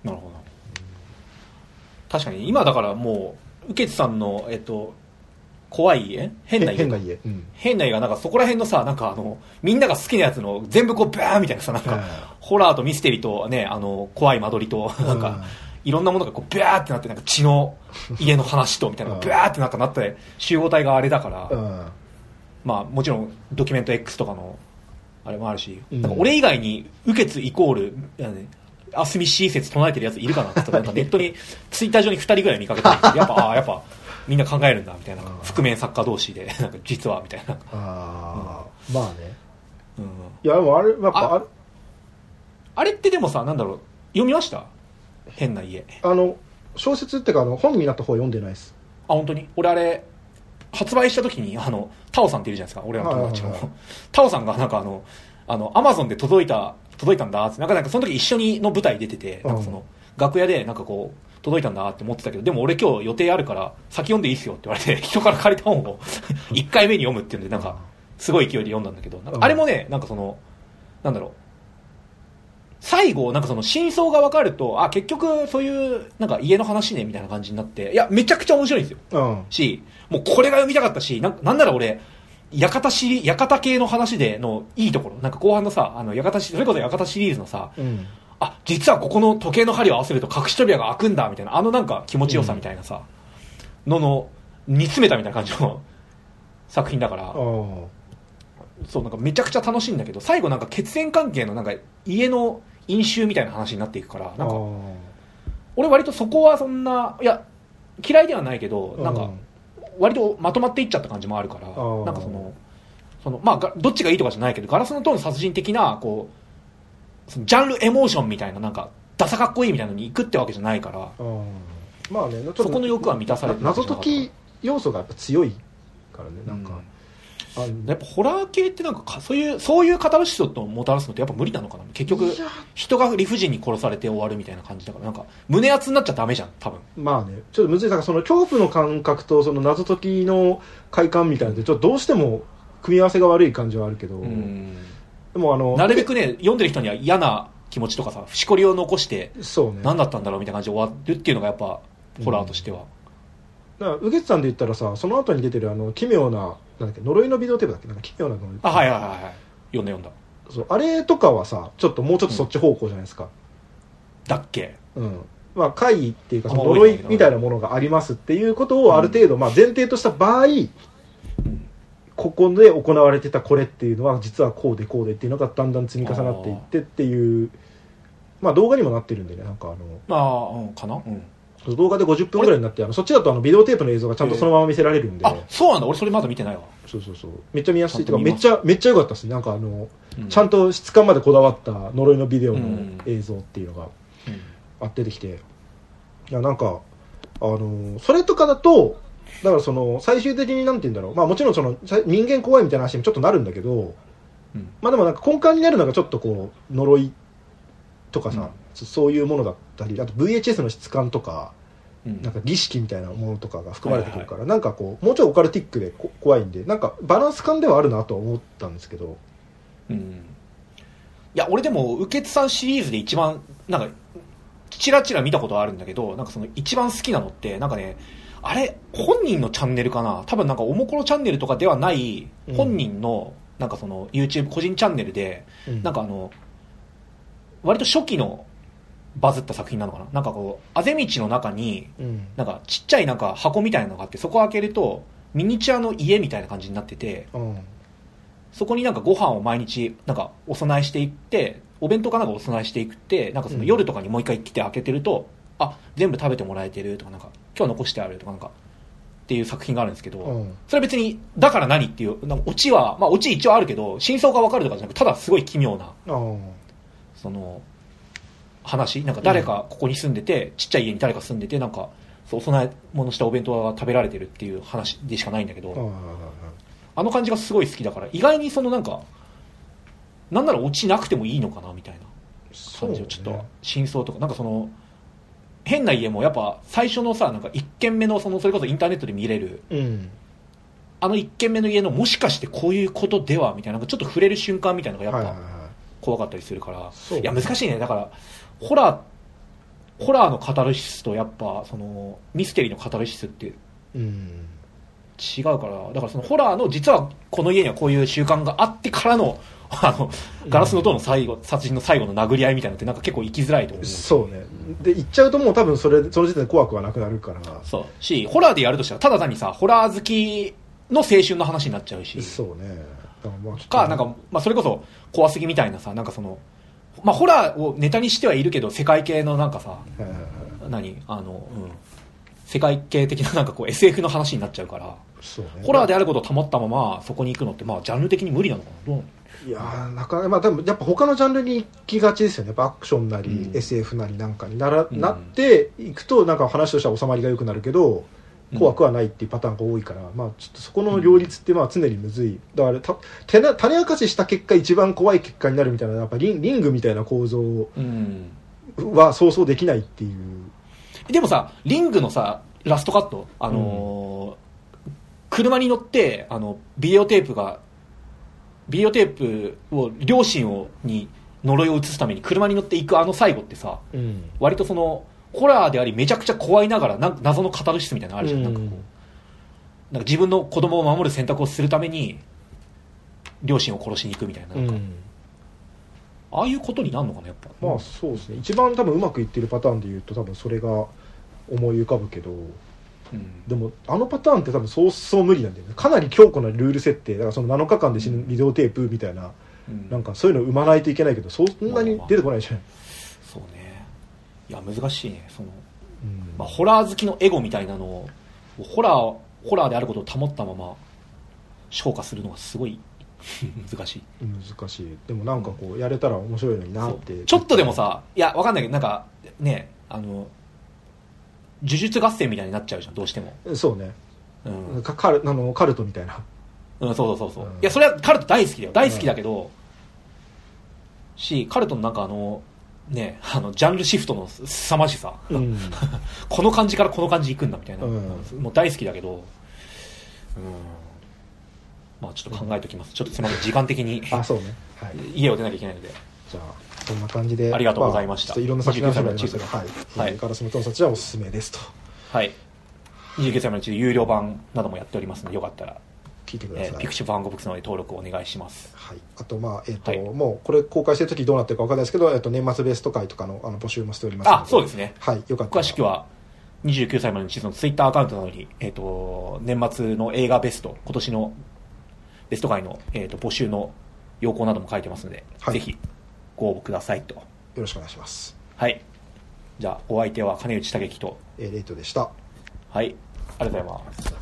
なるほど。確かに今だからもう右傑さんのえっと怖い家？変な家変な家、うん。変な家がなんかそこら辺のさなんかあのみんなが好きなやつの全部こうバーンみたいなさなんか、はい。ホラーとミステリーとねあの怖い間取りとなんか、いろんなものがこうバーってなってなんか血の家の話とみたいなバーってなったなって集合体があれだから、うん。まあもちろんドキュメント X とかのあれもあるし、うん。なんか俺以外に右傑イコールあのねアスミシー説唱えてるやついるかなって言ったらなんかネットにツイッター上に2人ぐらい見かけたんですけどやっぱああやっぱみんな考えるんだみたいな。うん。覆面作家同士で なんか実はみたいな、ああ、まあね。うん、いやでもあれやっぱあれあれってでもさなんだろう。読みました？変な家。あの小説っていうかあの本になった方は読んでないです。あ本当に？俺あれ発売した時にあのタオさんっているじゃないですか？俺らの友達の、タオさんがなんかあのあのアマゾンで届いた届いたんだって。なんかなんかその時一緒にの舞台出ててなんかその、楽屋でなんかこう届いたんだって思ってたけどでも俺今日予定あるから先読んでいいっすよって言われて 人から借りた本を 1回目に読むっていうんでなんかすごい勢いで読んだんだけどあれもねなんかそのなんだろう。最後、なんかその真相が分かると、あ、結局そういう、なんか家の話ね、みたいな感じになって、いや、めちゃくちゃ面白いんですよ。うん。し、もうこれが読みたかったし、なんなんなら俺、館シリ、館系の話でのいいところ、なんか後半のさ、あの、館シ、それこそ館シリーズのさ、うんあ、実はここの時計の針を合わせると隠し扉が開くんだ、みたいな、あのなんか気持ちよさみたいなさ、のの、煮詰めたみたいな感じの 作品だから、あそう、なんかめちゃくちゃ楽しいんだけど、最後なんか血縁関係のなんか家の飲酒みたいな話になっていくから、なんか、俺割とそこはそんな、いや、嫌いではないけど、なんか、割とまとまっていっちゃった感じもあるから、ーなんかその、その、まあが、どっちがいいとかじゃないけど、ガラスの塔の殺人的な、こう、そのジャンルエモーションみたいな、なんか、ダサかっこいいみたいなのに行くってわけじゃないから、まあねちょっとそこの欲は満たされてる謎解き要素がやっぱ強いからねなんか、あやっぱホラー系ってなんかか、そういう、そういうカタルシスをもたらすのってやっぱ無理なのかな。結局人が理不尽に殺されて終わるみたいな感じだから、なんか、胸熱になっちゃダメじゃん、多分。まあね。ちょっとむずい。だからその恐怖の感覚とその謎解きの快感みたいなのでちょっとどうしても組み合わせが悪い感じはあるけど、うん。でもあのなるべくね、読んでる人には嫌な気持ちとかさ、しこりを残して、そうね何だったんだろうみたいな感じで終わるっていうのがやっぱ、ホラーとしては。だから、ウゲツさんで言ったらさ、その後に出てるあの、奇妙な、なんだっけ、呪いのビデオテープだっけ？なんか奇妙なの。あ、はいはいはいはい。読んだ読んだ。そう、あれとかはさ、ちょっともうちょっとそっち方向じゃないですか。だっけ？うん。まあ、怪異っていうか、呪いみたいなものがありますっていうことをある程度、まあ、前提とした場合、ここで行われてたこれっていうのは、実はこうでこうでっていうのがだんだん積み重なっていってっていう、まあ、動画にもなってるんでね、なんかあの、まあ、うん、かな？うん。動画で50分ぐらいになって、あのそっちだとあのビデオテープの映像がちゃんとそのまま見せられるんで、あ、そうなんだ。俺それまだ見てないわ。そうそうそう。めっちゃ見やすい。ちゃんと見ますてかめっちゃ、めっちゃ良かったですね。なんかあの、うんちゃんと質感までこだわった呪いのビデオのうん映像っていうのがうんあって出てきて、いや、なんか、あの、それとかだと、だからその、最終的になんて言うんだろう。まあもちろんその、さ人間怖いみたいな話にもちょっとなるんだけど、うん。まあでもなんか根幹になるのがちょっとこう、呪いとかさ、そそういうものだったり、あと VHS の質感とか、うん。なんか儀式みたいなものとかが含まれてくるから、なんかこう、もうちょいオカルティックでこ怖いんで、なんかバランス感ではあるなとは思ったんですけど、うん。いや、俺でも、ウケツさんシリーズで一番、なんか、チラチラ見たことはあるんだけど、なんかその一番好きなのって、なんかね、あれ、本人のチャンネルかな？多分なんかおもころチャンネルとかではない、うん。本人の、なんかその YouTube 個人チャンネルで、うん。なんかあの、割と初期のバズった作品なのかな？なんかこう、あぜ道の中に、うん。なんかちっちゃいなんか箱みたいなのがあって、そこを開けると、ミニチュアの家みたいな感じになってて、うん。そこになんかご飯を毎日なんかお供えしていって、お弁当かなんかお供えしていくって、なんかそのうん夜とかにもう一回来て開けてると、あ、全部食べてもらえてるとかなんか、今日残してあるとかなんか、っていう作品があるんですけど、うん。それは別に、だから何っていう、なんかオチは、まあオチ一応あるけど、真相がわかるとかじゃなくて、ただすごい奇妙な、あその、話？なんか誰かここに住んでて、ちっちゃい家に誰か住んでて、なんか、そうお供え物したお弁当が食べられてるっていう話でしかないんだけど、あの感じがすごい好きだから、意外にそのなんか、なんならオチなくてもいいのかなみたいな感じをちょっと、真相とか、なんかその、変な家もやっぱ最初のさ、なんか一軒目のその、それこそインターネットで見れる、うん。あの一軒目の家のもしかしてこういうことではみたいな、なんかちょっと触れる瞬間みたいなのがやっぱはいはいはい。怖かったりするから、そういや難しいね。だから、ホラー、ホラーのカタルシスとやっぱ、その、ミステリーのカタルシスってうん。違うから、だからそのホラーの、実はこの家にはこういう習慣があってからの、あの、ガラスの塔の最後、殺人の最後の殴り合いみたいなのってなんか結構生きづらいと思う。そうね。で行っちゃうともう多分それその時点で怖くはなくなるから。そう。し、ホラーでやるとしたら、ただ単にさ、ホラー好きの青春の話になっちゃうし、そうね。だからまあか、なんか、まあそれこそ怖すぎみたいなさ、なんかその、まあホラーをネタにしてはいるけど、世界系のなんかさ、はいはいはい。何？あの、うん。世界系的ななんかこう SF の話になっちゃうから、そうね。ホラーであることを保ったままそこに行くのって、まあジャンル的に無理なのかな？どういやーなかなかまあでもやっぱ他のジャンルに行きがちですよね。アクションなり、うん。SF なりなんかになら、うん。なっていくとなんか話としては収まりが良くなるけど怖くはないっていうパターンが多いから、まあちょっとそこの両立ってまあ常にむずい。だからた手な種明かしした結果一番怖い結果になるみたいなやっぱリンリングみたいな構造うん。は想像できないっていう。でもさリングのさラストカットあのー車に乗ってあのビデオテープがビデオテープを両親をに呪いを移すために車に乗っていくあの最後ってさうん。割とそのホラーでありめちゃくちゃ怖いながらなん謎のカタルシスみたいなのあるじゃん,、なんかこうなんか自分の子供を守る選択をするために両親を殺しに行くみたいななんか、うん。ああいうことになるのかなやっぱ。まあそうですね。一番多分うまくいってるパターンで言うと多分それが思い浮かぶけどうん。でもあのパターンって多分そうそう無理なんだよね。かなり強固なルール設定。だからその7日間で死ぬビデオテープみたいなうん。なんかそういうの生まないといけないけどそんなに出てこないじゃん、そうね。いや難しいねその。うん。まあ、ホラー好きのエゴみたいなのをホラーホラーであることを保ったまま消化するのがすごい 難しい。難しい。でもなんかこうやれたら面白いのになって。ちょっとでもさいやわかんないけどなんかねあの呪術合戦みたいになっちゃうじゃんどうしても。そうね。うん、かカルあのカルトみたいな。うん、そうそうそうそう、うん。いやそれはカルト大好きだよ。大好きだけど、しカルトのなんかあのねあのジャンルシフトの凄まじさ、うん。この感じからこの感じいくんだみたいな、うん。もう大好きだけど、うん、まあちょっと考えておきます。ちょっとすみません、時間的に。あそうね。はい。家を出なきゃいけないので。じゃあこんな感じでありがとうございました。あちょっといろんな作品の話になりましたが。29はい、はい。えーガラスの盗撮はおすすめですと。はい。29歳まで有料版などもやっておりますので、よかったら、聞いてください、えーピクシブファンゴブックスの方で登録お願いします。はい、あとまあえっ、と、はい。もうこれ公開してる時どうなってるかわかんないですけど、えっと年末ベスト会とかのあの募集もしておりますのあ、そうですね。はい。よかったら。詳しくは、29歳までの地図のツイッターアカウントなどに、えっ、と、年末の映画ベスト、今年のベスト回の、えー、と募集の要項なども書いてますので、はい。ぜひご応募くださいと。よろしくお願いしますはい。じゃあ、お相手は金内武樹と、えーレイトでしたはい。ありがとうございます。